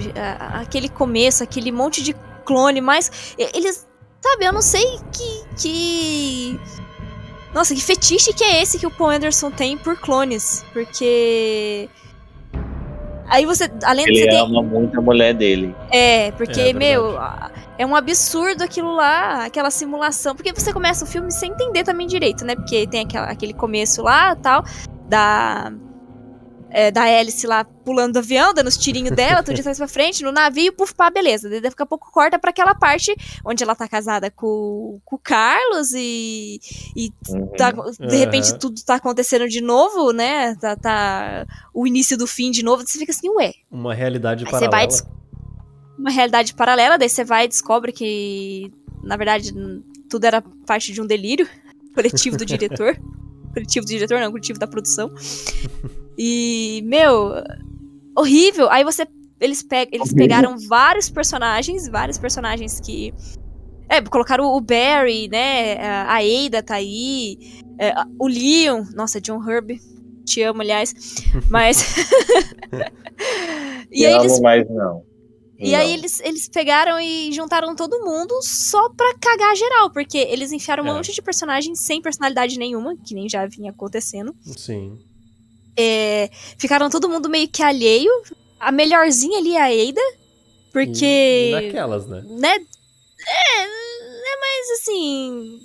Aquele começo, aquele monte de clone, mas eles. Sabe, eu não sei que. que... Nossa, que fetiche que é esse que o Paul Anderson tem por clones? Porque. Aí você. Além de Ele você ama muito a mulher dele. É, porque, É, meu, é um absurdo aquilo lá, aquela simulação. Porque você começa o filme sem entender também direito, né? Porque tem aquela- aquele começo lá tal, da. É, da hélice lá pulando do avião, dando os tirinhos dela, tudo de trás pra frente, no navio, puf, pá, beleza. Daí daqui a pouco corta pra aquela parte onde ela tá casada com, com o Carlos e, e Uhum. tá- de repente tudo tá acontecendo de novo, né? Tá, tá o início do fim de novo. Você fica assim, ué, Uma realidade Aí você vai paralela. uma realidade paralela, daí você vai e descobre que, na verdade, tudo era parte de um delírio coletivo do diretor. coletivo do diretor, não, coletivo da produção. E, meu, horrível. Aí você. Eles, pe eles pegaram vários personagens, vários personagens que. É, colocaram o Barry, né? A Ada tá aí. é, o Leon. Nossa, John Herb. Te amo, aliás. Mas. e aí amo eles mais não. e Não. aí eles, eles pegaram e juntaram todo mundo só pra cagar geral, porque eles enfiaram um É. monte de personagens sem personalidade nenhuma, que nem já vinha acontecendo. Sim. É, ficaram todo mundo meio que alheio. A melhorzinha ali é a Ada, E- porque. naquelas, né? né? É, é mais assim.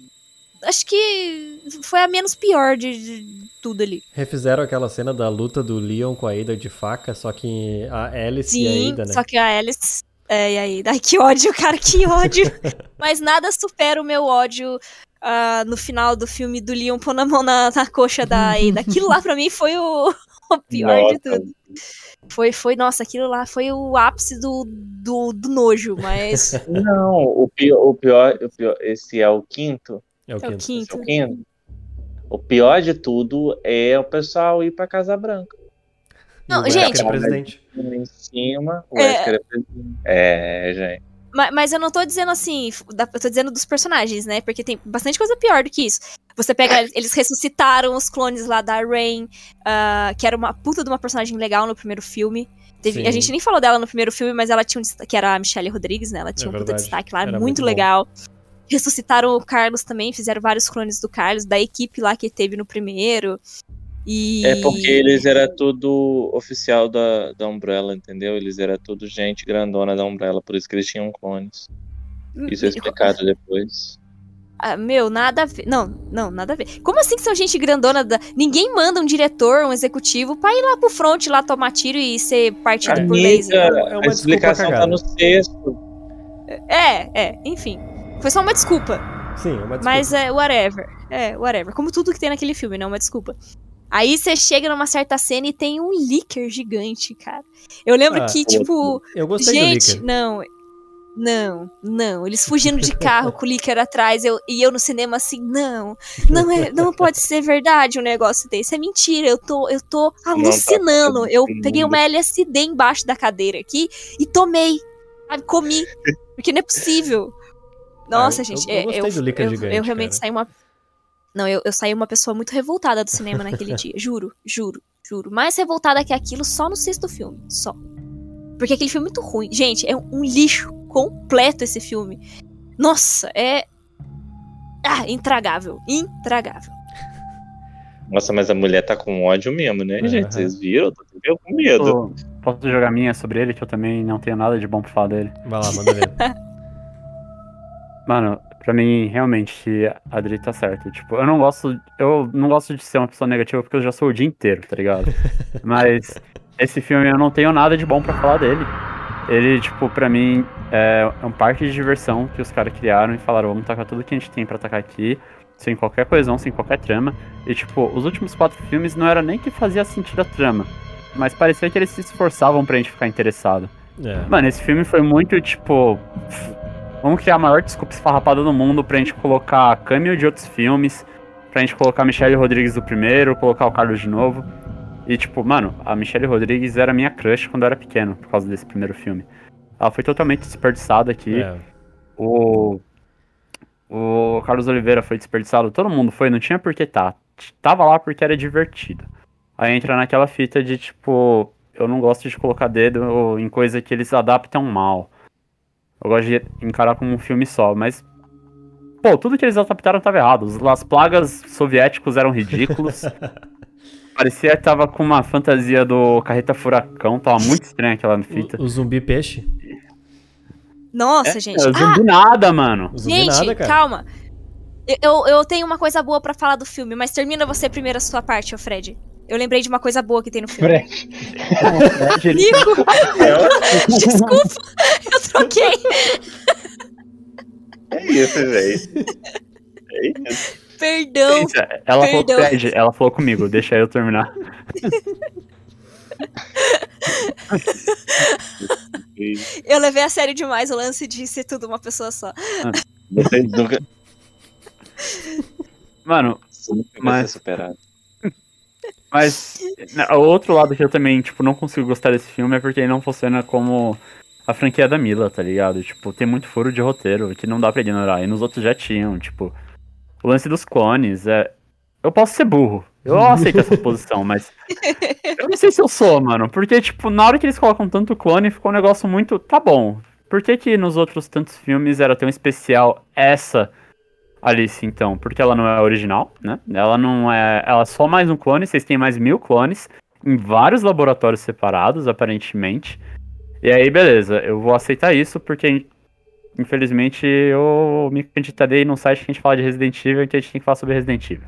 Acho que foi a menos pior de, de tudo ali. Refizeram aquela cena da luta do Leon com a Ada de faca, só que a Alice e a Sim, Ada, né? só que a Alice. É, e aí, ai, que ódio, cara, que ódio. Mas nada supera o meu ódio ah, no final do filme do Leon pondo a mão na, na coxa da Ada. Aquilo lá pra mim foi o, o pior de Nossa. tudo. Foi, foi, nossa, aquilo lá foi o ápice do, do, do nojo, mas. Não, o pior, o pior, o pior, esse é o quinto. É o É o quinto. Esse é quinto. o quinto. O pior de tudo é o pessoal ir pra Casa Branca. Não, o gente- Wesker é presidente. Em cima, o É. É presidente. É, gente. Ma- Mas, eu não tô dizendo assim, eu tô dizendo dos personagens, né? Porque tem bastante coisa pior do que isso. Você pega, eles ressuscitaram os clones lá da Rain, ah, que era uma puta de uma personagem legal no primeiro filme. Teve- a gente nem falou dela no primeiro filme, mas ela tinha um destaque, que era a Michelle Rodrigues, né? Ela tinha É um puta destaque lá, Era muito, muito legal. Ressuscitaram o Carlos também, fizeram vários clones do Carlos, da equipe lá que teve no primeiro. E... É porque eles eram tudo oficial da, da Umbrella, entendeu? Eles eram tudo gente grandona da Umbrella, por isso que eles tinham clones. Isso é explicado depois. Ah, meu, nada a ver. Não, não, nada a ver. Como assim que são gente grandona? Da... Ninguém manda um diretor, um executivo, pra ir lá pro front, lá tomar tiro e ser partido por Amiga, laser. É uma a explicação tá no sexto. É, é, enfim. Foi só uma desculpa. Sim, é uma desculpa. Mas é, whatever. É, whatever. Como tudo que tem naquele filme, não é uma desculpa. Aí você chega numa certa cena e tem um leaker gigante, cara. Eu lembro Ah, que, tipo. Eu gostei do Gente, Licker. não. Não, não. Eles fugindo de carro com o Licker atrás eu, e eu no cinema assim, não. Não, é, não pode ser verdade um negócio desse. É mentira. Eu tô, eu tô tá alucinando. eu peguei uma LSD embaixo da cadeira aqui e tomei. Sabe, comi. Porque não é possível. Nossa, Ah, eu- gente. eu é, do eu, gigante, eu realmente cara. saí uma. Não, eu, eu saí uma pessoa muito revoltada do cinema naquele dia. Juro, juro, juro. Mais revoltada que aquilo só no sexto filme. Só. Porque aquele filme é muito ruim. Gente, é um lixo completo esse filme. Nossa, é. Ah, intragável. Intragável. Nossa, mas a mulher tá com ódio mesmo, né, Aham. gente? Vocês viram? Eu tô com medo. Posso, posso jogar minha sobre ele, que eu também não tenho nada de bom pra falar dele. Vai lá, manda ver. Mano, pra mim, realmente, a Adri tá certo. Tipo, eu não gosto. Eu não gosto de ser uma pessoa negativa porque eu já sou o dia inteiro, tá ligado? Mas esse filme eu não tenho nada de bom pra falar dele. Ele, tipo, pra mim, é um parque de diversão que os caras criaram e falaram, vamos tacar tudo que a gente tem pra tacar aqui, sem qualquer coesão, sem qualquer trama. E, tipo, os últimos quatro filmes não era nem que fazia sentido a trama, mas parecia que eles se esforçavam pra gente ficar interessado. É. Mano, esse filme foi muito, tipo. Vamos criar a maior desculpa esfarrapada do mundo pra gente colocar cameo de outros filmes, pra gente colocar a Michelle Rodrigues do primeiro, colocar o Carlos de novo. E, tipo, mano, a Michelle Rodrigues era minha crush quando eu era pequeno, por causa desse primeiro filme. Ela foi totalmente desperdiçada aqui. É. O. O Carlos Oliveira foi desperdiçado, todo mundo foi, não tinha por que tá. Tava lá porque era divertido. Aí entra naquela fita de tipo. eu não gosto de colocar dedo em coisa que eles adaptam mal. Eu gosto de encarar como um filme só, mas. Pô, tudo que eles adaptaram tava errado. Os- As plagas soviéticos eram ridículos. Parecia que tava com uma fantasia do Carreta Furacão, tava muito estranha aquela fita. O, o zumbi peixe? Nossa, gente. É, Ah, zumbi nada, mano. O zumbi gente, nada, cara. calma. Eu- Eu, eu tenho uma coisa boa pra falar do filme, mas termina você primeiro a sua parte, ô Fred. Eu lembrei de uma coisa boa que tem no filme. Fred, Nico! Desculpa, eu troquei. É isso, velho. É isso. Perdão. Ela falou, Perdão. Fred, ela falou comigo, deixa eu terminar. Eu levei a sério demais o lance de ser tudo uma pessoa só. Nunca, Mano, isso nunca vai Mas- ser superado. Mas né, o outro lado que eu também, tipo, não consigo gostar desse filme é porque ele não funciona como a franquia da Mila, tá ligado? Tipo, tem muito furo de roteiro que não dá pra ignorar. E nos outros já tinham, tipo, o lance dos clones é. Eu posso ser burro. Eu aceito essa posição, mas. Eu não sei se eu sou, mano. Porque, tipo, na hora que eles colocam tanto clone, ficou um negócio muito. Tá bom. Por que, que nos outros tantos filmes era tão especial essa Alice, então? Porque ela não é original, né? Ela não é. Ela é só mais um clone, vocês têm mais mil clones em vários laboratórios separados, aparentemente. E aí, beleza, eu vou aceitar isso, porque infelizmente eu me candidatei num site que a gente fala de Resident Evil, então a gente tem que falar sobre Resident Evil.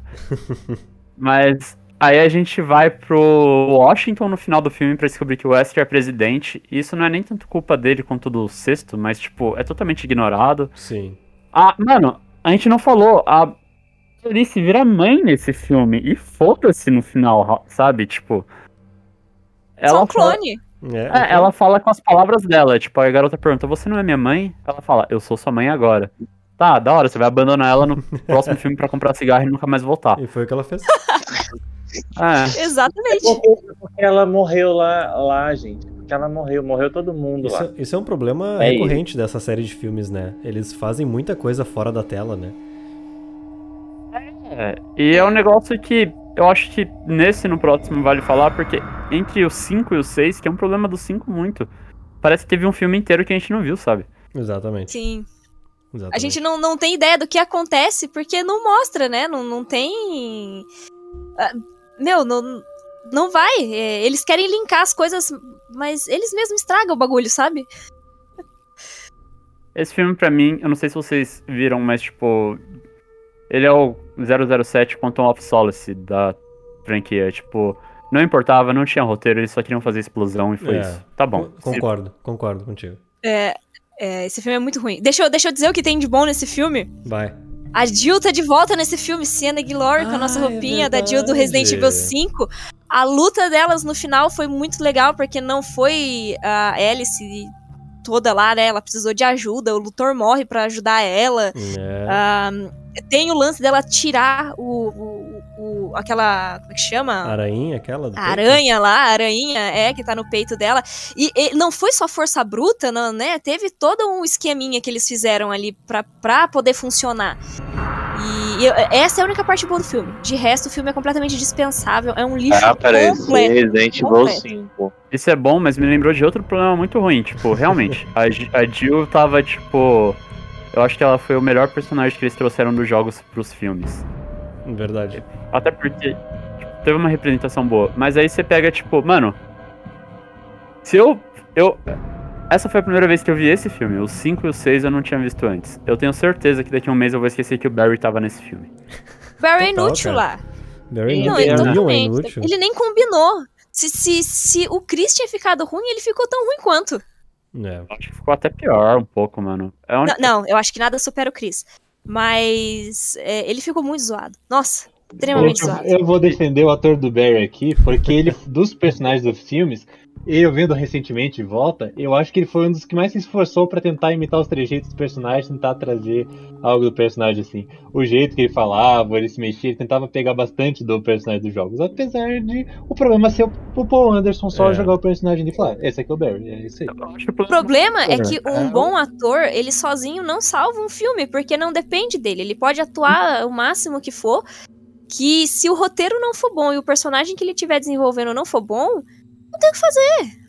Mas aí a gente vai pro Washington no final do filme pra descobrir que o Wesker é presidente. E isso não é nem tanto culpa dele quanto do sexto, mas, tipo, é totalmente ignorado. Sim. Ah, mano, a gente não falou. A Alice vira mãe nesse filme. E foda-se no final, sabe? Tipo. Só um fala- clone. É, é, ela fala com as palavras dela. Tipo, a garota pergunta: Você não é minha mãe? Ela fala: Eu sou sua mãe agora. Tá, da hora, você vai abandonar ela no próximo filme pra comprar cigarro e nunca mais voltar. E foi o que ela fez. É. Exatamente. Porque, porque ela morreu lá, lá, gente. Ela morreu, morreu todo mundo Isso, lá. é- isso é um problema É recorrente dessa série de filmes, né? Eles fazem muita coisa fora da tela, né? É, e é um negócio que eu acho que nesse e no próximo vale falar, porque entre o 5 e o 6, que é um problema do 5 muito, parece que teve um filme inteiro que a gente não viu, sabe? Exatamente. Sim. exatamente. A gente não, não tem ideia do que acontece porque não mostra, né? Não, não tem. Ah, Meu, não, não vai. É, eles querem linkar as coisas, mas eles mesmos estragam o bagulho, sabe? Esse filme, pra mim, eu não sei se vocês viram, mas tipo. Ele é o 007 Quantum of Solace da franquia. Tipo, não importava, não tinha roteiro, eles só queriam fazer explosão e foi É. isso. Tá bom. Con- Concordo, concordo contigo. É, é, esse filme é muito ruim. Deixa eu, deixa eu dizer o que tem de bom nesse filme. Vai. A Jill tá de volta nesse filme, Sienna Glory com a nossa Ah, é roupinha da Jill do Resident Evil verdade. 5. A luta delas no final foi muito legal, porque não foi a Alice toda lá, né? Ela precisou de ajuda, o Luthor morre pra ajudar ela. É. Ah, tem o lance dela tirar o, o- o- aquela. Como é que chama? Arainha, aquela? do A peito? aranha lá, a aranha, é, que tá no peito dela. E, e não foi só força bruta, não, né? Teve todo um esqueminha que eles fizeram ali pra, pra poder funcionar. E eu- essa é a única parte boa do filme. De resto, o filme é completamente dispensável. É um lixo Ah, parece completo. Resident Evil completo. 5. Isso é bom, mas me lembrou de outro problema muito ruim. Tipo, realmente, a, a Jill tava, tipo. Eu acho que ela foi o melhor personagem que eles trouxeram dos jogos pros filmes. Verdade. Até porque tipo, teve uma representação boa. Mas aí você pega, tipo, mano. Se eu. eu essa foi a primeira vez que eu vi esse filme. Os 5 e o 6 eu não tinha visto antes. Eu tenho certeza que daqui a um mês eu vou esquecer que o Barry tava nesse filme. Barry é Total, inútil cara. lá. Very Não, Ele é é totalmente. inútil. Ele nem combinou. Se, se, se o Chris tinha ficado ruim, ele ficou tão ruim quanto. É. Acho que ficou até pior um pouco, mano. É. Não, não, eu acho que nada supera o Chris. Mas é, ele ficou muito zoado. Nossa, extremamente Eu, zoado. eu vou defender o ator do Barry aqui, porque ele, dos personagens dos filmes, eu vendo recentemente de volta, eu acho que ele foi um dos que mais se esforçou pra tentar imitar os trejeitos dos personagens, tentar trazer algo do personagem assim. O jeito que ele falava, ele se mexia, ele tentava pegar bastante do personagem dos jogos. Apesar de o problema ser o, o Paul Anderson só É. jogar o personagem de falar, esse aqui é o Barry, é isso aí. O problema é que É. um bom ator, ele sozinho não salva um filme, porque não depende dele. Ele pode atuar o máximo que for, que se o roteiro não for bom e o personagem que ele estiver desenvolvendo não for bom, não tem o que fazer.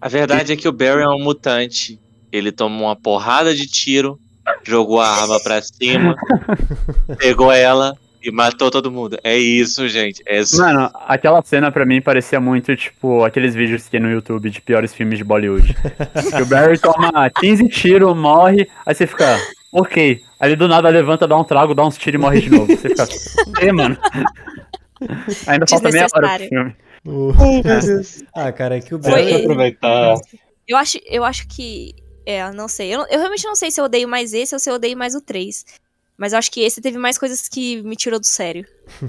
A verdade é que o Barry é um mutante. Ele tomou uma porrada de tiro, jogou a arma pra cima, pegou ela e matou todo mundo. É isso, gente. É isso. Mano, aquela cena pra mim parecia muito, tipo, aqueles vídeos que tem no YouTube de piores filmes de Bollywood. que o Barry toma 15 tiros, morre, aí você fica, ok. Aí ele do nada levanta, dá um trago, dá uns tiros e morre de novo. Você fica, é, mano. Ainda falta meia hora pro Desnecessário. filme. O- ah, cara, é que o Foi-. Deixa eu aproveitar. Eu acho, eu acho que. É, não sei. Eu, eu realmente não sei se eu odeio mais esse ou se eu odeio mais o 3. Mas eu acho que esse teve mais coisas que me tirou do sério.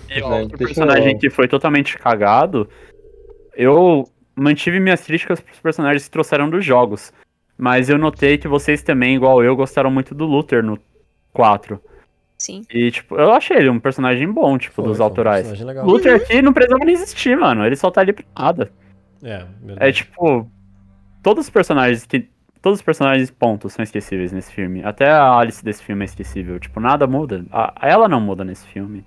E Gente, outro personagem que foi totalmente cagado, eu mantive minhas críticas pros personagens que trouxeram dos jogos. Mas eu notei que vocês também, igual eu, gostaram muito do Luther no 4. Sim. E, tipo, eu achei ele um personagem bom, tipo, Foi, dos foi um autorais. legal. Luther aqui não precisava nem existir, mano. Ele só tá ali pra nada. É, É verdade. tipo. Todos os personagens que. Todos os personagens pontos são esquecíveis nesse filme. Até a Alice desse filme é esquecível. Tipo, nada muda. A, ela não muda nesse filme.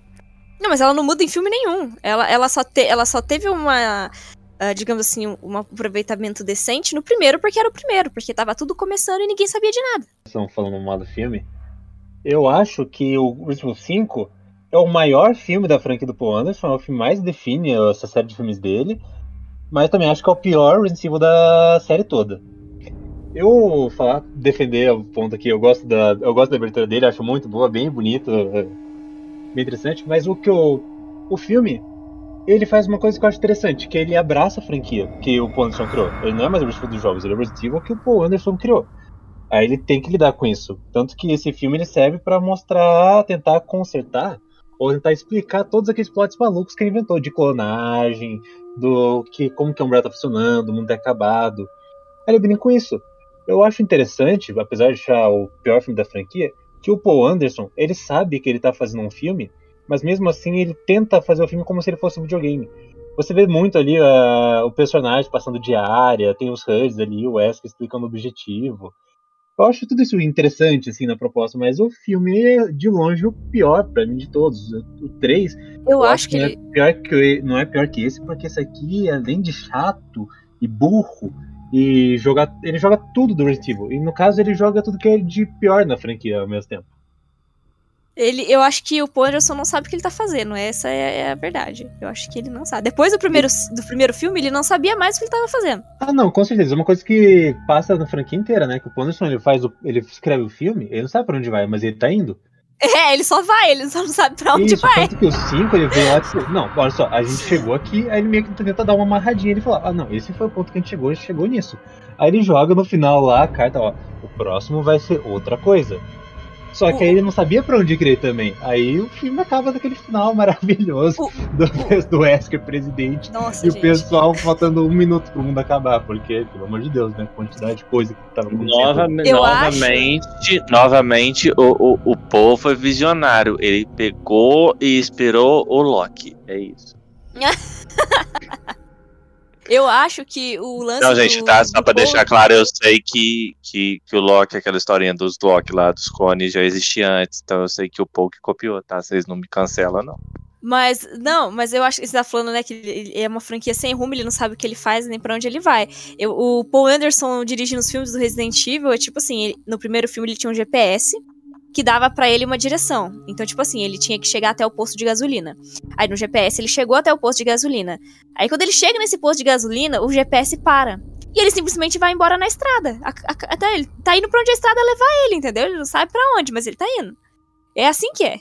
Não, mas ela não muda em filme nenhum. Ela, ela, só, te, ela só teve uma. ah, digamos assim, um, um aproveitamento decente no primeiro, porque era o primeiro, porque tava tudo começando e ninguém sabia de nada. estão falando mal do filme. Eu acho que o Último 5 é o maior filme da franquia do Paul Anderson, é o filme mais define essa série de filmes dele, mas também acho que é o pior Resident Evil da série toda. Eu falar, defender o ponto aqui, eu gosto da, eu gosto da abertura dele, acho muito boa, bem bonita, é, bem interessante, mas o que eu, o filme, ele faz uma coisa que eu acho interessante, que ele abraça a franquia que o Paul Anderson criou. Ele não é mais o Resident Evil dos jogos, ele é o Resident Evil que o Paul Anderson criou. Aí ele tem que lidar com isso. Tanto que esse filme ele serve pra mostrar, tentar consertar ou tentar explicar todos aqueles plots malucos que ele inventou de clonagem, do que como que a Umbrella tá funcionando, o mundo é acabado. Aí ele brinca com isso. Eu acho interessante, apesar de achar o pior filme da franquia, que o Paul Anderson, ele sabe que ele tá fazendo um filme, mas mesmo assim ele tenta fazer o filme como se ele fosse um videogame. Você vê muito ali ah, o personagem passando de área, tem os HUDs ali, o Wesker explicando o objetivo. Eu acho tudo isso interessante, assim, na proposta, mas o filme é, de longe, o pior pra mim de todos. O 3, Eu, acho que não, ele. é pior que, não é pior que esse, porque esse aqui, além de chato e burro, e jogar, ele joga tudo do Resident Evil. E no caso, ele joga tudo que é de pior na franquia ao mesmo tempo. Ele, eu acho que o Paul Anderson não sabe o que ele tá fazendo. Essa é, é a verdade. Eu acho que ele não sabe. Depois do primeiro, do primeiro filme, ele não sabia mais o que ele tava fazendo. Ah, não, com certeza. É uma coisa que passa na franquia inteira, né? Que o Paul Anderson, ele faz o, ele escreve o filme, ele não sabe pra onde vai, mas ele tá indo. É, ele só vai, ele só não sabe pra onde Isso, vai. tanto que o 5 ele veio lá disse, não, olha só, a gente chegou aqui, aí ele meio que tenta dar uma amarradinha, ele fala, ah não, esse foi o ponto que a gente chegou, a gente chegou nisso. Aí ele joga no final lá a carta, ó, o próximo vai ser outra coisa. Só que aí ele não sabia pra onde querer também. Aí o filme acaba daquele final maravilhoso O- do, do Wesker presidente. Nossa, E o gente. pessoal faltando um minuto pro mundo acabar, porque, pelo amor de Deus, né? Quantidade de coisa que tava acontecendo. Nova- Eu novamente, novamente o, o, o Paul foi visionário. Ele pegou e inspirou o Loki. É isso. Eu acho que o lance. Não, gente, tá? Só pra deixar claro, eu sei que, que, que o Loki, aquela historinha dos Loki lá, dos clones, já existia antes. Então eu sei que o que copiou, tá? Vocês não me cancelam, não. Mas, não, mas eu acho que você tá falando, né, que é uma franquia sem rumo, ele não sabe o que ele faz nem pra onde ele vai. Eu- o Paul Anderson dirigindo os filmes do Resident Evil, é tipo assim, ele- no primeiro filme ele tinha um GPS que dava pra ele uma direção. Então, tipo assim, ele tinha que chegar até o posto de gasolina. Aí no GPS ele chegou até o posto de gasolina. Aí quando ele chega nesse posto de gasolina, o GPS para. E ele simplesmente vai embora na estrada. Até ele tá indo pra onde a estrada levar ele, entendeu? Ele não sabe pra onde, mas ele tá indo. É assim que é.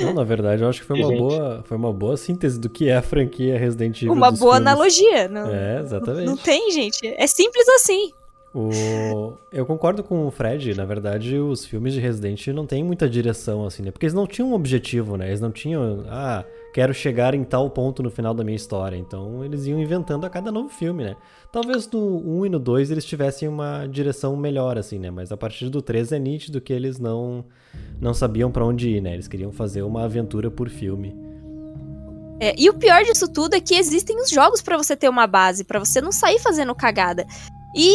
Não, na verdade, eu acho que foi uma, Gente. boa, foi uma boa síntese do que é a franquia Resident Evil. Uma dos boa filmes. analogia. Não, É, exatamente. Não tem, gente. É simples assim. O... Eu concordo com o Fred, na verdade, os filmes de Resident não tem muita direção, assim, né? Porque eles não tinham um objetivo, né? Eles não tinham, ah, quero chegar em tal ponto no final da minha história. Então eles iam inventando a cada novo filme, né? Talvez no 1 e no 2 eles tivessem uma direção melhor, assim, né? Mas a partir do 3 é nítido que eles não, não sabiam pra onde ir, né? Eles queriam fazer uma aventura por filme. É, e o pior disso tudo é que existem os jogos pra você ter uma base, pra você não sair fazendo cagada. E,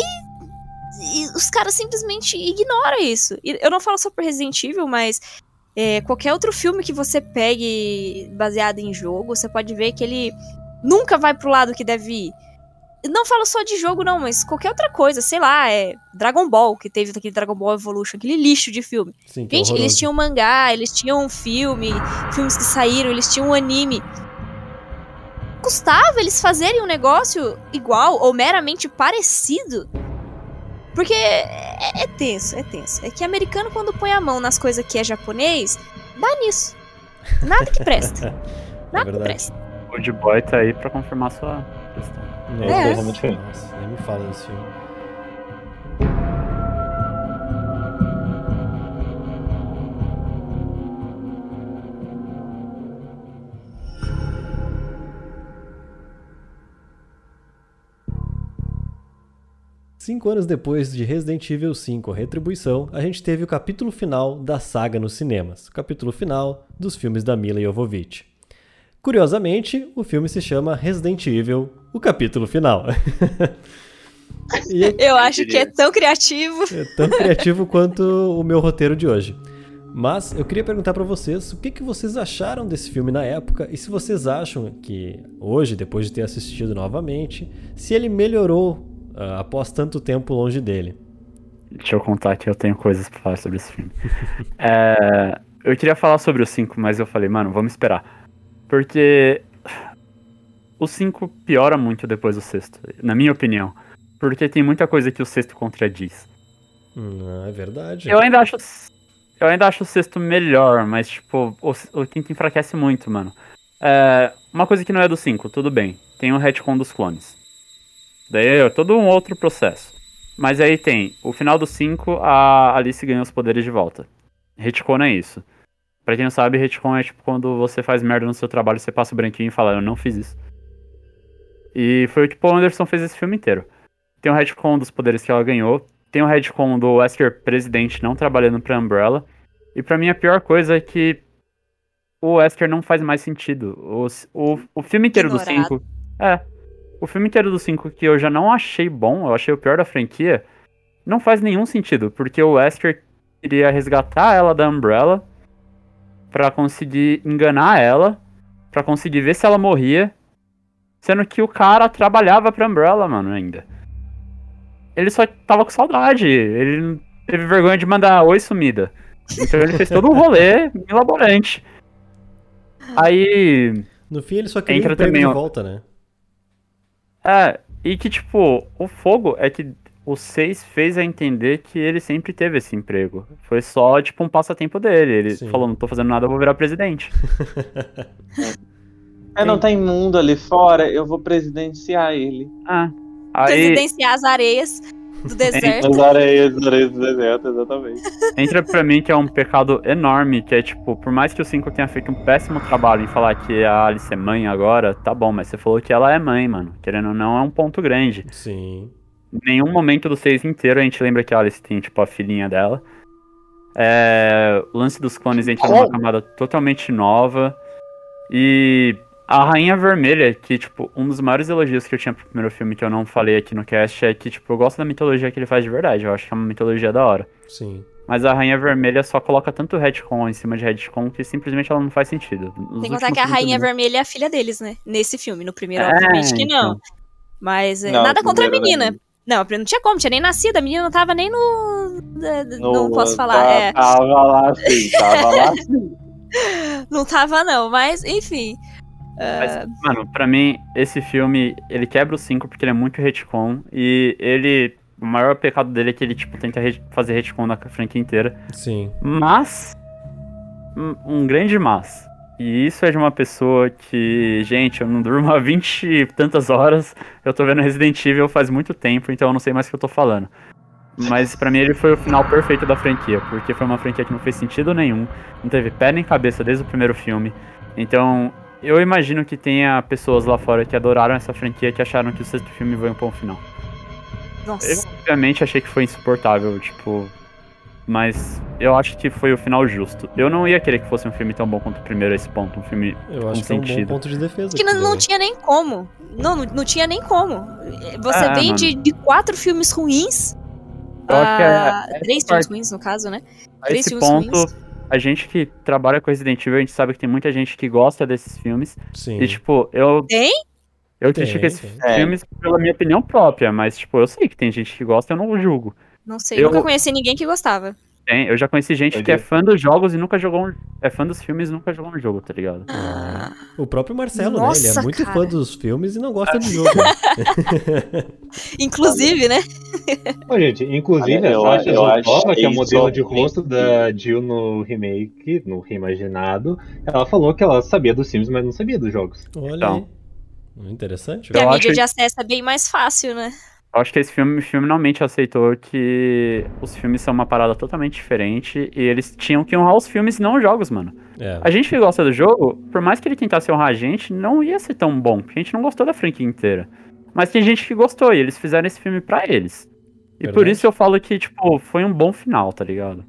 e os caras simplesmente ignoram isso. E eu não falo só por Resident Evil, mas é, qualquer outro filme que você pegue baseado em jogo, você pode ver que ele nunca vai pro lado que deve ir. Não falo só de jogo, não, mas qualquer outra coisa, sei lá, é Dragon Ball, que teve aquele Dragon Ball Evolution, aquele lixo de filme. Sim, é Gente, eles horroroso. tinham mangá, eles tinham um filme, filmes que saíram, eles tinham um anime. Custava eles fazerem um negócio igual ou meramente parecido? Porque é, é tenso, é tenso. É que americano, quando põe a mão nas coisas que é japonês, dá nisso. Nada que presta. Nada que verdade. presta. O Old Boy tá aí pra confirmar sua questão. Nossa, É. Realmente foi. Nossa, nem me fala desse filme. Cinco anos depois de Resident Evil 5 Retribuição, a gente teve o capítulo final da saga nos cinemas, o capítulo final dos filmes da Mila Jovovich. Curiosamente, o filme se chama Resident Evil, o capítulo final. e é Eu acho que é tão criativo. é tão criativo quanto o meu roteiro de hoje. Mas eu queria perguntar pra vocês o que, que vocês acharam desse filme na época e se vocês acham que hoje, depois de ter assistido novamente, se ele melhorou ah, após tanto tempo longe dele. Deixa eu contar que eu tenho coisas pra falar sobre esse filme. É, eu queria falar sobre o 5, mas eu falei, mano, vamos esperar. Porque o 5 piora muito depois do sexto, na minha opinião. Porque tem muita coisa que o sexto contradiz. Hum, é verdade. Eu ainda acho. Eu ainda acho o sexto melhor, mas, tipo, o, o quinto enfraquece muito, mano. É, uma coisa que não é do 5, tudo bem. Tem o retcon dos clones. Daí é todo um outro processo. Mas aí tem, o final do 5, a Alice ganha os poderes de volta. Retcon é isso. Pra quem não sabe, retcon é tipo quando você faz merda no seu trabalho, você passa o branquinho e fala, eu não fiz isso. E foi o que o Paul Anderson fez esse filme inteiro. Tem o retcon dos poderes que ela ganhou, tem o retcon do Wesker presidente não trabalhando pra Umbrella. E pra mim a pior coisa é que o Wesker não faz mais sentido. O, o, o filme inteiro do Ignorado. 5. É. O filme inteiro do 5 que eu já não achei bom, eu achei o pior da franquia, não faz nenhum sentido, porque o Wesker queria resgatar ela da Umbrella pra conseguir enganar ela, pra conseguir ver se ela morria, sendo que o cara trabalhava pra Umbrella, mano, ainda. Ele só tava com saudade, ele não teve vergonha de mandar oi sumida. Então ele fez todo um rolê elaborante. Aí, No fim, ele só queria Entra um também, de volta, né? É, e que, tipo, o fogo é que o 6 fez a entender que ele sempre teve esse emprego. Foi só, tipo, um passatempo dele. Ele Sim. falou, não tô fazendo nada, eu vou virar presidente. É, não tem mundo ali fora, eu vou presidenciar ele. Ah, aí Presidenciar as areias do deserto. As areias, as areias do deserto, exatamente. entra pra mim que é um pecado enorme, que é, tipo, por mais que o 5 tenha feito um péssimo trabalho em falar que a Alice é mãe agora, tá bom, mas você falou que ela é mãe, mano. Querendo ou não, é um ponto grande. Sim. Em nenhum momento do 6 inteiro a gente lembra que a Alice tem, tipo, a filhinha dela. É, o lance dos clones entra numa camada totalmente nova. E a Rainha Vermelha, que, tipo, um dos maiores elogios que eu tinha pro primeiro filme que eu não falei aqui no cast é que, tipo, eu gosto da mitologia que ele faz de verdade. Eu acho que é uma mitologia da hora. Sim. Mas a Rainha Vermelha só coloca tanto retcon em cima de retcon que simplesmente ela não faz sentido. Nos Sem contar últimos que a Rainha também. Vermelha é a filha deles, né? Nesse filme. No primeiro, É, obviamente que não. então. Mas é, Não, nada contra a menina. Não, não tinha como, tinha nem nascido. A menina não tava nem no. da- da- não No- posso falar. tá- É, Tava lá sim, tava lá sim. não tava, não. Mas, enfim. Mas, mano, pra mim, esse filme, ele quebra o 5 porque ele é muito retcon. E ele. O maior pecado dele é que ele, tipo, tenta re- fazer retcon na franquia inteira. Sim. Mas. Um, um grande mas. E isso é de uma pessoa que, gente, eu não durmo há 20 e tantas horas. Eu tô vendo Resident Evil faz muito tempo, então eu não sei mais o que eu tô falando. Mas pra mim ele foi o final perfeito da franquia, porque foi uma franquia que não fez sentido nenhum, não teve pé nem cabeça desde o primeiro filme. Então, eu imagino que tenha pessoas lá fora que adoraram essa franquia que acharam que o sexto filme foi um bom final. Eu, Nossa. obviamente, achei que foi insuportável, tipo. Mas eu acho que foi o final justo. Eu não ia querer que fosse um filme tão bom quanto o primeiro a esse ponto. Um filme Eu acho com que é um bom sentido. ponto de defesa. Que não, não tinha nem como. Não, não, não tinha nem como. Você Ah, vem de, de quatro filmes ruins. Eu acho que é- três filmes ruins, no caso, né? A Três esse filmes ponto, ruins. A gente que trabalha com Resident Evil, a gente sabe que tem muita gente que gosta desses filmes. Sim. E, tipo, eu. Tem? Eu Tem, critico esses tem. É. filmes pela minha opinião própria, mas, tipo, eu sei que tem gente que gosta, eu não julgo. Não sei, Eu- nunca conheci ninguém que gostava. Tem, eu já conheci gente que é fã dos jogos e nunca jogou um. É fã dos filmes e nunca jogou um jogo, tá ligado? O próprio Marcelo, né? Ele Nossa, é muito cara. fã dos filmes e não gosta de jogo. Inclusive, né? Ô, gente, inclusive, Olha, eu- a Sasha eu Zolkova, que é o modelo de rosto da Jill no remake, no reimaginado, ela falou que ela sabia dos filmes, mas não sabia dos jogos. Olha Então. aí. Interessante. Porque a mídia acho- de acesso é bem mais fácil, né? Eu acho que esse filme finalmente aceitou que os filmes são uma parada totalmente diferente e eles tinham que honrar os filmes e não os jogos, mano. É. A gente que gosta do jogo, por mais que ele tentasse honrar a gente, não ia ser tão bom, porque a gente não gostou da franquia inteira. Mas tem gente que gostou e eles fizeram esse filme pra eles. E por Verdade. isso eu falo que, tipo, foi um bom final, tá ligado?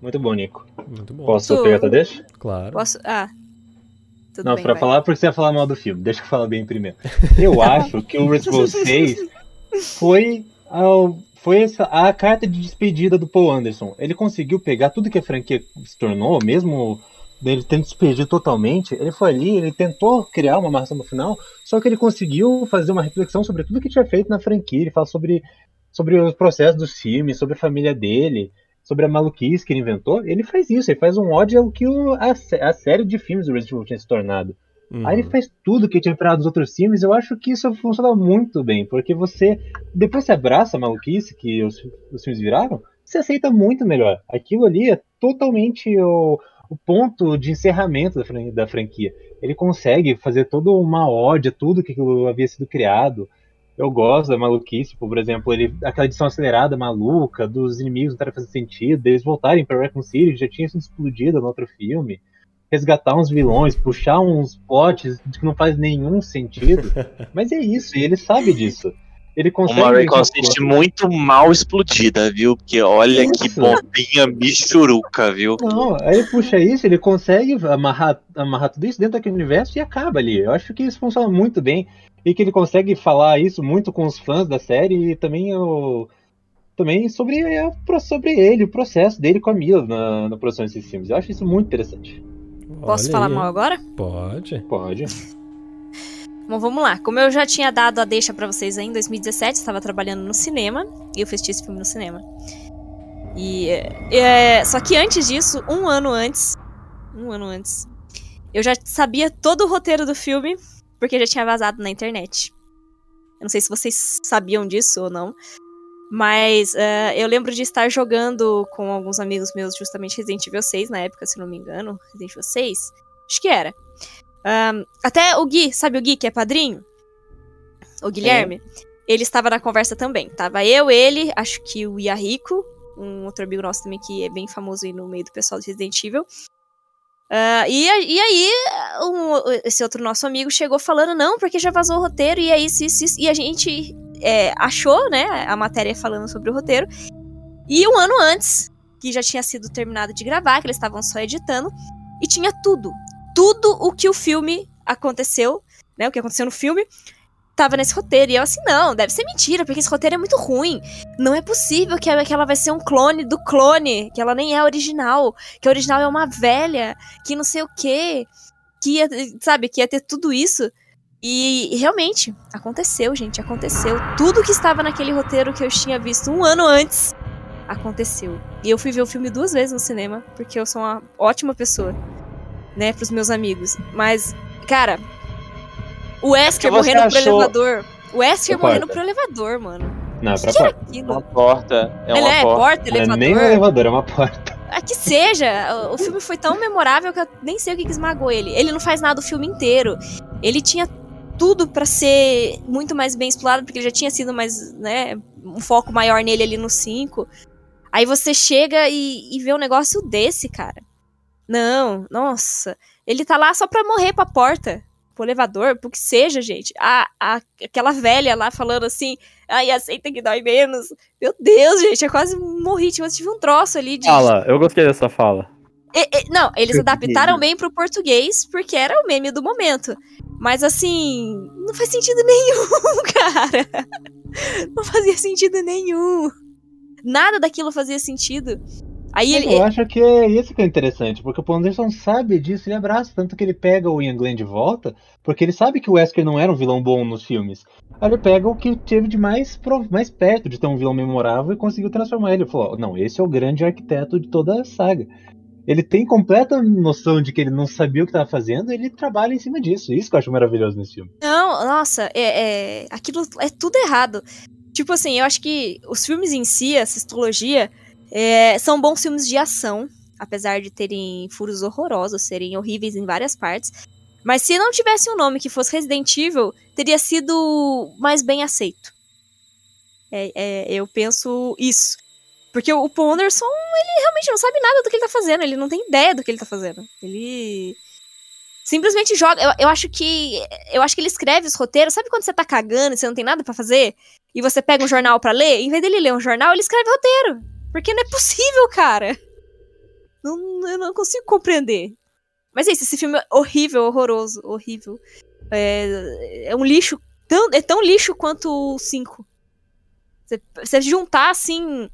Muito bom, Nico. Muito bom. Posso Tu- pegar tua deixa? Claro. Posso. Ah. Tudo Não, bem, pra vai. falar porque você ia falar mal do filme. Deixa eu falar bem primeiro. Eu acho que o Resident Evil 6 foi, ao- foi essa, a carta de despedida do Paul Anderson. Ele conseguiu pegar tudo que a franquia se tornou, mesmo dele tendo despedido totalmente. Ele foi ali, ele tentou criar uma amarração no final, só que ele conseguiu fazer uma reflexão sobre tudo que tinha feito na franquia. Ele fala sobre, sobre os processos dos filmes, sobre a família dele. Sobre a maluquice que ele inventou, ele faz isso, ele faz um ódio ao que o- a, a série de filmes do Resident Evil tinha se tornado. Uhum. Aí ele faz tudo que tinha esperado dos outros filmes. Eu acho que isso funciona muito bem, porque você, depois você abraça a maluquice que os, os filmes viraram, você aceita muito melhor. Aquilo ali é totalmente o, o ponto de encerramento da, fran- da franquia. Ele consegue fazer toda uma ódio a tudo que aquilo havia sido criado. Eu gosto da maluquice, tipo, por exemplo, ele, aquela edição acelerada maluca, dos inimigos não estarem fazendo sentido, deles voltarem para Raccoon City, que já tinha sido explodida no outro filme resgatar uns vilões, puxar uns potes que não faz nenhum sentido. Mas é isso, e ele sabe disso. Ele consegue. Uma com- City muito mal explodida, viu? Porque olha que Isso. bombinha michuruca, viu? Não, aí ele puxa isso, ele consegue amarrar, amarrar tudo isso dentro daquele universo e acaba ali. Eu acho que isso funciona muito bem. E que ele consegue falar isso muito com os fãs da série e também o. Também sobre, é, sobre ele, o processo dele com a Mila na, na produção desses filmes. Eu acho isso muito interessante. Posso Olha falar aí. mal agora? Pode. Pode. Bom, vamos lá. Como eu já tinha dado a deixa pra vocês aí, em 2017, estava trabalhando no cinema e eu assisti esse filme no cinema. E é, só que antes disso, um ano antes, um ano antes, eu já sabia todo o roteiro do filme porque já tinha vazado na internet. Eu não sei se vocês sabiam disso ou não, mas é, eu lembro de estar jogando com alguns amigos meus justamente Resident Evil 6 na época, se não me engano, Resident Evil 6, acho que era. Ahn, até o Gui, sabe o Gui que é padrinho? O Guilherme? Ele estava na conversa também. Tava eu, ele, acho que o Yahiko, um outro amigo nosso também que é bem famoso aí no meio do pessoal de Resident Evil. Ah, e, e aí, um- esse outro nosso amigo chegou falando, não, porque já vazou o roteiro, e isso, isso, isso. E a gente é, achou, né, a matéria falando sobre o roteiro. E um ano antes, que já tinha sido terminado de gravar, que eles estavam só editando, e tinha tudo. Tudo o que o filme aconteceu, né, o que aconteceu no filme, tava nesse roteiro. E eu assim, não, deve ser mentira, porque esse roteiro é muito ruim. Não é possível que ela, que ela vai ser um clone do clone, que ela nem é original, que a original é uma velha, que não sei o quê, que ia, sabe, que ia ter tudo isso. E realmente, aconteceu, gente, aconteceu. Tudo que estava naquele roteiro que eu tinha visto um ano antes, aconteceu. E eu fui ver o filme duas vezes no cinema, porque eu sou uma ótima pessoa, né, pros meus amigos. Mas, cara, o Wesker morrendo pro achou- elevador. O Wesker morrendo pro elevador, mano. Não, é pra porta. aquilo? Uma porta. É Ele uma é porta. porta, Não é elevador. nem um elevador, é uma porta. Ah, que seja, o- filme foi tão memorável que eu nem sei o que, que esmagou ele. Ele não faz nada o filme inteiro. Ele tinha tudo pra ser muito mais bem explorado, porque ele já tinha sido mais, né, um foco maior nele ali no 5. Aí você chega e, e vê um negócio desse, cara. Não, nossa. Ele tá lá só pra morrer pra porta, pro elevador, pro que seja, gente. A, a, aquela velha lá falando assim, ai, aceita que dói menos. Meu Deus, gente, eu quase morri, tipo, eu tive um troço ali de... Fala, eu gostei dessa fala. E- e- não, eles adaptaram bem pro português, porque era o meme do momento. Mas assim, não faz sentido nenhum, cara. Não fazia sentido nenhum. Nada daquilo fazia sentido. Aí ele. Eu acho que é isso que é interessante, porque o Paul Anderson sabe disso e abraça, tanto que ele pega o Ian Glenn de volta, porque ele sabe que o Wesker não era um vilão bom nos filmes. Aí ele pega o que teve de mais, mais perto de ter um vilão memorável e conseguiu transformar ele. Ele falou, não, esse é o grande arquiteto de toda a saga. Ele tem completa noção de que ele não sabia o que estava fazendo e ele trabalha em cima disso. Isso que eu acho maravilhoso nesse filme. Não, nossa, é, é- aquilo é tudo errado. Tipo assim, eu acho que os filmes em si, essa histologia, é, são bons filmes de ação, apesar de terem furos horrorosos, serem horríveis em várias partes. Mas se não tivesse um nome que fosse Resident Evil, teria sido mais bem aceito. É, é, eu penso isso. Porque o Paul Anderson, ele realmente não sabe nada do que ele tá fazendo, ele não tem ideia do que ele tá fazendo. Ele simplesmente joga. Eu, eu acho que. Eu acho que ele escreve os roteiros. Sabe quando você tá cagando e você não tem nada pra fazer? E você pega um jornal pra ler? Em vez dele ler um jornal, ele escreve roteiro. Porque não é possível, cara. Não, eu não consigo compreender. Mas é isso, esse filme é horrível, horroroso, horrível. É, é um lixo. Tão, é tão lixo quanto o 5. Você, você juntar assim.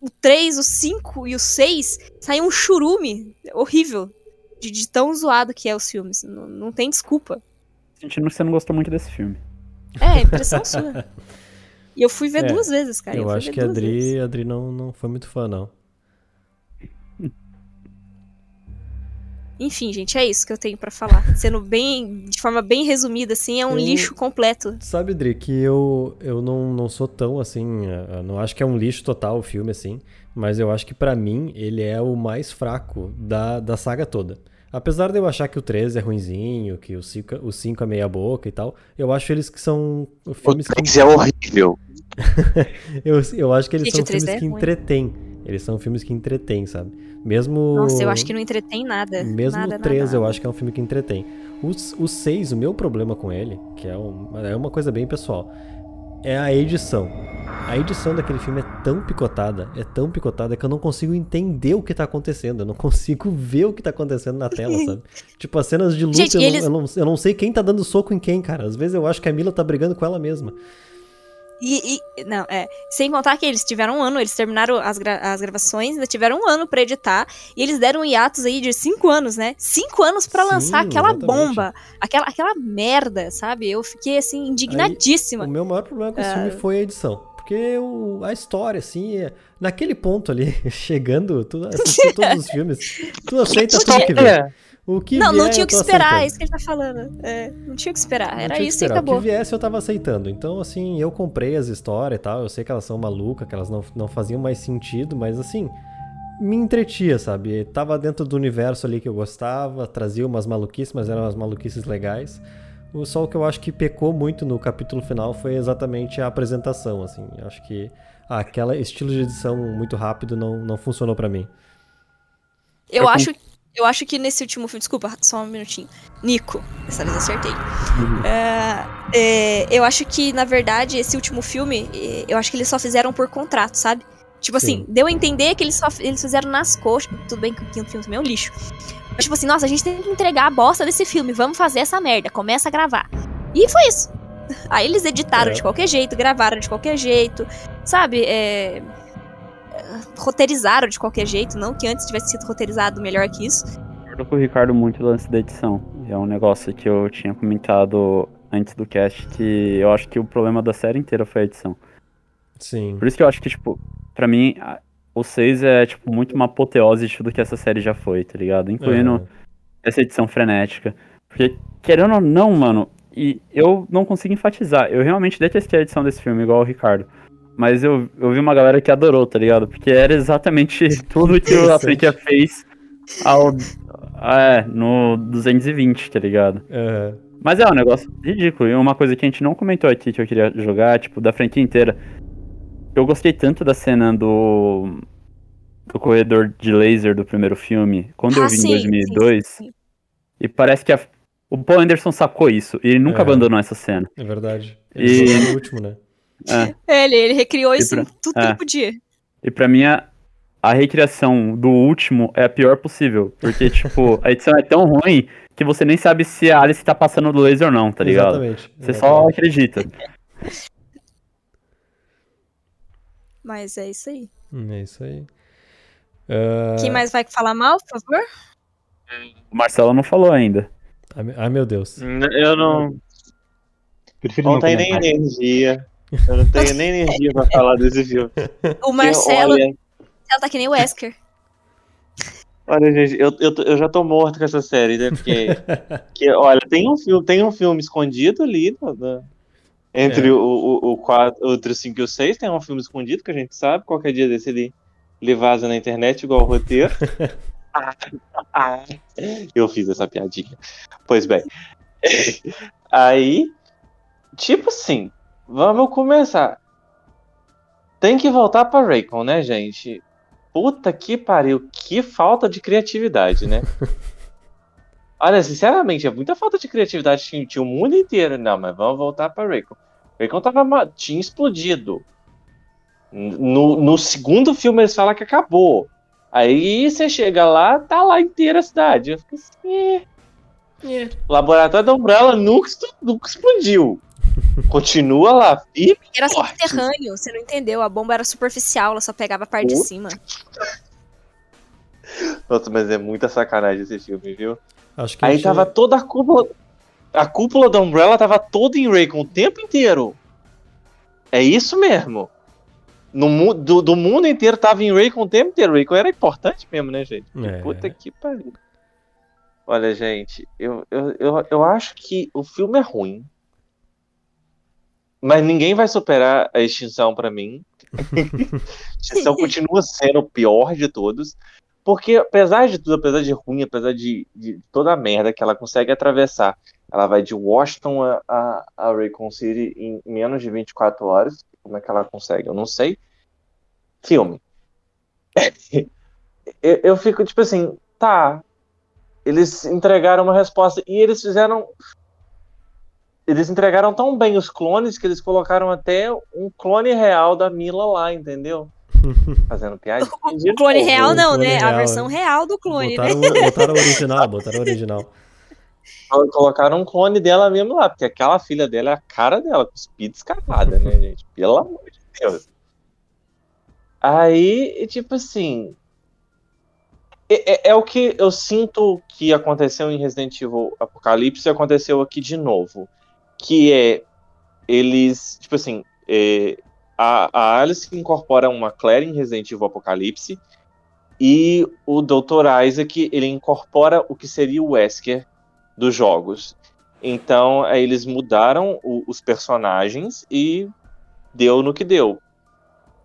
O 3, o 5 e o 6, sai um churume horrível de, de tão zoado que é os filmes. Não, não tem desculpa. Sentindo que você não gostou muito desse filme. É, impressão sua. E eu fui ver É, duas vezes, cara. eu fui acho que a vezes. Adri, a Adri não, não foi muito fã, não. Enfim, gente, é isso que eu tenho pra falar. Sendo bem, de forma bem resumida, assim, é um Eu- lixo completo. Sabe, Dri, que eu, eu não, não sou tão assim. eh, eu não acho que é um lixo total o filme, assim. Mas eu acho que pra mim ele é o mais fraco da, da saga toda. Apesar de eu achar que o 13 é ruinzinho, que o 5, o 5 é meia boca e tal, eu acho eles que são O filmes que 3 é horrível. eu, eu acho que eles Gente, são o 3D filmes é que ruim. entretêm. Eles são filmes que entretêm, sabe? Mesmo. Nossa, eu acho que não entretém nada. Mesmo nada, o 13 nada, eu acho que é um filme que entretém. O, o 6, o meu problema com ele, que é, um- é uma coisa bem pessoal, é a edição. A edição daquele filme é tão picotada, é tão picotada que eu não consigo entender o que tá acontecendo. Eu não consigo ver o que tá acontecendo na tela, sabe? Tipo, as cenas de luta, Gente, eu, e não, eles- eu, não, eu não sei quem tá dando soco em quem, cara. Às vezes eu acho que a Mila tá brigando com ela mesma. E, e- não, é. Sem contar que eles tiveram um ano, eles terminaram as, gra- as gravações, ainda tiveram um ano pra editar, e eles deram hiatus aí de cinco anos, né? Cinco anos pra Sim, lançar aquela exatamente. bomba, aquela, aquela merda, sabe? Eu fiquei, assim, indignadíssima. O meu maior problema com esse Ah. filme foi a edição. Porque o- a história, assim, é- naquele ponto ali, chegando, tu assistiu todos os filmes, tu aceita tudo que. É. O que não, não vier, tinha eu o que esperar, é isso que ele tá falando. É, não tinha o que esperar, Não era tinha que isso e esperar. acabou. O que viesse eu tava aceitando. Então, assim, eu comprei as histórias e tal. Eu sei que elas são malucas, que elas não, não faziam mais sentido, mas assim, me entretia, sabe? Tava dentro do universo ali que eu gostava, trazia umas maluquices, mas eram umas maluquices legais. O só o que eu acho que pecou muito no capítulo final foi exatamente a apresentação, assim. Eu acho que aquela estilo de edição muito rápido não, não funcionou pra mim. Eu Eu acho, eu acho que nesse último filme. Desculpa, só um minutinho. Nico, dessa vez acertei. É, é, eu acho que, na verdade, esse último filme, é, eu acho que eles só fizeram por contrato, sabe? Tipo assim, Sim. deu a entender que eles só eles fizeram nas coxas. Tudo bem que o quinto filme também é um lixo. Mas, tipo assim, nossa, a gente tem que entregar a bosta desse filme, vamos fazer essa merda, começa a gravar. E foi isso. Aí eles editaram É. de qualquer jeito, gravaram de qualquer jeito, sabe? É, roteirizaram de qualquer jeito, não que antes tivesse sido roteirizado melhor que isso. concordo com o Ricardo muito lance da edição. É um negócio que eu tinha comentado antes do cast que eu acho que o problema da série inteira foi a edição. Sim. Por isso que eu acho que, tipo, pra mim, o 6 é, tipo, muito uma apoteose de tudo que essa série já foi, tá ligado? Incluindo Aham. essa edição frenética. Porque, querendo ou não, mano, e eu não consigo enfatizar, eu realmente detestei a edição desse filme, igual o Ricardo. Mas eu, eu vi uma galera que adorou, tá ligado? Porque era exatamente tudo que a franquia fez ao, é, no 220, tá ligado? Aham. Mas é um negócio ridículo. E uma coisa que a gente não comentou aqui que eu queria jogar, tipo, da franquia inteira. Eu gostei tanto da cena do. do corredor de laser do primeiro filme, quando eu Ah, vi sim, em 2002. sim, sim. E parece que a- o Paul Anderson sacou isso. E ele nunca É. abandonou essa cena. É verdade. E- Ele foi no último, né? É. É, ele, ele recriou E isso pra- em tudo é. que podia. E pra mim, a, a recriação do último é a pior possível. Porque, tipo, a edição é tão ruim que você nem sabe se a Alice tá passando do laser ou não, tá ligado? Exatamente. Você só acredita. Mas é isso aí. Hum, É isso aí. Ah, Quem mais vai falar mal, por favor? O Marcelo não falou ainda. ai, meu- ai, meu Deus. Eu não, Prefiro não não tenho nem energia. Eu não tenho nem energia pra falar desse filme. O Marcelo, Olha, Marcelo tá que nem o Wesker. olha, gente, eu, eu, eu já tô morto com essa série, né? Porque, que, olha, tem um filme, tem um filme escondido ali, no- entre É. o, o, o, 4, entre o 5 e o 6, tem um filme escondido que a gente sabe. Qualquer dia desse ele, ele vaza na internet, igual o roteiro. Eu fiz essa piadinha. Pois bem. Aí, tipo assim, vamos começar. Tem que voltar pra Raycon, né, gente? Puta que pariu, que falta de criatividade, né? Olha, sinceramente, é muita falta de criatividade. Tinha, tinha o mundo inteiro. Não, mas vamos voltar pra Raycon. Raycon tava, tinha explodido. No, no segundo filme eles falam que acabou. Aí você chega lá, tá lá inteira a cidade. Eu fico assim, é. É. O laboratório da Umbrella nunca, nunca explodiu. Continua lá, firme Era forte. subterrâneo, você não entendeu. A bomba era superficial, ela só pegava a parte de Puta. cima. Nossa, mas é muita sacanagem esse filme, viu? Acho que Aí tava toda a cúpula. A cúpula da Umbrella tava toda em Raycon o tempo inteiro. É isso mesmo. No, do, do mundo inteiro tava em Raycon o tempo inteiro. Raycon era importante mesmo, né, gente? É. Puta que pariu. Olha, gente, eu, eu, eu, eu acho que o filme é ruim. Mas ninguém vai superar a extinção pra mim. a extinção continua sendo o pior de todos. Porque, apesar de tudo, apesar de ruim, apesar de, de toda a merda que ela consegue atravessar, ela vai de Washington a, a, a Raycon City em menos de 24 horas. Como é que ela consegue? Eu não sei. Filme. eu, eu fico tipo assim, tá. Eles entregaram uma resposta e eles fizeram. Eles entregaram tão bem os clones que eles colocaram até um clone real da Mila lá, entendeu? Fazendo piada. O clone real não, clone né? A real, versão né? real do clone, né? botaram, o- botaram o original, botaram o original. Colocaram um clone dela mesmo lá, porque aquela filha dela é a cara dela, com speed escapada, né, gente? Pelo amor de Deus. Aí, tipo assim. É, é- é o que eu sinto que aconteceu em Resident Evil Apocalipse e aconteceu aqui de novo. Que é. Eles. Tipo assim. é, a, a Alice incorpora uma Claire em Resident Evil Apocalipse. E o Dr. Isaac ele incorpora o que seria o Wesker dos jogos. Então, aí eles mudaram o- os personagens e deu no que deu.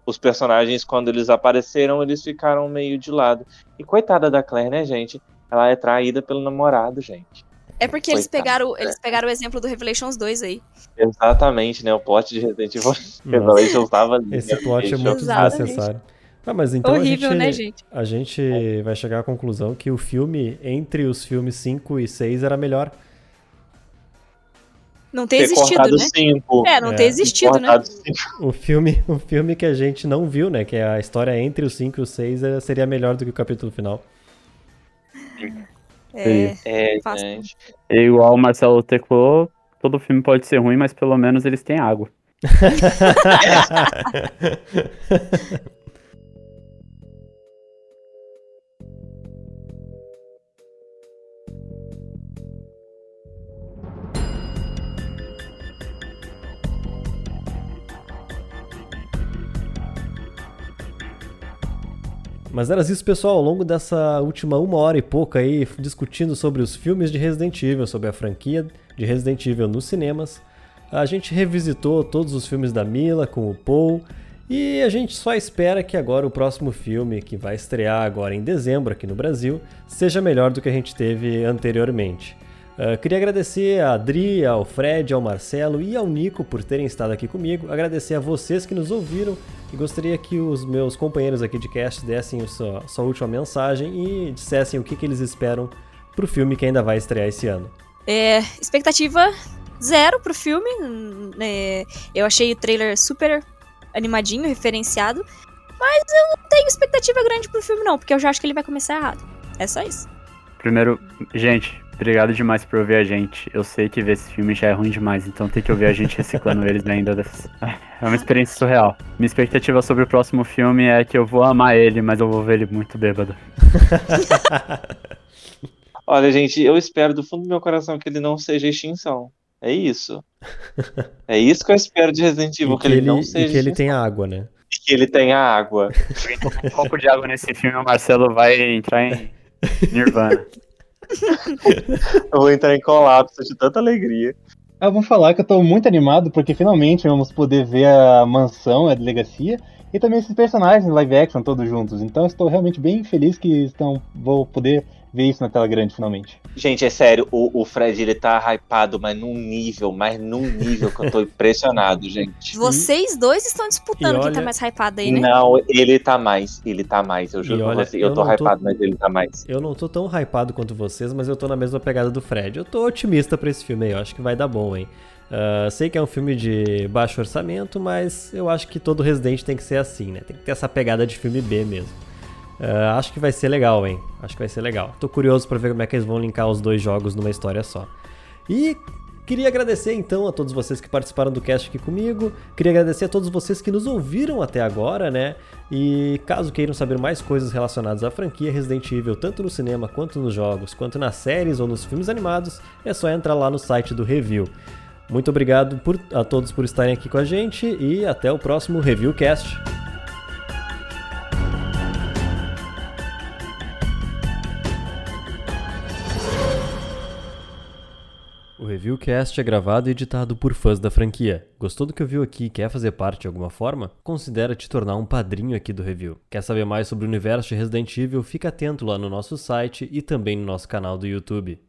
Os personagens, quando eles apareceram, eles ficaram meio de lado. E coitada da Claire, né, gente? Ela é traída pelo namorado, gente. É porque eles pegaram, eles pegaram o exemplo do Revelations 2 aí. Exatamente, né? O plot de Resident Evil Revelations tava ali. esse plot é muito Exatamente. desnecessário. Ah, mas então Horrível, a gente, né, gente? A gente vai chegar à conclusão que o filme, entre os filmes 5 e 6, era melhor. Não ter ter existido, né? cinco. É, não É. ter existido, né? cinco. O filme, o filme que a gente não viu, né? Que é a história entre os 5 e os 6 é- seria melhor do que o capítulo final. É, É, Faço. gente. É igual o Marcelo teclou, todo filme pode ser ruim, mas pelo menos eles têm água. Mas era isso, pessoal, ao longo dessa última uma hora e pouco aí, discutindo sobre os filmes de Resident Evil, sobre a franquia de Resident Evil nos cinemas. A gente revisitou todos os filmes da Mila com o Paul. E a gente só espera que agora o próximo filme, que vai estrear agora em dezembro aqui no Brasil, seja melhor do que a gente teve anteriormente. Uh, queria agradecer a Adri, ao Fred, ao Marcelo e ao Nico por terem estado aqui comigo. Agradecer a vocês que nos ouviram e gostaria que os meus companheiros aqui de cast dessem a sua, sua última mensagem e dissessem o que, que eles esperam pro filme que ainda vai estrear esse ano. É, expectativa zero pro filme. hum, é, eu achei o trailer super animadinho, referenciado. Mas eu não tenho expectativa grande pro filme, não, porque eu já acho que ele vai começar errado. É só isso. Primeiro, gente, Obrigado demais por ouvir a gente. Eu sei que ver esse filme já é ruim demais, então tem que ouvir a gente reciclando eles ainda. É uma experiência surreal. Minha expectativa sobre o próximo filme é que eu vou amar ele, mas eu vou ver ele muito bêbado. Olha, gente, eu espero do fundo do meu coração que ele não seja extinção. É isso. É isso que eu espero de Resident Evil, E que, ele, não seja e que ele tenha água, né? E que ele tenha água. Tomar um copo de água nesse filme, o Marcelo vai entrar em Nirvana. Eu vou entrar em colapso de tanta alegria. Ah, vou falar que eu tô muito animado porque finalmente vamos poder ver a mansão, a delegacia e também esses personagens live action todos juntos. Então eu estou realmente bem feliz que estão, vou poder ver isso na tela grande finalmente. Gente, é sério, o, o Fred ele tá hypado, mas num nível, mas num nível que eu tô impressionado, gente. Vocês dois estão disputando E quem tá olha- mais hypado aí, né? Não, ele tá mais, ele tá mais. Eu juro E pra olha, você, eu eu tô não tô- hypado, mas ele tá mais. Eu não tô tão hypado quanto vocês, mas eu tô na mesma pegada do Fred. Eu tô otimista pra esse filme aí, eu acho que vai dar bom, hein? Ah, sei que é um filme de baixo orçamento, mas eu acho que todo Resident tem que ser assim, né? Tem que ter essa pegada de filme B mesmo. Ah, acho que vai ser legal, hein? Acho que vai ser legal. Tô curioso pra ver como é que eles vão linkar os dois jogos numa história só. E queria agradecer então a todos vocês que participaram do cast aqui comigo. Queria agradecer a todos vocês que nos ouviram até agora, né? E caso queiram saber mais coisas relacionadas à franquia Resident Evil, tanto no cinema quanto nos jogos, quanto nas séries ou nos filmes animados, é só entrar lá no site do Review. Muito obrigado por- a todos por estarem aqui com a gente e até o próximo Reviewcast. O Reviewcast é gravado e editado por fãs da franquia. Gostou do que ouviu aqui e quer fazer parte de alguma forma? Considera te tornar um padrinho aqui do Review. Quer saber mais sobre o universo de Resident Evil? Fica atento lá no nosso site e também no nosso canal do YouTube.